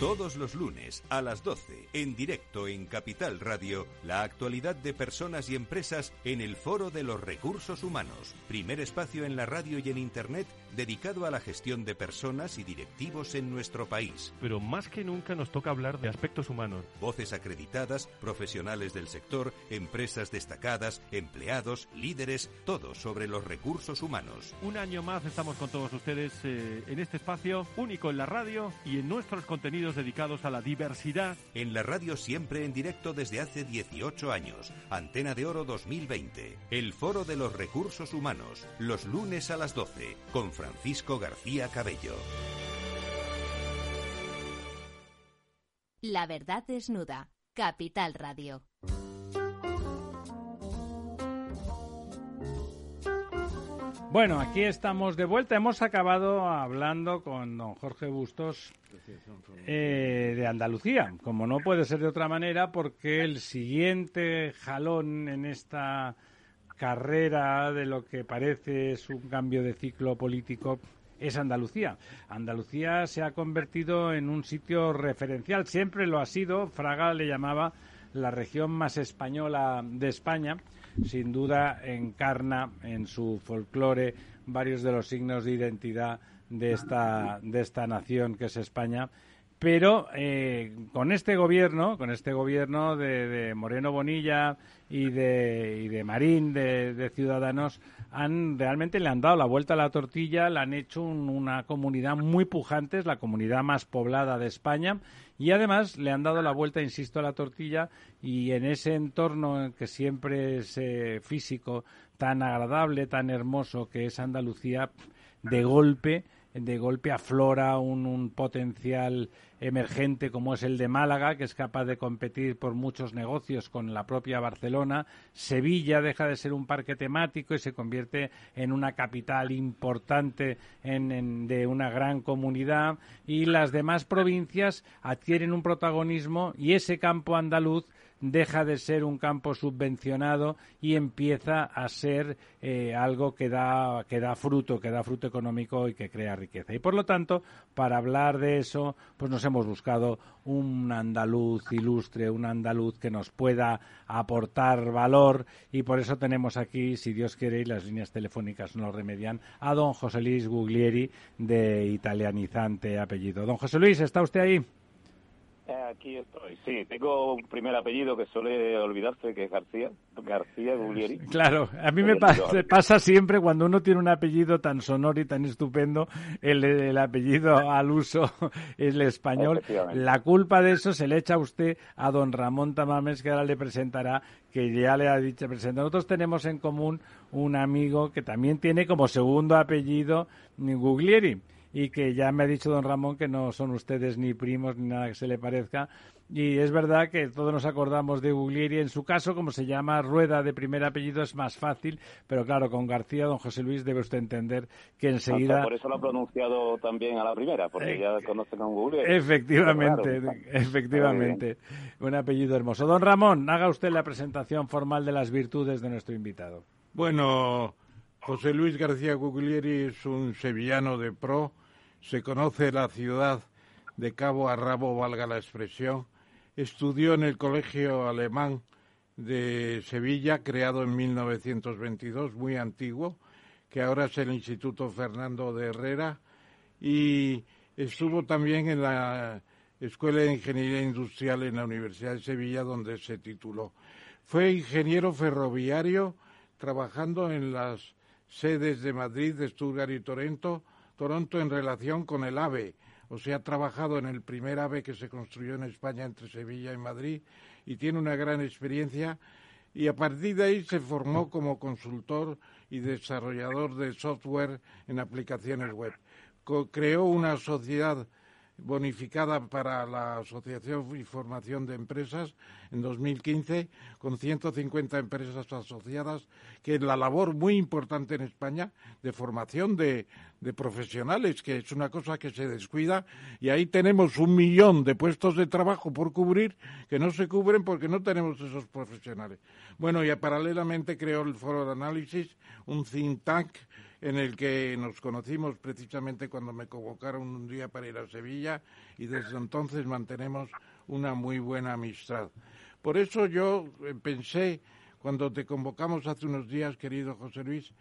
Todos los lunes a las 12, en directo en Capital Radio, la actualidad de personas y empresas en el Foro de los Recursos Humanos, primer espacio en la radio y en Internet dedicado a la gestión de personas y directivos en nuestro país. Pero más que nunca nos toca hablar de aspectos humanos. Voces acreditadas, profesionales del sector, empresas destacadas, empleados, líderes, todo sobre los recursos humanos. Un año más estamos con todos ustedes eh, en este espacio único en la radio y en nuestros contenidos dedicados a la diversidad. En la radio siempre en directo desde hace 18 años. Antena de Oro 2020. El Foro de los Recursos Humanos. Los lunes a las 12. Con Francisco García Cabello. La verdad desnuda. Capital Radio. Bueno, aquí estamos de vuelta. Hemos acabado hablando con don Jorge Bustos eh, de Andalucía, como no puede ser de otra manera, porque el siguiente jalón en esta carrera de lo que parece es un cambio de ciclo político es Andalucía. Andalucía se ha convertido en un sitio referencial, siempre lo ha sido. Fraga le llamaba la región más española de España. Sin duda encarna en su folclore varios de los signos de identidad de esta, de esta nación que es España pero eh, con este gobierno, con este gobierno de, Moreno Bonilla y de, de Marín, de, Ciudadanos, han realmente le han dado la vuelta a la tortilla, le han hecho una comunidad muy pujante, es la comunidad más poblada de España, y además le han dado la vuelta, insisto, a la tortilla, y en ese entorno que siempre es eh, físico, tan agradable, tan hermoso que es Andalucía, de golpe de golpe aflora un, un, potencial emergente como es el de Málaga, que es capaz de competir por muchos negocios con la propia Barcelona. Sevilla deja de ser un parque temático y se convierte en una capital importante en, de una gran comunidad. Y las demás provincias adquieren un protagonismo y ese campo andaluz deja de ser un campo subvencionado y empieza a ser eh, algo que da, que da fruto, que da fruto económico y que crea riqueza. Y por lo tanto, para hablar de eso, pues nos hemos buscado un andaluz ilustre, un andaluz que nos pueda aportar valor y por eso tenemos aquí, si Dios quiere y las líneas telefónicas no lo remedian, a don José Luis Guglieri de italianizante apellido. Don José Luis, ¿está usted ahí? Aquí estoy, sí. Tengo un primer apellido que suele olvidarse, que es García, García Guglieri. Claro, a mí me pasa siempre cuando uno tiene un apellido tan sonoro y tan estupendo, el, apellido al uso es el español. La culpa de eso se le echa a usted a don Ramón Tamames, que ahora le presentará, que ya le ha dicho presenta. Nosotros tenemos en común un amigo que también tiene como segundo apellido Guglieri y que ya me ha dicho don Ramón que no son ustedes ni primos ni nada que se le parezca. Y es verdad que todos nos acordamos de Guglieri. En su caso, como se llama Rueda de primer apellido, es más fácil. Pero claro, con García, don José Luis, debe usted entender que enseguida. por eso lo ha pronunciado también a la primera, porque ya conocen a un Guglieri. Efectivamente, efectivamente. Un apellido hermoso. Don Ramón, haga usted la presentación formal de las virtudes de nuestro invitado. Bueno, José Luis García Guglieri es un sevillano de pro se conoce la ciudad de cabo a rabo, valga la expresión. Estudió en el Colegio Alemán de Sevilla, creado en 1922, muy antiguo, que ahora es el Instituto Fernando de Herrera, y estuvo también en la Escuela de Ingeniería Industrial en la Universidad de Sevilla, donde se tituló. Fue ingeniero ferroviario, trabajando en las sedes de Madrid, de Stuttgart y Toronto, Toronto en relación con el AVE. O sea, ha trabajado en el primer AVE que se construyó en España entre Sevilla y Madrid y tiene una gran experiencia. Y a partir de ahí se formó como consultor y desarrollador de software en aplicaciones web. creó una sociedad bonificada para la Asociación y Formación de Empresas en 2015 con 150 empresas asociadas, que es la labor muy importante en España de formación de, profesionales, que es una cosa que se descuida y ahí tenemos un millón de puestos de trabajo por cubrir que no se cubren porque no tenemos esos profesionales. Bueno, y paralelamente creó el Foro de Análisis, un think tank en el que nos conocimos precisamente cuando me convocaron un día para ir a Sevilla y desde entonces mantenemos una muy buena amistad. Por eso yo eh, pensé, cuando te convocamos hace unos días, querido José Luis,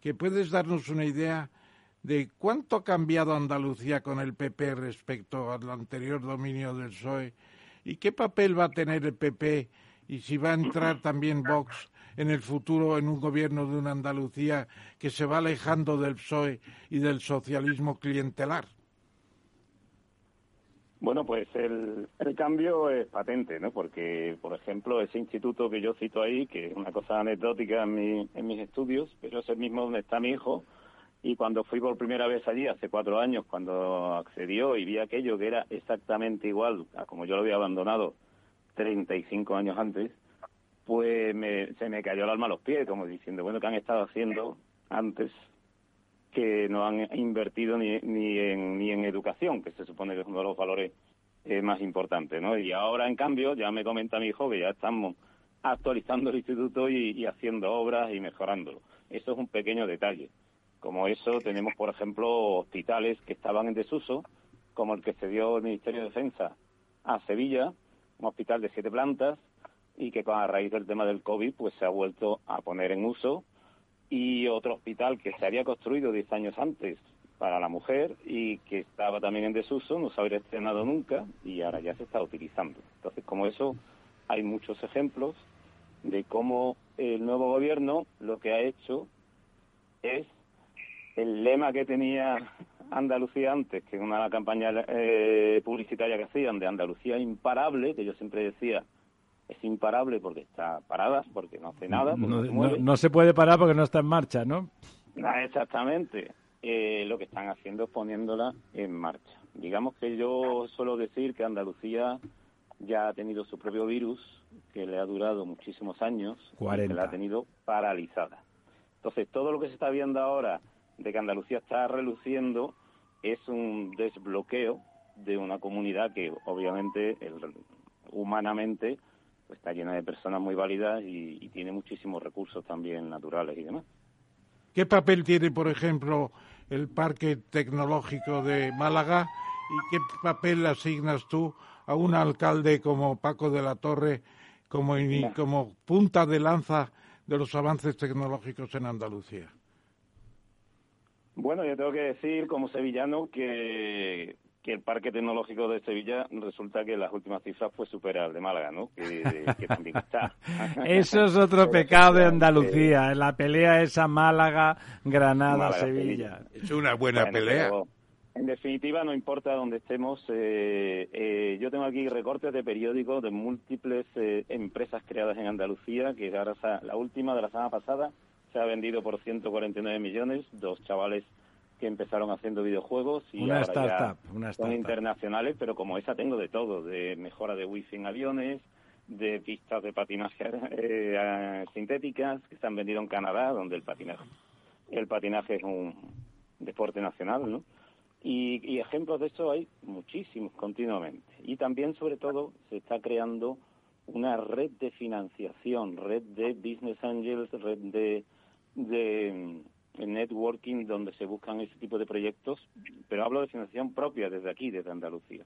que puedes darnos una idea de cuánto ha cambiado Andalucía con el PP respecto al anterior dominio del PSOE y qué papel va a tener el PP y si va a entrar también Vox en el futuro en un gobierno de una Andalucía que se va alejando del PSOE y del socialismo clientelar? Bueno, pues el, cambio es patente, ¿no? Porque, por ejemplo, ese instituto que yo cito ahí, que es una cosa anecdótica en, en mis estudios, pero es el mismo donde está mi hijo, y cuando fui por primera vez allí, hace cuatro años, cuando accedió y vi aquello que era exactamente igual a como yo lo había abandonado 35 años antes, pues se me cayó el alma a los pies, como diciendo, bueno, ¿qué han estado haciendo antes que no han invertido ni, ni, en, ni en educación, que se supone que es uno de los valores eh, más importantes, ¿no? Y ahora, en cambio, ya me comenta mi hijo que ya estamos actualizando el instituto y, y haciendo obras y mejorándolo. Eso es un pequeño detalle. Como eso, tenemos, por ejemplo, hospitales que estaban en desuso, como el que se dio el Ministerio de Defensa a Sevilla, un hospital de siete plantas, y que a raíz del tema del COVID pues se ha vuelto a poner en uso y otro hospital que se había construido 10 años antes para la mujer y que estaba también en desuso, no se habría estrenado nunca y ahora ya se está utilizando. Entonces, como eso, hay muchos ejemplos de cómo el nuevo gobierno lo que ha hecho es el lema que tenía Andalucía antes, que en una campaña eh, publicitaria que hacían de Andalucía imparable, que yo siempre decía, es imparable porque está parada, porque no hace nada. No, se puede parar porque no está en marcha, ¿no? Ah, exactamente. eh, lo que están haciendo es poniéndola en marcha. Digamos que yo suelo decir que Andalucía ya ha tenido su propio virus, que le ha durado muchísimos años, y que 40. la ha tenido paralizada. Entonces, todo lo que se está viendo ahora de que Andalucía está reluciendo es un desbloqueo de una comunidad que, obviamente, el- humanamente, pues, está llena de personas muy válidas y, y tiene muchísimos recursos también naturales y demás. ¿Qué papel tiene, por ejemplo, el Parque Tecnológico de Málaga y qué papel asignas tú a un alcalde como Paco de la Torre como, como punta de lanza de los avances tecnológicos en Andalucía? Bueno, yo tengo que decir como sevillano que, que el Parque Tecnológico de Sevilla resulta que las últimas cifras pues supera al de Málaga, ¿no? Que, que también está. Eso es otro pecado de Andalucía, la pelea esa Málaga, Granada, Málaga, Sevilla. Es una buena Bueno, pelea. pero, en definitiva, no importa dónde estemos. eh, eh, yo tengo aquí recortes de periódicos de múltiples eh, empresas creadas en Andalucía, que ahora la última de la semana pasada se ha vendido por 149 millones, dos chavales que empezaron haciendo videojuegos y Una ahora ya startup, son internacionales, pero como esa tengo de todo, de mejora de wifi en aviones, de pistas de patinaje eh, sintéticas que se han vendido en Canadá, donde el patinaje el patinaje es un deporte nacional, ¿no? Y, y ejemplos de eso hay muchísimos continuamente. Y también, sobre todo, se está creando una red de financiación, red de business angels, red de, de mm, networking donde se buscan ese tipo de proyectos, pero hablo de financiación propia desde aquí, desde Andalucía,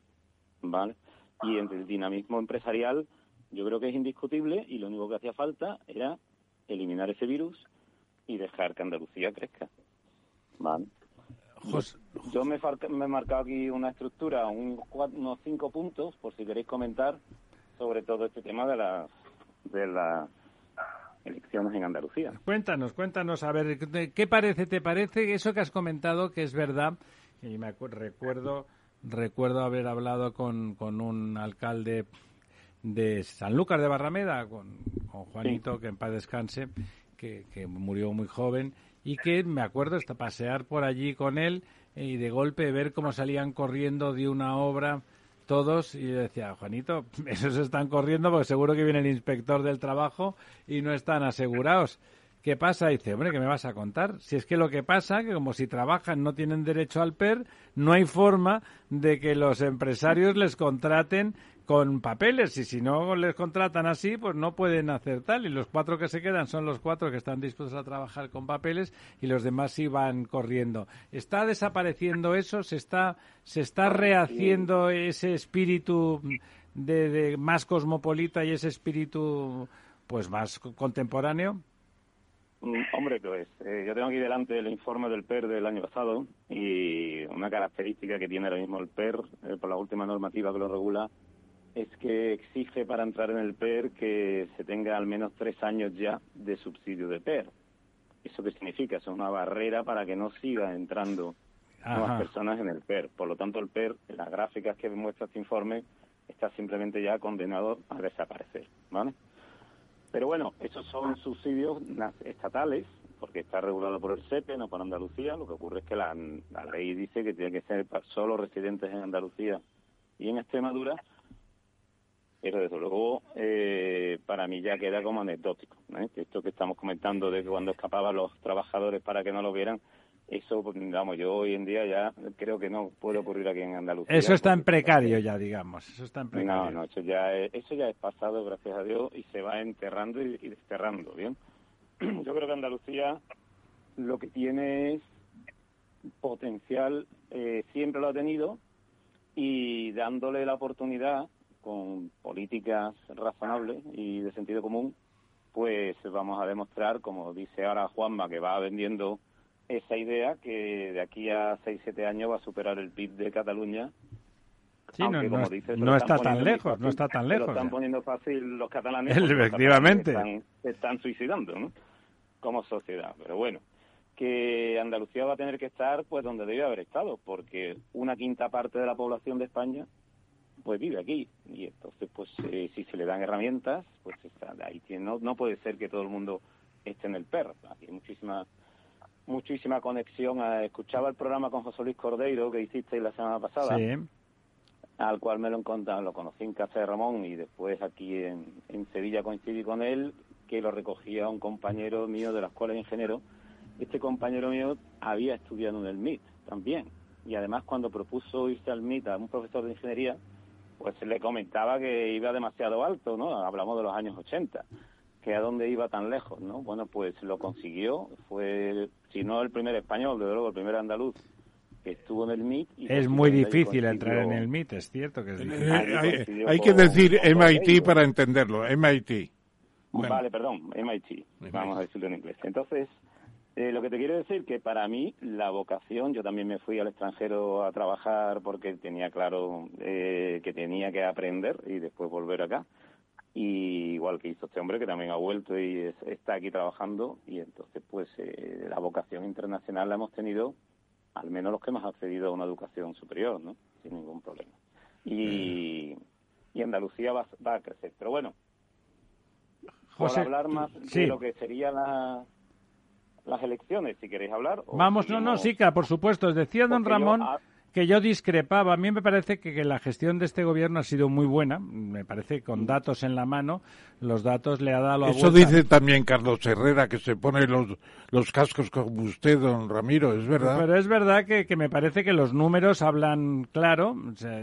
¿vale? Y entre el dinamismo empresarial, yo creo que es indiscutible y lo único que hacía falta era eliminar ese virus y dejar que Andalucía crezca, ¿vale? Jos- Yo me, me he marcado aquí una estructura, un unos cinco puntos, por si queréis comentar sobre todo este tema de las de las elecciones en Andalucía. Cuéntanos, cuéntanos, a ver, ¿de- ¿qué parece, te parece eso que has comentado que es verdad? Y me recuerdo, recuerdo haber hablado con, con un alcalde de Sanlúcar de Barrameda, con, con Juanito, que en paz descanse, que, que murió muy joven, y que me acuerdo hasta pasear por allí con él y de golpe ver cómo salían corriendo de una obra todos y decía, Juanito, esos están corriendo porque seguro que viene el inspector del trabajo y no están asegurados. ¿Qué pasa? Dice, hombre, ¿qué me vas a contar? Si es que lo que pasa, que como si trabajan no tienen derecho al PER, no hay forma de que los empresarios les contraten con papeles y si no les contratan así, pues no pueden hacer tal. Y los cuatro que se quedan son los cuatro que están dispuestos a trabajar con papeles y los demás sí van corriendo. ¿Está desapareciendo eso? ¿Se está, se está rehaciendo ese espíritu de, de más cosmopolita y ese espíritu pues más co- contemporáneo? Mm, Hombre, pues eh, yo tengo aquí delante el informe del PER del año pasado y una característica que tiene ahora mismo el PER, eh, por la última normativa que lo regula, es que exige para entrar en el PER que se tenga al menos tres años ya de subsidio de PER. ¿Eso qué significa? Es una barrera para que no siga entrando nuevas Ajá. personas en el PER. Por lo tanto, el PER, en las gráficas que muestra este informe, está simplemente ya condenado a desaparecer, ¿vale? Pero bueno, esos son subsidios estatales, porque está regulado por el SEPE, no por Andalucía. Lo que ocurre es que la, la ley dice que tiene que ser para solo residentes en Andalucía y en Extremadura, pero desde luego eh, para mí ya queda como anecdótico. ¿eh? Esto que estamos comentando de que cuando escapaban los trabajadores para que no lo vieran, eso, pues, vamos, yo hoy en día ya creo que no puede ocurrir aquí en Andalucía. Eso está en precario ya, digamos. Eso está en precario. no, no, eso ya, es, eso ya es pasado, gracias a Dios, y se va enterrando y, y desterrando, ¿bien? Yo creo que Andalucía lo que tiene es potencial, eh, siempre lo ha tenido, y dándole la oportunidad con políticas razonables y de sentido común, pues vamos a demostrar, como dice ahora Juanma, que va vendiendo esa idea, que de aquí a 6-7 años va a superar el PIB de Cataluña Sí, no, aunque, no como no lo está tan lejos, no está tan lejos, Lo están poniendo fácil los catalanes. los Efectivamente. están- se están suicidando, ¿no? Como sociedad. Pero bueno, que Andalucía va a tener que estar pues donde debe haber estado, porque una quinta parte de la población de España pues vive aquí y entonces pues eh, si se le dan herramientas pues está ahí tiene- no no puede ser que todo el mundo esté en el PER aquí hay muchísimas muchísima conexión. a- escuchaba el programa con José Luis Cordeiro que hicisteis la semana pasada, Sí. al cual me lo encontraba, lo conocí en Casa de Ramón y después aquí en, en Sevilla coincidí con él, que lo recogía un compañero mío de la Escuela de Ingenieros. Este compañero mío había estudiado en el MIT también. Y además cuando propuso irse al MIT a un profesor de ingeniería, pues le comentaba que iba demasiado alto, ¿no? Hablamos de los años 80, que a dónde iba tan lejos, ¿no? Bueno, pues lo consiguió, fue, si no el primer español, desde luego el primer andaluz que estuvo en el MIT. y Es muy difícil entrar en el MIT, es cierto que es Eh, difícil. hay, hay que decir MIT para entenderlo, MIT. Bueno. Vale, perdón, MIT, vamos a decirlo en inglés. Entonces, eh, lo que te quiero decir que para mí la vocación, yo también me fui al extranjero a trabajar porque tenía claro eh, que tenía que aprender y después volver acá. Y igual que hizo este hombre que también ha vuelto y es- está aquí trabajando y entonces pues eh, la vocación internacional la hemos tenido al menos los que hemos accedido a una educación superior, ¿no? Sin ningún problema. Y, y Andalucía va, va a crecer. Pero bueno, José, por hablar más sí. de lo que serían la- las elecciones, si queréis hablar. Vamos, no, no, sí, claro, por supuesto. Decía don Porque yo, Ramón ah, que yo discrepaba. A mí me parece que, que la gestión de este gobierno ha sido muy buena. Me parece Mm. con datos en la mano. Los datos le ha dado la Eso vuelta. dice también Carlos Herrera, que se pone los, los cascos como usted, don Ramiro, ¿es verdad? Pero es verdad que, que me parece que los números hablan claro. o sea,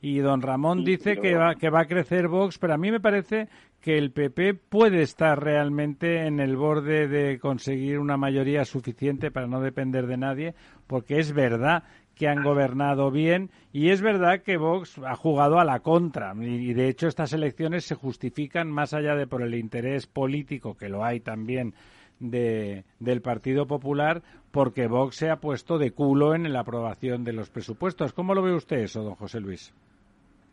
y don Ramón dice pero- que va, que va a crecer Vox, pero a mí me parece que el PP puede estar realmente en el borde de conseguir una mayoría suficiente para no depender de nadie, porque es verdad que han gobernado bien y es verdad que Vox ha jugado a la contra y, de hecho estas elecciones se justifican más allá de por el interés político que lo hay también de, del Partido Popular porque Vox se ha puesto de culo en la aprobación de los presupuestos. ¿Cómo lo ve usted eso, don José Luis?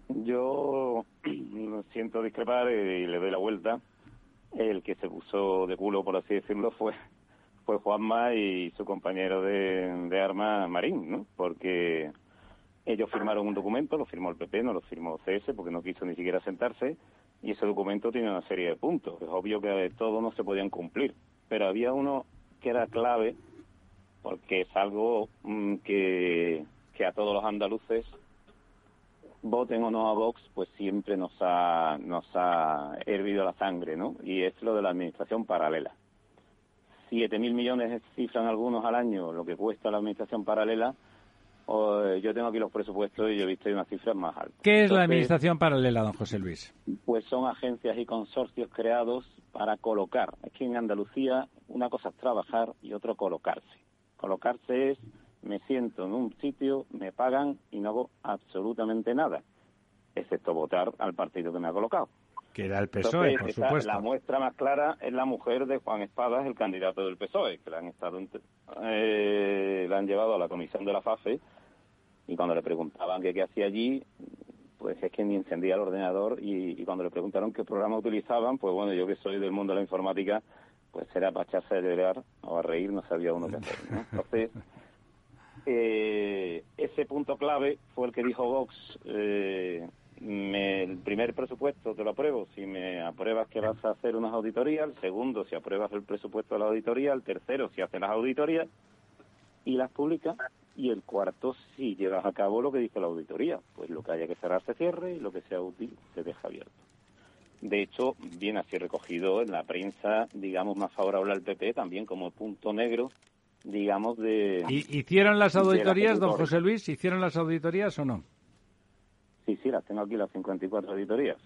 Yo siento discrepar y le doy la vuelta. El que se puso de culo, por así decirlo, fue fue Juanma y su compañero de, de armas Marín, ¿no? Porque ellos firmaron un documento, lo firmó el PP, no lo firmó CS, porque no quiso ni siquiera sentarse, y ese documento tiene una serie de puntos. Es obvio que todos no se podían cumplir, pero había uno que era clave, porque es algo mm, que, que a todos los andaluces voten o no a Vox, pues siempre nos ha, nos ha hervido la sangre, ¿no? Y es lo de la administración paralela. Siete mil millones cifran algunos al año lo que cuesta la administración paralela. O, eh, yo tengo aquí los presupuestos y yo he visto unas cifras más altas. ¿Qué es la administración paralela, don José Luis? Pues son agencias y consorcios creados para colocar. Es que en Andalucía una cosa es trabajar y otro colocarse. Colocarse es me siento en un sitio, me pagan y no hago absolutamente nada, excepto votar al partido que me ha colocado. Que era el PSOE, Entonces, por esa- supuesto. La muestra más clara es la mujer de Juan Espadas, el candidato del PSOE, que la han estado eh, la han llevado a la comisión de la FAFE y cuando le preguntaban qué hacía allí, pues es que ni encendía el ordenador y, y cuando le preguntaron qué programa utilizaban, pues bueno, yo que soy del mundo de la informática, pues era para echarse a llorar o a reír, no sabía uno qué hacer. ¿no? Entonces, eh, ese punto clave fue el que dijo Vox, eh, me- el primer presupuesto te lo apruebo si me apruebas que vas a hacer unas auditorías, el segundo si apruebas el presupuesto de la auditoría, el tercero si haces las auditorías y las publicas y el cuarto si llevas a cabo lo que dice la auditoría, pues lo que haya que cerrar se cierre y lo que sea útil se deja abierto. De hecho, viene así recogido en la prensa, digamos, más favorable al PP, también como punto negro, digamos, de... ¿Y- ¿Hicieron las la auditorías, don. José Luis? ¿Hicieron las auditorías o no? Sí, sí, las tengo aquí, las 54 auditorías.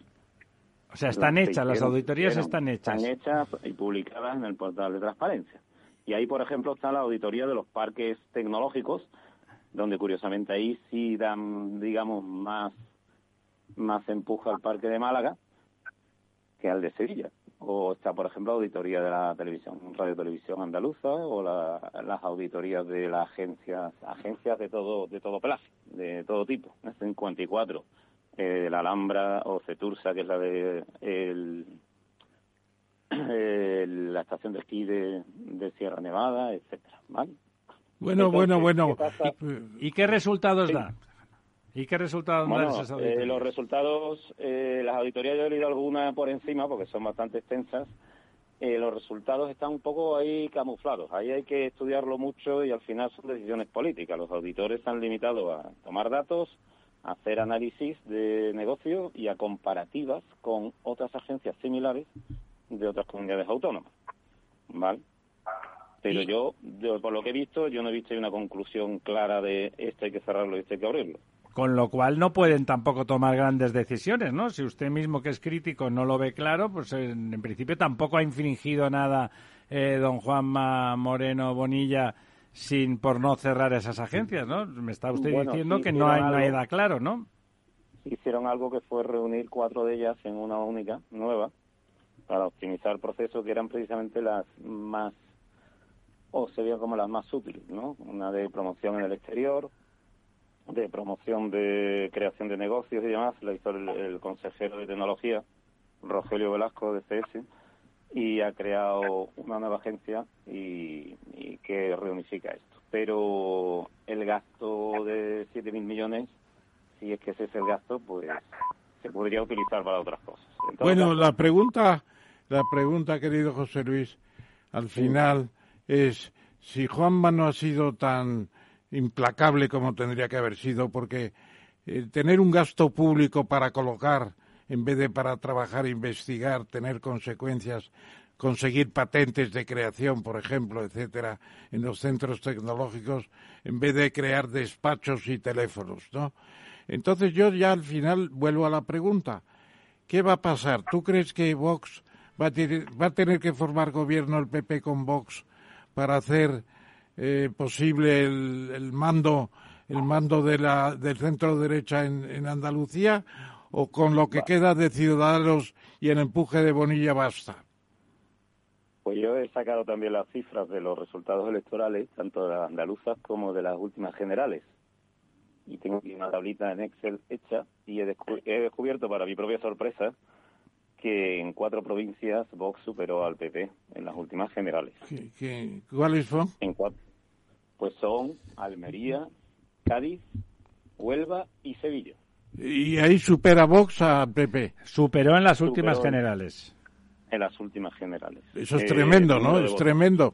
O sea, están Las hechas, las auditorías están hechas. Están hechas y publicadas en el portal de transparencia. Y ahí, por ejemplo, está la auditoría de los parques tecnológicos, donde curiosamente ahí sí dan, digamos, más, más empuja al parque de Málaga que al de Sevilla. O está, por ejemplo, la auditoría de la televisión, Radio Televisión Andaluza, o la- las auditorías de las agencias, agencias de todo, de todo clase, de todo tipo, ¿eh? 54. Eh, la Alhambra o Cetursa, que es la de el, el- la estación de esquí de, de Sierra Nevada, etcétera, ¿vale? Bueno, Entonces, bueno, bueno. ¿Y qué resultados Sí. da? ¿Y qué resultados Bueno, dan esas eh, auditorías? los resultados, eh, las auditorías yo he leído algunas por encima porque son bastante extensas eh, los resultados están un poco ahí camuflados. Ahí hay que estudiarlo mucho y al final son decisiones políticas. Los auditores están limitados a tomar datos, a hacer análisis de negocio y a comparativas con otras agencias similares de otras comunidades autónomas. ¿Vale? Pero yo, yo, por lo que he visto, yo no he visto una conclusión clara de esto hay que cerrarlo y esto hay que abrirlo. Con lo cual no pueden tampoco tomar grandes decisiones, ¿no? Si usted mismo que es crítico no lo ve claro, pues en, en principio tampoco ha infringido nada eh, don Juanma Moreno Bonilla sin por no cerrar esas agencias, ¿no? Me está usted Bueno, diciendo que no hay, no nada claro, ¿no? Hicieron algo que fue reunir cuatro de ellas en una única, nueva, para optimizar el proceso, que eran precisamente las más, o serían como las más útiles, ¿no? Una de promoción en el exterior, de promoción de creación de negocios y demás, la hizo el, el consejero de tecnología, Rogelio Velasco, de CS, y ha creado una nueva agencia y, y que reunifica esto. Pero el gasto de 7.000 millones, si es que ese es el gasto, pues se podría utilizar para otras cosas. Bueno, la pregunta, la pregunta, querido José Luis, al final es si Juanma no ha sido tan implacable como tendría que haber sido, porque eh, tener un gasto público para colocar en vez de para trabajar, e investigar, tener consecuencias, conseguir patentes de creación, por ejemplo, etcétera, en los centros tecnológicos, en vez de crear despachos y teléfonos, ¿no? Entonces yo ya al final vuelvo a la pregunta. ¿Qué va a pasar? ¿Tú crees que Vox va a, tener, va a tener que formar gobierno el PP con Vox para hacer eh, posible el, el mando el mando de la, del centro derecha en, en Andalucía o con lo que queda de Ciudadanos y el empuje de Bonilla basta? Pues yo he sacado también las cifras de los resultados electorales, tanto de las andaluzas como de las últimas generales. Y tengo aquí una tablita en Excel hecha y he, descu- he descubierto, para mi propia sorpresa, que en cuatro provincias Vox superó al PP en las últimas generales. ¿Qué- qué- ¿Cuáles son? En cuatro, pues son Almería, Cádiz, Huelva y Sevilla. Y ahí supera Vox al PP. Superó en las últimas Superó generales. En las últimas generales. Eso es Eh, tremendo, ¿no? Es tremendo.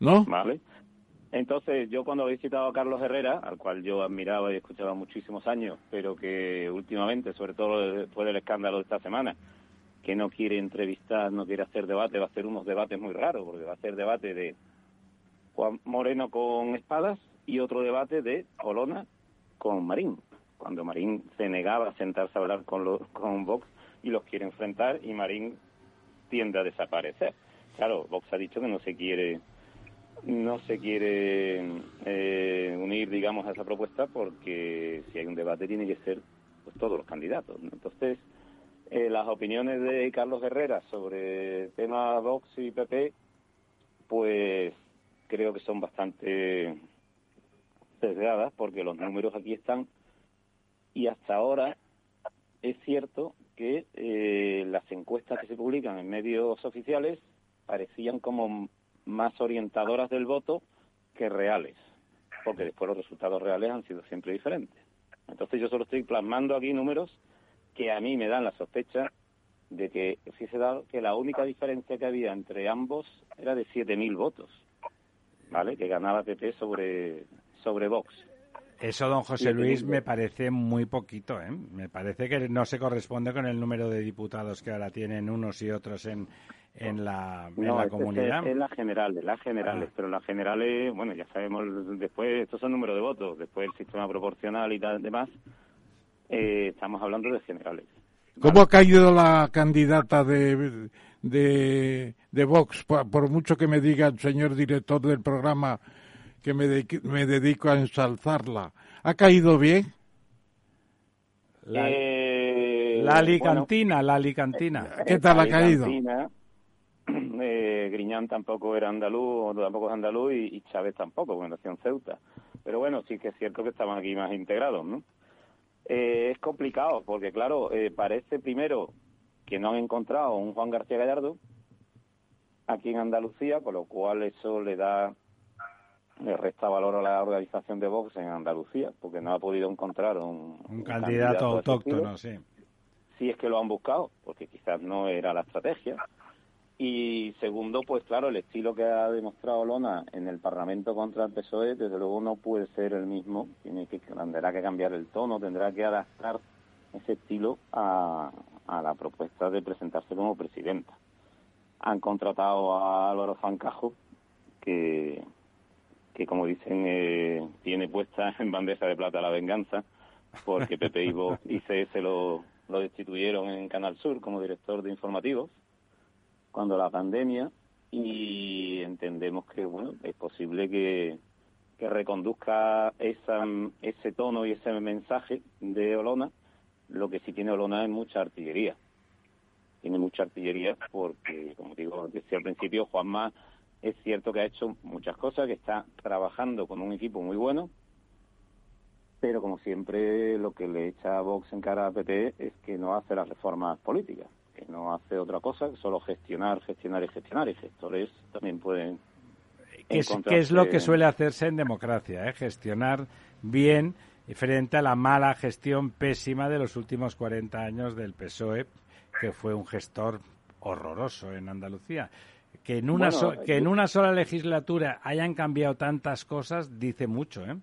¿No? Vale. Entonces, yo cuando he citado a Carlos Herrera, al cual yo admiraba y escuchaba muchísimos años, pero que últimamente, sobre todo después del escándalo de esta semana, que no quiere entrevistar, no quiere hacer debate, va a hacer unos debates muy raros, porque va a hacer debate de Juan Moreno con espadas y otro debate de Olona con Marín, cuando Marín se negaba a sentarse a hablar con, los, con Vox y los quiere enfrentar y Marín tiende a desaparecer. Claro, Vox ha dicho que no se quiere no se quiere eh, unir, digamos, a esa propuesta porque si hay un debate tiene que ser pues, todos los candidatos. Entonces, eh, las opiniones de Carlos Herrera sobre el tema Vox y PP, pues creo que son bastante sesgadas porque los números aquí están y hasta ahora es cierto que eh, las encuestas que se publican en medios oficiales parecían como más orientadoras del voto que reales, porque después los resultados reales han sido siempre diferentes. Entonces yo solo estoy plasmando aquí números que a mí me dan la sospecha de que si se da que la única diferencia que había entre ambos era de 7.000 votos, ¿vale? Que ganaba PP sobre sobre Vox. Eso, don José Luis, me parece muy poquito, ¿eh? Me parece que no se corresponde con el número de diputados que ahora tienen unos y otros en, en la, en No, la es- comunidad. Es, las generales, las generales, Ah. pero las generales, bueno, ya sabemos después, estos son números de votos, después el sistema proporcional y tal, demás, eh, estamos hablando de generales. ¿Cómo ha caído la candidata de, de, de Vox? Por, por mucho que me diga el señor director del programa que me, dediqui- me dedico a ensalzarla. ¿Ha caído bien? La, Eh, la bueno, alicantina, la alicantina. ¿Qué tal ha caído? Alicantina, eh, Griñán tampoco era andaluz, tampoco es andaluz, y, y Chávez tampoco, porque nació en Ceuta. Pero bueno, sí que es cierto que estaban aquí más integrados, ¿no? Eh, es complicado, porque claro, eh, parece primero que no han encontrado un Juan García Gallardo aquí en Andalucía, con lo cual eso le da, le resta valor a la organización de Vox en Andalucía, porque no ha podido encontrar un, Un candidato autóctono, sí. si es que lo han buscado, porque quizás no era la estrategia. Y segundo, pues claro, el estilo que ha demostrado Lona en el Parlamento contra el PSOE, desde luego no puede ser el mismo. Tiene que, tendrá que cambiar el tono, tendrá que adaptar ese estilo a, a la propuesta de presentarse como presidenta. Han contratado a Álvaro Fancajo, que, que como dicen, eh, tiene puesta en bandeja de plata la venganza, porque Pepe Ivo y CS lo, lo destituyeron en Canal Sur como director de informativos cuando la pandemia y entendemos que bueno es posible que, que reconduzca esa, ese tono y ese mensaje de Olona. Lo que sí tiene Olona es mucha artillería. Tiene mucha artillería porque, como digo, decía al principio, Juanma es cierto que ha hecho muchas cosas, que está trabajando con un equipo muy bueno, pero como siempre lo que le echa a Vox en cara a PP es que no hace las reformas políticas que no hace otra cosa que solo gestionar, gestionar y gestionar, y gestores también pueden... ¿Qué es, es lo que suele hacerse en democracia? Eh? Gestionar bien frente a la mala gestión pésima de los últimos 40 años del PSOE, que fue un gestor horroroso en Andalucía. Que en una, que en una sola legislatura hayan cambiado tantas cosas dice mucho, ¿eh?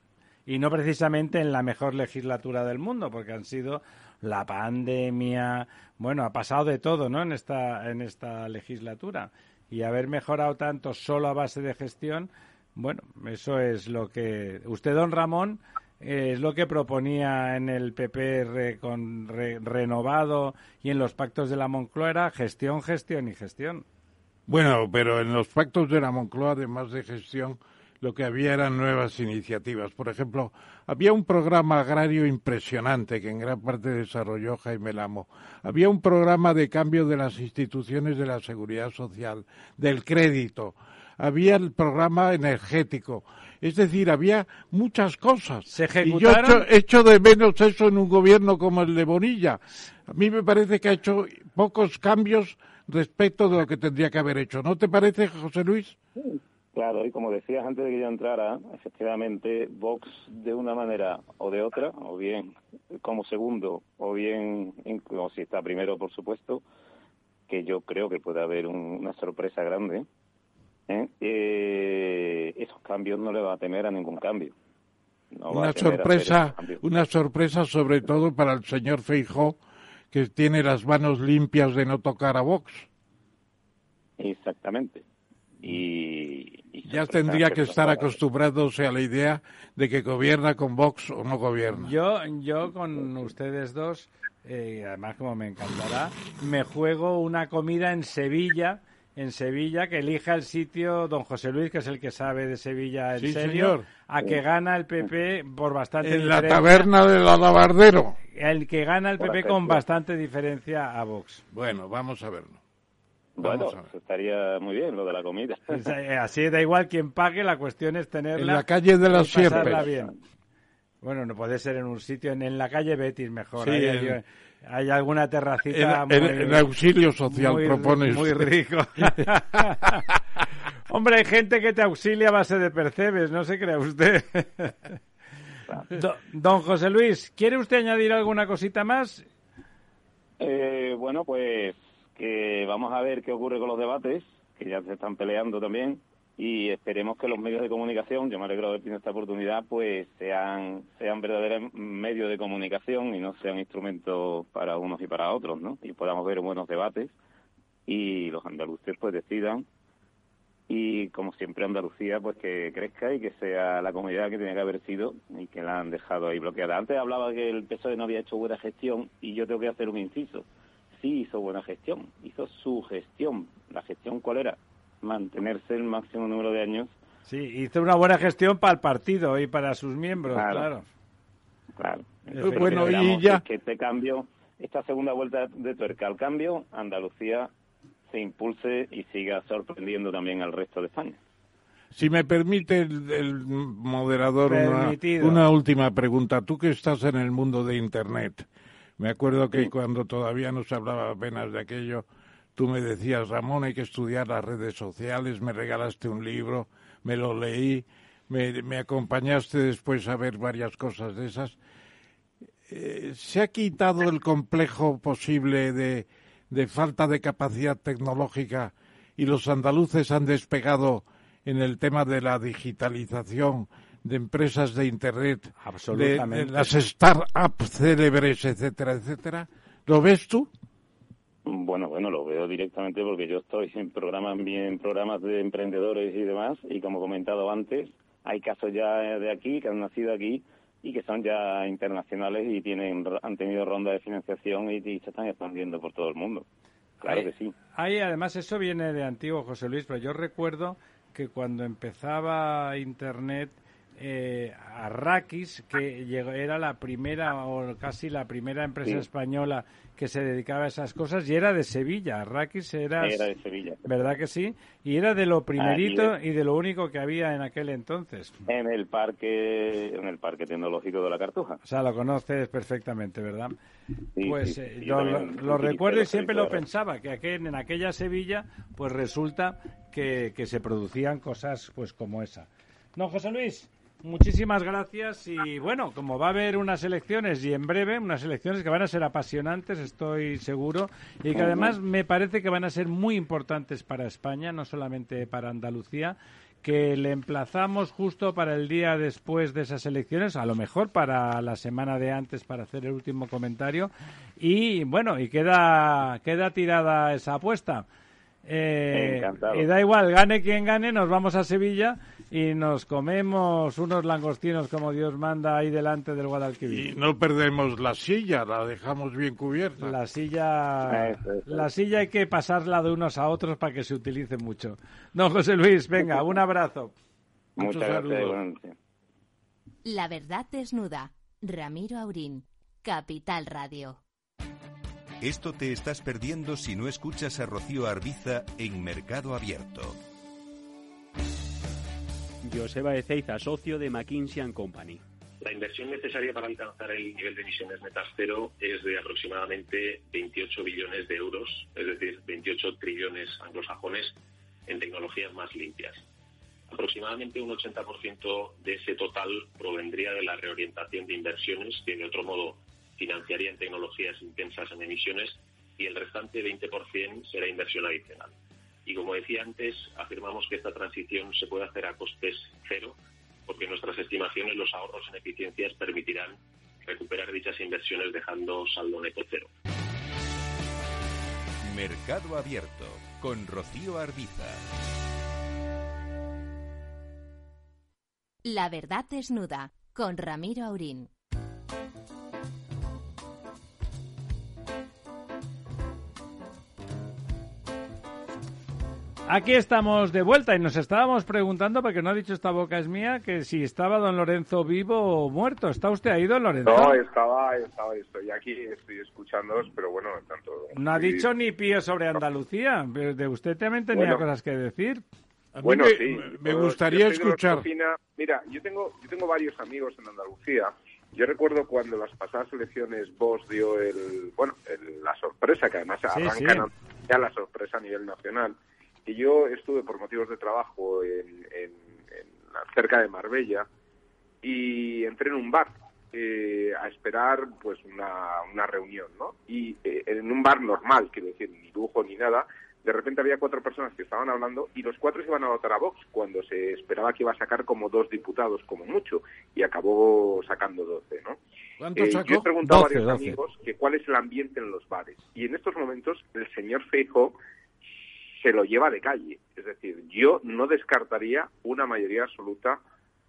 Y no precisamente en la mejor legislatura del mundo, porque han sido la pandemia, bueno, ha pasado de todo, ¿no? En esta, en esta legislatura. Y haber mejorado tanto solo a base de gestión, bueno, eso es lo que. Usted, don Ramón, es lo que proponía en el PP con renovado y en los pactos de la Moncloa gestión, gestión y gestión. Bueno, pero en los pactos de la Moncloa, además de gestión, lo que había eran nuevas iniciativas. Por ejemplo, había un programa agrario impresionante que en gran parte desarrolló Jaime Lamo. Había un programa de cambio de las instituciones de la seguridad social, del crédito. Había el programa energético. Es decir, había muchas cosas. ¿Se Y yo echo, echo de menos eso en un gobierno como el de Bonilla. A mí me parece que ha hecho pocos cambios respecto de lo que tendría que haber hecho. ¿No te parece, José Luis? Claro, y como decías antes de que yo entrara, efectivamente Vox de una manera o de otra, o bien como segundo, o bien, o si está primero, por supuesto, que yo creo que puede haber una sorpresa grande, ¿eh? Eh, esos cambios no le va a temer a ningún cambio. una sorpresa, una sorpresa sobre todo para el señor Feijó, que tiene las manos limpias de no tocar a Vox. Exactamente. Y, ya tendría que estar acostumbrándose a la idea de que gobierna con Vox o no gobierna. Yo, yo con ustedes dos, eh, además como me encantará, me juego una comida en Sevilla, en Sevilla, que elija el sitio don José Luis, que es el que sabe de Sevilla en sí, serio, señor. a que gana el PP por bastante En la taberna del alabardero. El que gana el PP con bastante diferencia a Vox. Bueno, vamos a verlo. Bueno, estaría muy bien lo de la comida. Así da igual quien pague, la cuestión es tenerla. En la calle de las bien. Bueno, no puede ser en un sitio, en, la calle Betis mejor. Sí, hay, alguna terracita. En, el auxilio social muy, propones. Muy rico. Hombre, hay gente que te auxilia a base de percebes, no se crea usted. don José Luis, ¿quiere usted añadir alguna cosita más? Eh, bueno, pues que vamos a ver qué ocurre con los debates, que ya se están peleando también, y esperemos que los medios de comunicación, yo me alegro de haber tenido esta oportunidad, pues sean, sean verdaderos medios de comunicación y no sean instrumentos para unos y para otros, ¿no? Y podamos ver buenos debates y los andaluces pues decidan y como siempre Andalucía pues que crezca y que sea la comunidad que tiene que haber sido y que la han dejado ahí bloqueada. Antes hablaba que el PSOE no había hecho buena gestión y yo tengo que hacer un inciso sí hizo buena gestión, hizo su gestión. ¿La gestión cuál era? Mantenerse el máximo número de años. Sí, hizo una buena gestión para el partido y para sus miembros, claro. Claro. Bueno, y ya... Que este cambio, esta segunda vuelta de tuerca al cambio, Andalucía se impulse y siga sorprendiendo también al resto de España. Si me permite el, moderador una, una, última pregunta. Tú que estás en el mundo de Internet, me acuerdo que cuando todavía no se hablaba apenas de aquello, tú me decías, Ramón, hay que estudiar las redes sociales, me regalaste un libro, me lo leí, me, acompañaste después a ver varias cosas de esas. Eh, ¿Se ha quitado el complejo posible de, de falta de capacidad tecnológica y los andaluces han despegado en el tema de la digitalización de empresas de Internet, de, de las start-up célebres, etcétera, etcétera. ¿Lo ves tú? Bueno, bueno, lo veo directamente porque yo estoy en programas, en programas de emprendedores y demás, y como he comentado antes, hay casos ya de aquí, que han nacido aquí, y que son ya internacionales y tienen han tenido ronda de financiación y, y se están expandiendo por todo el mundo. Claro que sí. Ahí, además, eso viene de antiguo, José Luis, pero yo recuerdo que cuando empezaba Internet, eh, Arrakis, que llegó- era la primera o casi la primera empresa Sí. española que se dedicaba a esas cosas, y era de Sevilla. Arrakis era... Era de Sevilla. ¿Verdad que sí? Y era de lo primerito y de lo único que había en aquel entonces. En el parque, en el parque tecnológico de la Cartuja. O sea, lo conoces perfectamente, ¿verdad? Sí, pues sí, eh, lo, también lo utilicé recuerdo y siempre lo pensaba, que aquel, en aquella Sevilla, pues resulta que, que se producían cosas pues como esa. No, José Luis, muchísimas gracias y bueno, como va a haber unas elecciones y en breve, unas elecciones que van a ser apasionantes, estoy seguro, y que además me parece que van a ser muy importantes para España, no solamente para Andalucía, que le emplazamos justo para el día después de esas elecciones, a lo mejor para la semana de antes para hacer el último comentario. Y bueno, y queda, queda tirada esa apuesta. Eh, y da igual, gane quien gane, nos vamos a Sevilla y nos comemos unos langostinos como Dios manda ahí delante del Guadalquivir. Y no perdemos la silla, la dejamos bien cubierta. La silla, Eso, eso. la silla hay que pasarla de unos a otros para que se utilice mucho. Don José Luis, venga, un abrazo. Muchas Muchos gracias. La verdad desnuda. Ramiro Aurín. Capital Radio. Esto te estás perdiendo si no escuchas a Rocío Arbiza en Mercado Abierto. Joseba Ezeiza, socio de McKinsey Company. La inversión necesaria para alcanzar el nivel de emisiones netas cero es de aproximadamente 28 billones de euros, es decir, 28 trillones anglosajones en tecnologías más limpias. Aproximadamente un 80% de ese total provendría de la reorientación de inversiones que de otro modo financiarían tecnologías intensas en emisiones y el restante 20% será inversión adicional. Y como decía antes, afirmamos que esta transición se puede hacer a costes cero porque en nuestras estimaciones los ahorros en eficiencias permitirán recuperar dichas inversiones dejando saldo neto cero. Mercado Abierto con Rocío Arbiza. La verdad desnuda. Con Ramiro Aurín. Aquí estamos de vuelta y nos estábamos preguntando, porque no ha dicho esta boca es mía, que si estaba don Lorenzo vivo o muerto. ¿Está usted ahí, don Lorenzo? No, estaba, estaba, estoy aquí, estoy escuchándoos, pero bueno, tanto... No ha sí, dicho ni pío sobre Andalucía. pero De usted también tenía Bueno. cosas que decir. A mí Bueno, me, sí. me gustaría escuchar. opina- Mira, yo tengo, yo tengo varios amigos en Andalucía. Yo recuerdo cuando las pasadas elecciones vos dio el, bueno, el- la sorpresa, que además Sí, arrancan sí. ya la sorpresa a nivel nacional. Y yo estuve por motivos de trabajo en, en- en- cerca de Marbella y entré en un bar eh, a esperar pues una, una reunión, ¿no? Y eh, en un bar normal, quiero decir, ni lujo ni nada, de repente había cuatro personas que estaban hablando y los cuatro se iban a votar a Vox cuando se esperaba que iba a sacar como dos diputados, como mucho, y acabó sacando doce, ¿no? ¿Cuántos Eh, yo he preguntado a 12, varios 12. amigos que cuál es el ambiente en los bares. Y en estos momentos el señor Feijóo se lo lleva de calle. Es decir, yo no descartaría una mayoría absoluta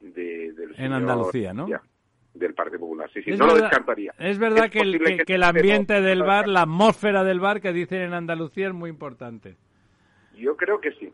de, del En señor- Andalucía, ¿no? ya, del Partido Popular. Sí, sí, Es no lo verdad- descartaría. Es verdad Es que el, que- que el ambiente del bar, la atmósfera del bar que dicen en Andalucía es muy importante. Yo creo que sí.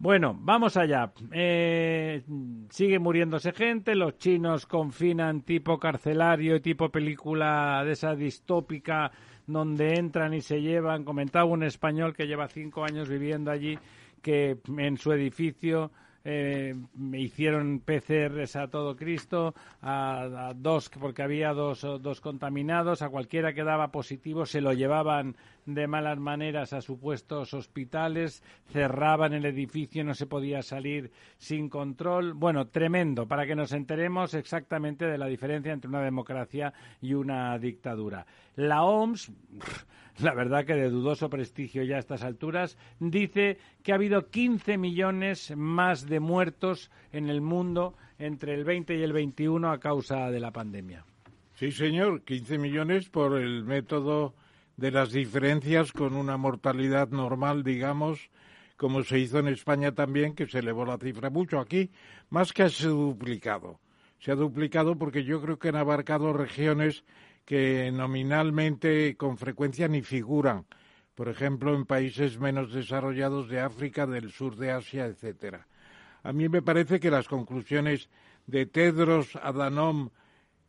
Bueno, vamos allá. Eh, sigue muriéndose gente, los chinos confinan tipo carcelario, tipo película de esa distópica donde entran y se llevan. Comentaba un español que lleva cinco años viviendo allí que en su edificio eh, me hicieron PCRs a todo Cristo, a, a dos, porque había dos, dos contaminados, a cualquiera que daba positivo se lo llevaban de malas maneras a supuestos hospitales, cerraban el edificio, no se podía salir sin control. Bueno, tremendo, para que nos enteremos exactamente de la diferencia entre una democracia y una dictadura. La OMS, la verdad que de dudoso prestigio ya a estas alturas, dice que ha habido 15 millones más de muertos en el mundo entre el 20 y el 21 a causa de la pandemia. Sí, señor, 15 millones por el método de las diferencias con una mortalidad normal, digamos, como se hizo en España también, que se elevó la cifra mucho. Aquí, más que se ha duplicado. Se ha duplicado porque yo creo que han abarcado regiones que nominalmente con frecuencia ni figuran. Por ejemplo, en países menos desarrollados de África, del sur de Asia, etcétera. A mí me parece que las conclusiones de Tedros Adhanom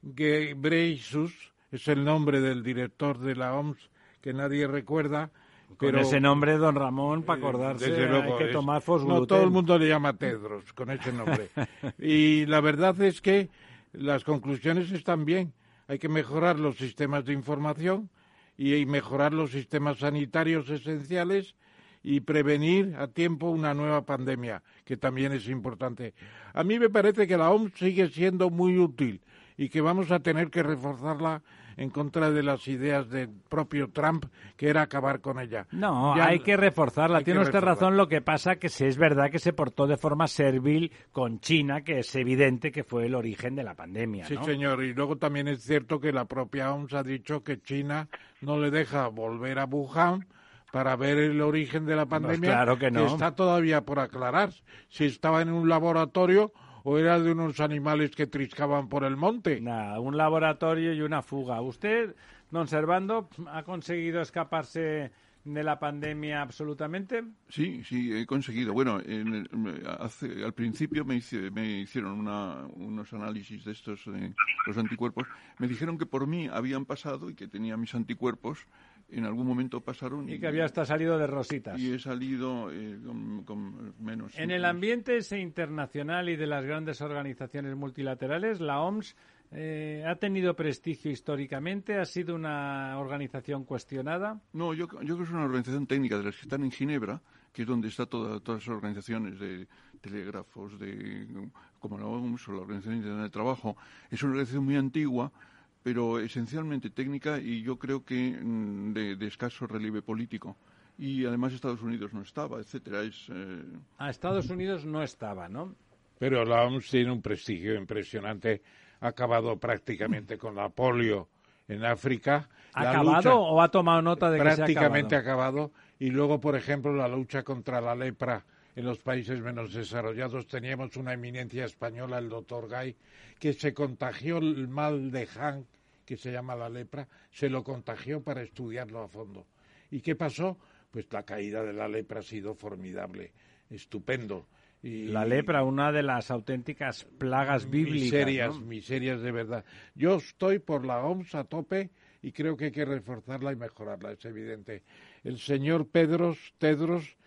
Ghebreyesus es el nombre del director de la OMS que nadie recuerda. Con ese nombre, don Ramón, para acordarse, hay que tomar No, todo el mundo le llama Tedros con ese nombre. y la verdad es que las conclusiones están bien. Hay que mejorar los sistemas de información y mejorar los sistemas sanitarios esenciales y prevenir a tiempo una nueva pandemia, que también es importante. A mí me parece que la OMS sigue siendo muy útil y que vamos a tener que reforzarla en contra de las ideas del propio Trump, que era acabar con ella. No, hay que reforzarla. Tiene usted razón. Lo que pasa que sí es verdad que se portó de forma servil con China, que es evidente que fue el origen de la pandemia. Sí, señor. Y luego también es cierto que la propia OMS ha dicho que China no le deja volver a Wuhan para ver el origen de la pandemia, claro que, no. está todavía por aclarar si estaba en un laboratorio o era de unos animales que triscaban por el monte. Nada, un laboratorio y una fuga. Usted, don Servando, ha conseguido escaparse de la pandemia absolutamente? Sí, sí, he conseguido. Bueno, al principio me, me hicieron unos análisis de estos, eh, los anticuerpos. Me dijeron que por mí habían pasado y que tenía mis anticuerpos en algún momento pasaron. Y, que había hasta salido de rositas. Y he salido eh, con, menos. En el ambiente ese internacional y de las grandes organizaciones multilaterales, la OMS eh, ha tenido prestigio históricamente, ha sido una organización cuestionada. No, yo, yo creo que es una organización técnica de las que están en Ginebra, que es donde están todas las organizaciones de telégrafos, de, como la OMS o la Organización Internacional del Trabajo. Es una organización muy antigua pero esencialmente técnica y yo creo que mm, de, escaso relieve político. Y además Estados Unidos no estaba, etcétera. Es, eh... A Estados Unidos no estaba, ¿no? Pero la OMS tiene un prestigio impresionante. Ha acabado prácticamente con la polio en África. ¿Ha acabado o ha tomado nota de que se ha Prácticamente acabado? Y luego, por ejemplo, la lucha contra la lepra en los países menos desarrollados. Teníamos una eminencia española, el doctor Gay, que se contagió el mal de Hank, que se llama la lepra, se lo contagió para estudiarlo a fondo. ¿Y qué pasó? Pues la caída de la lepra ha sido formidable, estupendo. Y, la lepra, una de las auténticas plagas bíblicas. Miserias, miserias de verdad. Yo estoy por la OMS a tope y creo que hay que reforzarla y mejorarla, es evidente. El señor Pedros, Tedros,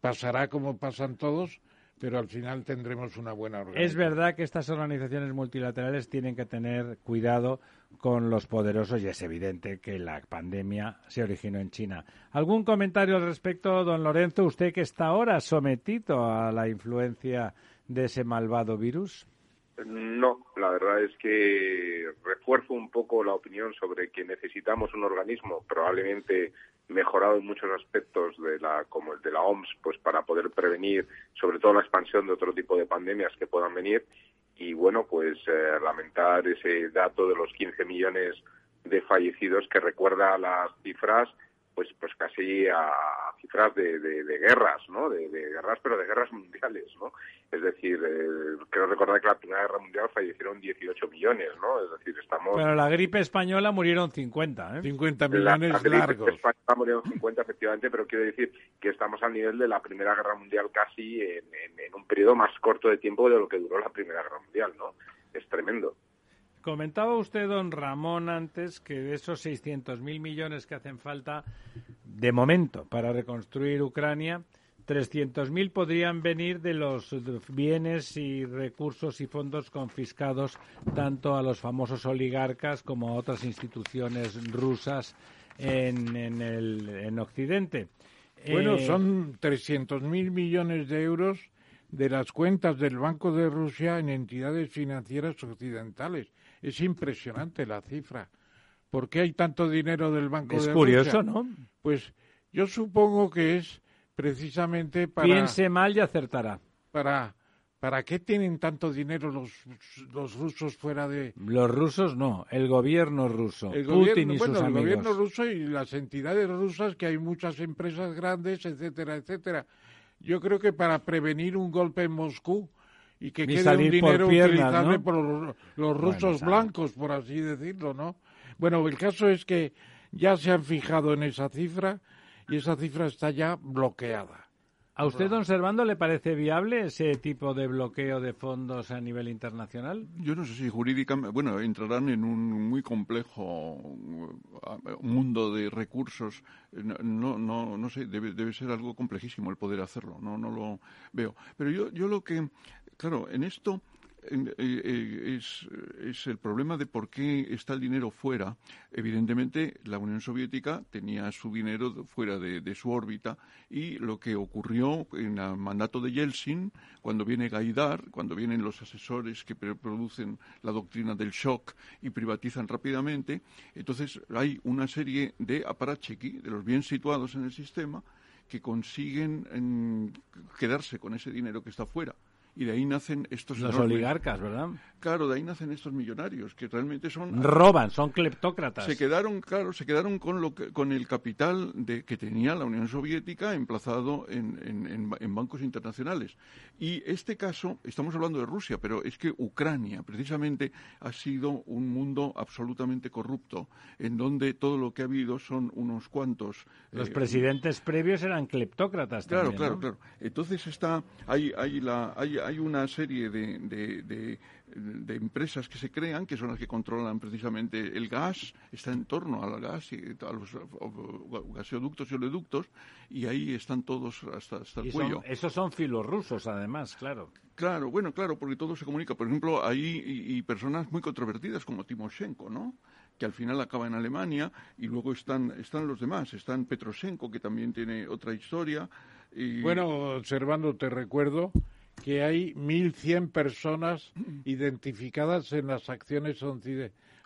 pasará como pasan todos, pero al final tendremos una buena organización. Es verdad que estas organizaciones multilaterales tienen que tener cuidado con los poderosos y es evidente que la pandemia se originó en China. ¿Algún comentario al respecto, don Lorenzo, usted que está ahora sometido a la influencia de ese malvado virus? No, la verdad es que refuerzo un poco la opinión sobre que necesitamos un organismo probablemente mejorado en muchos aspectos de la, como el de la OMS, pues para poder prevenir sobre todo la expansión de otro tipo de pandemias que puedan venir. Y bueno, pues eh, lamentar ese dato de los 15 millones de fallecidos que recuerda las cifras pues pues casi a cifras de, de, guerras, ¿no? De, guerras, pero de guerras mundiales, ¿no? Es decir, eh, creo recordar que la Primera Guerra Mundial fallecieron 18 millones, ¿no? Es decir, estamos... Pero la gripe española murieron 50, ¿eh? 50 millones la, la gripe española murieron 50, efectivamente, pero quiero decir que estamos al nivel de la Primera Guerra Mundial casi en, en un periodo más corto de tiempo de lo que duró la Primera Guerra Mundial, ¿no? Es tremendo. Comentaba usted, don Ramón, antes que de esos 600.000 millones que hacen falta, de momento, para reconstruir Ucrania, 300.000 podrían venir de los bienes y recursos y fondos confiscados tanto a los famosos oligarcas como a otras instituciones rusas en, en, el, en Occidente. Bueno, Eh, son 300 mil millones de euros de las cuentas del Banco de Rusia en entidades financieras occidentales. Es impresionante la cifra. ¿Por qué hay tanto dinero del Banco Es de curioso, Rusia? ¿no? Pues yo supongo que es precisamente para... Piense mal y acertará. Para, ¿Para qué tienen tanto dinero los, los rusos fuera de... Los rusos no, el gobierno ruso, El Putin gobierno, y bueno, sus el amigos. gobierno ruso y las entidades rusas, que hay muchas empresas grandes, etcétera, etcétera. Yo creo que para prevenir un golpe en Moscú y que Y quede un salir por dinero piernas, utilizable ¿no? por los, los rusos sabe. blancos, por así decirlo, ¿no? Bueno, el caso es que ya se han fijado en esa cifra y esa cifra está ya bloqueada. ¿A usted, don Servando, le parece viable ese tipo de bloqueo de fondos a nivel internacional? Yo no sé si jurídicamente, bueno, entrarán en un muy complejo uh, mundo de recursos. No, no, no, no sé, debe, debe ser algo complejísimo el poder hacerlo. No, no lo veo. Pero yo, yo lo que, claro, en esto eh, eh, es, el problema de por qué está el dinero fuera. Evidentemente, la Unión Soviética tenía su dinero fuera de, su órbita y lo que ocurrió en el mandato de Yeltsin, cuando viene Gaidar, cuando vienen los asesores que producen la doctrina del shock y privatizan rápidamente, entonces hay una serie de aparachequi, de los bien situados en el sistema, que consiguen en, quedarse con ese dinero que está fuera. Y de ahí nacen estos Los enormes- oligarcas, ¿verdad? Claro, de ahí nacen estos millonarios que realmente son Roban, son cleptócratas. se quedaron, claro, se quedaron con lo que- con el capital de, que tenía la Unión Soviética emplazado en, en- en- en bancos internacionales. Y este caso, estamos hablando de Rusia, pero es que Ucrania precisamente ha sido un mundo absolutamente corrupto, en donde todo lo que ha habido son unos cuantos. Los eh, presidentes previos eran cleptócratas Claro, también, claro, ¿no? claro. Entonces está, hay, hay, la, hay, hay una serie de, de, de- de empresas que se crean, que son las que controlan precisamente el gas, está en torno al gas y a los gaseoductos y oleoductos, y ahí están todos hasta, hasta el Y son- cuello. esos son filorrusos, además, claro. Claro, bueno, claro, porque todo se comunica. Por ejemplo, hay y, y personas muy controvertidas como Timoshenko, ¿no? Que al final acaba en Alemania y luego están están los demás. Están Petroshenko, que también tiene otra historia. Y... Bueno, observando, te recuerdo que hay 1.100 personas identificadas en las acciones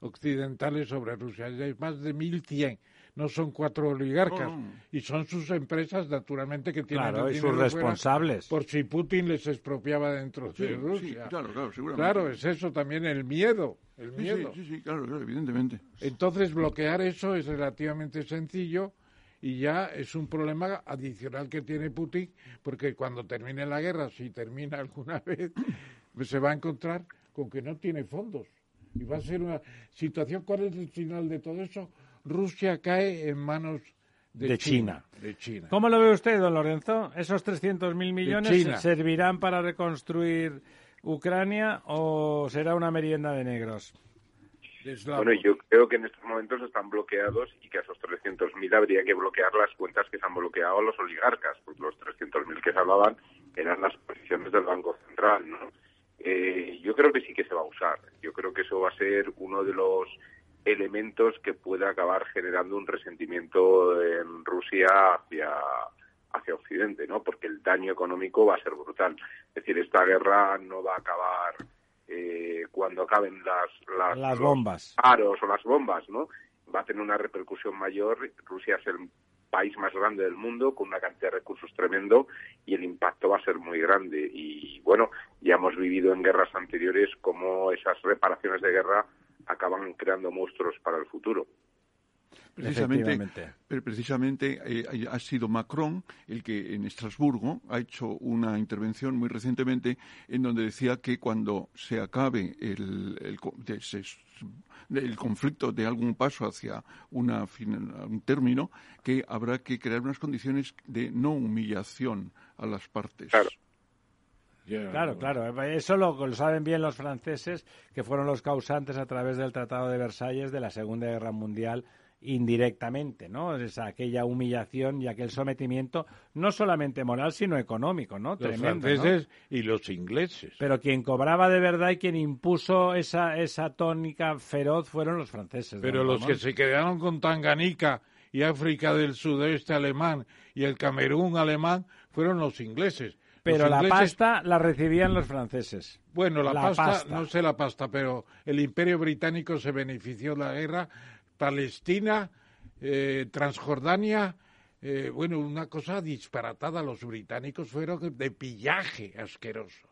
occidentales sobre Rusia. Hay más de 1.100. No son cuatro oligarcas. No, no. Y son sus empresas, naturalmente, que tienen Claro, y sus responsables. Por si Putin les expropiaba dentro Sí, de sí, Rusia. claro, claro, seguramente. Claro, es eso también, el miedo. El Sí, sí, miedo. sí, sí, claro, claro, evidentemente. Entonces, bloquear eso es relativamente sencillo y ya es un problema adicional que tiene Putin, porque cuando termine la guerra, si termina alguna vez, pues se va a encontrar con que no tiene fondos. Y va a ser una situación. ¿Cuál es el final de todo eso? Rusia cae en manos de, De China. De China. ¿Cómo lo ve usted, don Lorenzo? ¿Esos 300.000 millones servirán para reconstruir Ucrania o será una merienda de negros? Bueno, yo creo que en estos momentos están bloqueados y que a esos 300.000 habría que bloquear las cuentas que se han bloqueado a los oligarcas, porque los 300.000 que se hablaban eran las posiciones del Banco Central, ¿no? Eh, yo creo que sí que se va a usar. Yo creo que eso va a ser uno de los elementos que puede acabar generando un resentimiento en Rusia hacia hacia Occidente, ¿no? Porque el daño económico va a ser brutal. Es decir, esta guerra no va a acabar eh, cuando acaben las, las, Las bombas. aros o las bombas, ¿no? Va a tener una repercusión mayor. Rusia es el país más grande del mundo con una cantidad de recursos tremendo y el impacto va a ser muy grande. Y bueno, ya hemos vivido en guerras anteriores cómo esas reparaciones de guerra acaban creando monstruos para el futuro. Precisamente, precisamente eh, ha sido Macron el que en Estrasburgo ha hecho una intervención muy recientemente en donde decía que cuando se acabe el, el, el conflicto de algún paso hacia una un término, que habrá que crear unas condiciones de no humillación a las partes. Claro, claro. Eso lo, lo saben bien los franceses, que fueron los causantes a través del Tratado de Versalles de la Segunda Guerra Mundial indirectamente, ¿no? Es aquella humillación y aquel sometimiento, no solamente moral, sino económico, ¿no? Los Tremendo, ¿no? franceses y los ingleses. Pero quien cobraba de verdad y quien impuso esa, esa tónica feroz fueron los franceses. Pero los que se quedaron con Tanganica y África del Sudeste alemán y el Camerún alemán fueron los ingleses. Pero la pasta la recibían los franceses. Bueno, la, La pasta, pasta. no sé la pasta, pero el Imperio Británico se benefició de la guerra. Palestina, eh, Transjordania, eh, bueno, una cosa disparatada. Los británicos fueron de pillaje asqueroso.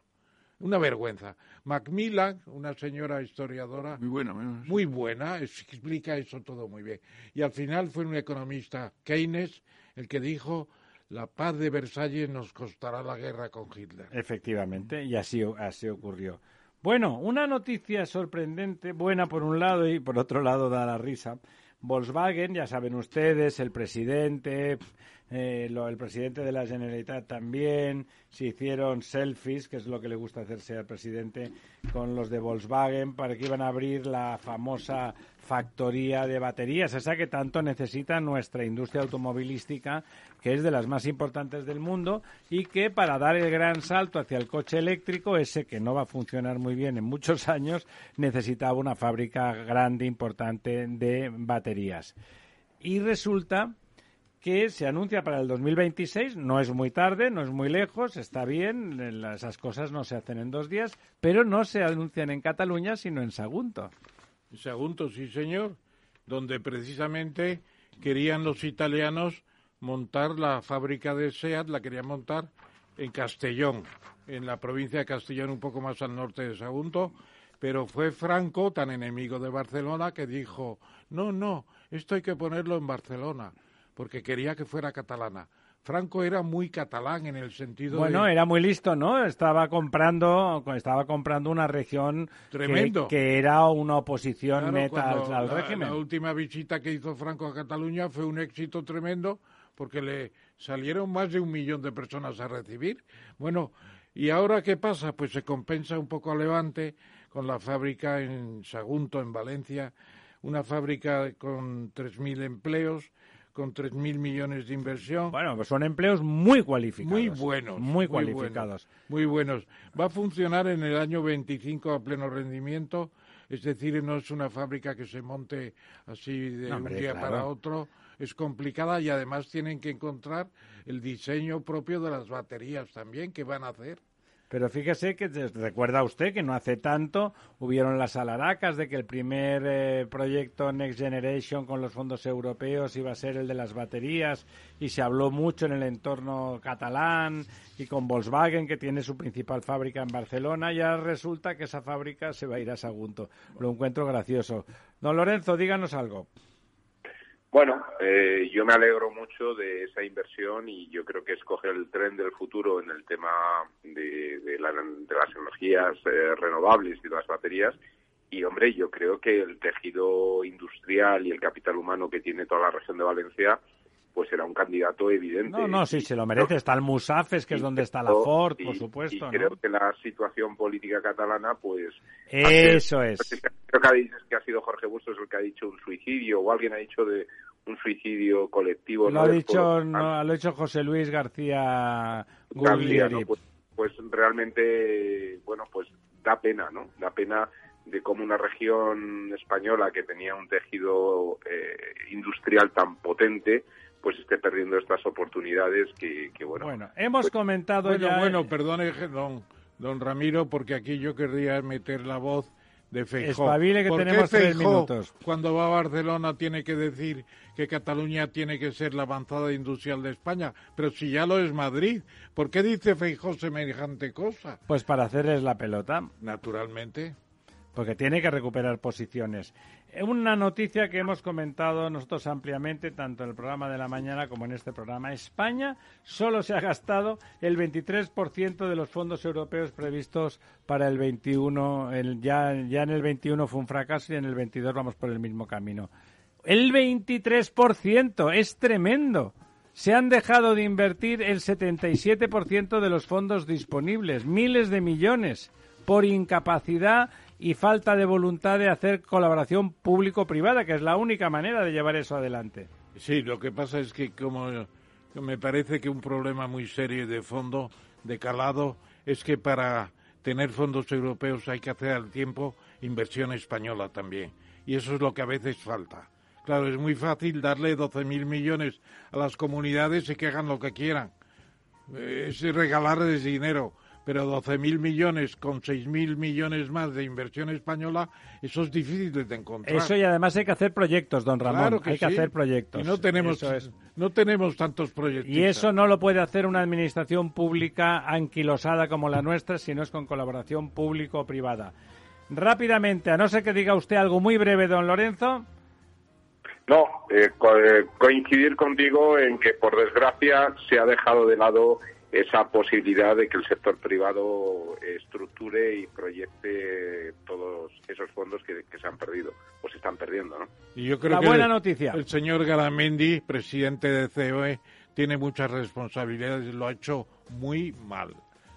Una vergüenza. Macmillan, una señora historiadora Muy buena, muy- muy buena, explica eso todo muy bien. Y al final fue un economista, Keynes, el que dijo, la paz de Versalles nos costará la guerra con Hitler. Efectivamente, y así, así ocurrió. Bueno, una noticia sorprendente, buena por un lado y por otro lado da la risa. Volkswagen, ya saben ustedes, el presidente, eh, lo- el presidente de la Generalitat también, se hicieron selfies, que es lo que le gusta hacerse al presidente, con los de Volkswagen para que iban a abrir la famosa factoría de baterías, esa que tanto necesita nuestra industria automovilística, que es de las más importantes del mundo y que para dar el gran salto hacia el coche eléctrico, ese que no va a funcionar muy bien en muchos años, necesitaba una fábrica grande, importante de baterías. Y resulta que se anuncia para el 2026, no es muy tarde, no es muy lejos, está bien, esas cosas no se hacen en dos días, pero no se anuncian en Cataluña, sino en Sagunto. Sagunto, sí señor, donde precisamente querían los italianos montar la fábrica de SEAT, la querían montar en Castellón, en la provincia de Castellón, un poco más al norte de Sagunto, pero fue Franco, tan enemigo de Barcelona, que dijo, no, no, esto hay que ponerlo en Barcelona, porque quería que fuera catalana. Franco era muy catalán en el sentido Bueno, de... era muy listo, ¿no? Estaba comprando, estaba comprando una región que- Tremendo. Que, era una oposición Claro, neta al, cuando al la- régimen. La última visita que hizo Franco a Cataluña fue un éxito tremendo porque le salieron más de un millón de personas a recibir. Bueno, ¿y ahora qué pasa? Pues se compensa un poco a Levante con la fábrica en Sagunto, en Valencia, una fábrica con 3.000 empleos, con 3.000 millones de inversión. Bueno, pues son empleos muy cualificados. Muy buenos. Muy cualificados. muy buenos. Va a funcionar en el año 25 a pleno rendimiento, es decir, no es una fábrica que se monte así de No, un día claro. para otro. Es complicada y además tienen que encontrar el diseño propio de las baterías también que van a hacer. Pero fíjese que recuerda usted que no hace tanto hubieron las alaracas de que el primer eh, proyecto Next Generation con los fondos europeos iba a ser el de las baterías y se habló mucho en el entorno catalán y con Volkswagen que tiene su principal fábrica en Barcelona ya resulta que esa fábrica se va a ir a Sagunto. Lo encuentro gracioso. Don Lorenzo, díganos algo. Bueno, eh, yo me alegro mucho de esa inversión y yo creo que escoge el tren del futuro en el tema de, de la- de las energías eh, renovables y de las baterías. Y, hombre, yo creo que el tejido industrial y el capital humano que tiene toda la región de Valencia, pues será un candidato evidente. No, no, sí, se lo merece. Está el Musafes, que es donde está la Ford, y- por supuesto. Y ¿no? creo que la situación política catalana, pues... Eso es. Creo que ha dicho- que ha sido Jorge Bustos el que ha dicho un suicidio o alguien ha dicho de un suicidio colectivo. Lo ¿no? ha dicho, no, lo ha dicho José Luis García Guglieri. Pues, pues realmente, bueno, pues da pena, ¿no? Da pena de cómo una región española que tenía un tejido eh, industrial tan potente, pues esté perdiendo estas oportunidades que, que bueno. Bueno, hemos pues- comentado Bueno, ya... bueno, perdone, don, don Ramiro, porque aquí yo querría meter la voz de Feijó. Espabile, que ¿Por qué tenemos tres Feijóo, minutos? cuando va a Barcelona tiene que decir que Cataluña tiene que ser la avanzada industrial de España? Pero si ya lo es Madrid, ¿por qué dice Feijó semejante cosa? Pues para hacerles la pelota, Naturalmente. Porque tiene que recuperar posiciones. Eh, Una noticia que hemos comentado nosotros ampliamente, tanto en el programa de la mañana como en este programa. España solo se ha gastado el 23% de los fondos europeos previstos para el 21. El, ya, ya en el 21 fue un fracaso y en el 22 vamos por el mismo camino. El 23% es tremendo. Se han dejado de invertir el 77% de los fondos disponibles, miles de millones, por incapacidad y falta de voluntad de hacer colaboración público-privada, que es la única manera de llevar eso adelante. Sí, lo que pasa es que como me parece que un problema muy serio de fondo, de calado, es que para tener fondos europeos hay que hacer al tiempo inversión española también. Y eso es lo que a veces falta. Claro, es muy fácil darle 12.000 millones a las comunidades y que hagan lo que quieran. Eh, Es regalarles dinero. Pero 12.000 millones con 6.000 millones más de inversión española, eso es difícil de encontrar. Eso y además hay que hacer proyectos, don Ramón. Claro que hay que sí. hacer proyectos. Y no tenemos, Eso es. no tenemos tantos proyectos. Y eso no lo puede hacer una administración pública anquilosada como la nuestra si no es con colaboración público-privada. Rápidamente, a no ser que diga usted algo muy breve, don Lorenzo. No, eh, co- eh, coincidir contigo en que, por desgracia, se ha dejado de lado esa posibilidad de que el sector privado estructure y proyecte todos esos fondos que, que se han perdido o se están perdiendo, ¿no? Y yo creo La que buena el, noticia. el señor Garamendi, presidente de COE, tiene muchas responsabilidades, lo ha hecho muy mal.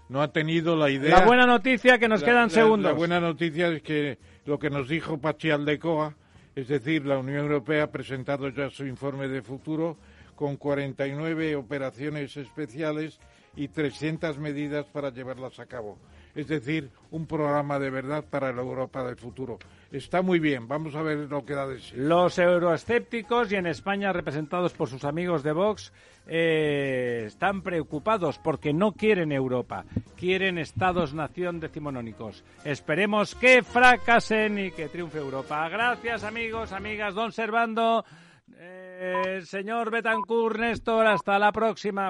No ha tenido la idea. La buena noticia que nos La- quedan la- segundos. La buena noticia es que lo que nos dijo Pachi Aldecoa, es decir, la Unión Europea ha presentado ya su informe de futuro con 49 operaciones especiales y 300 medidas para llevarlas a cabo. Es decir, un programa de verdad para la Europa del futuro. Está muy bien, vamos a ver lo que da de sí. Los euroescépticos y en España representados por sus amigos de Vox eh, están preocupados porque no quieren Europa, quieren estados-nación decimonónicos. Esperemos que fracasen y que triunfe Europa. Gracias amigos, amigas, don Servando, eh, señor Betancourt, Néstor, hasta la próxima.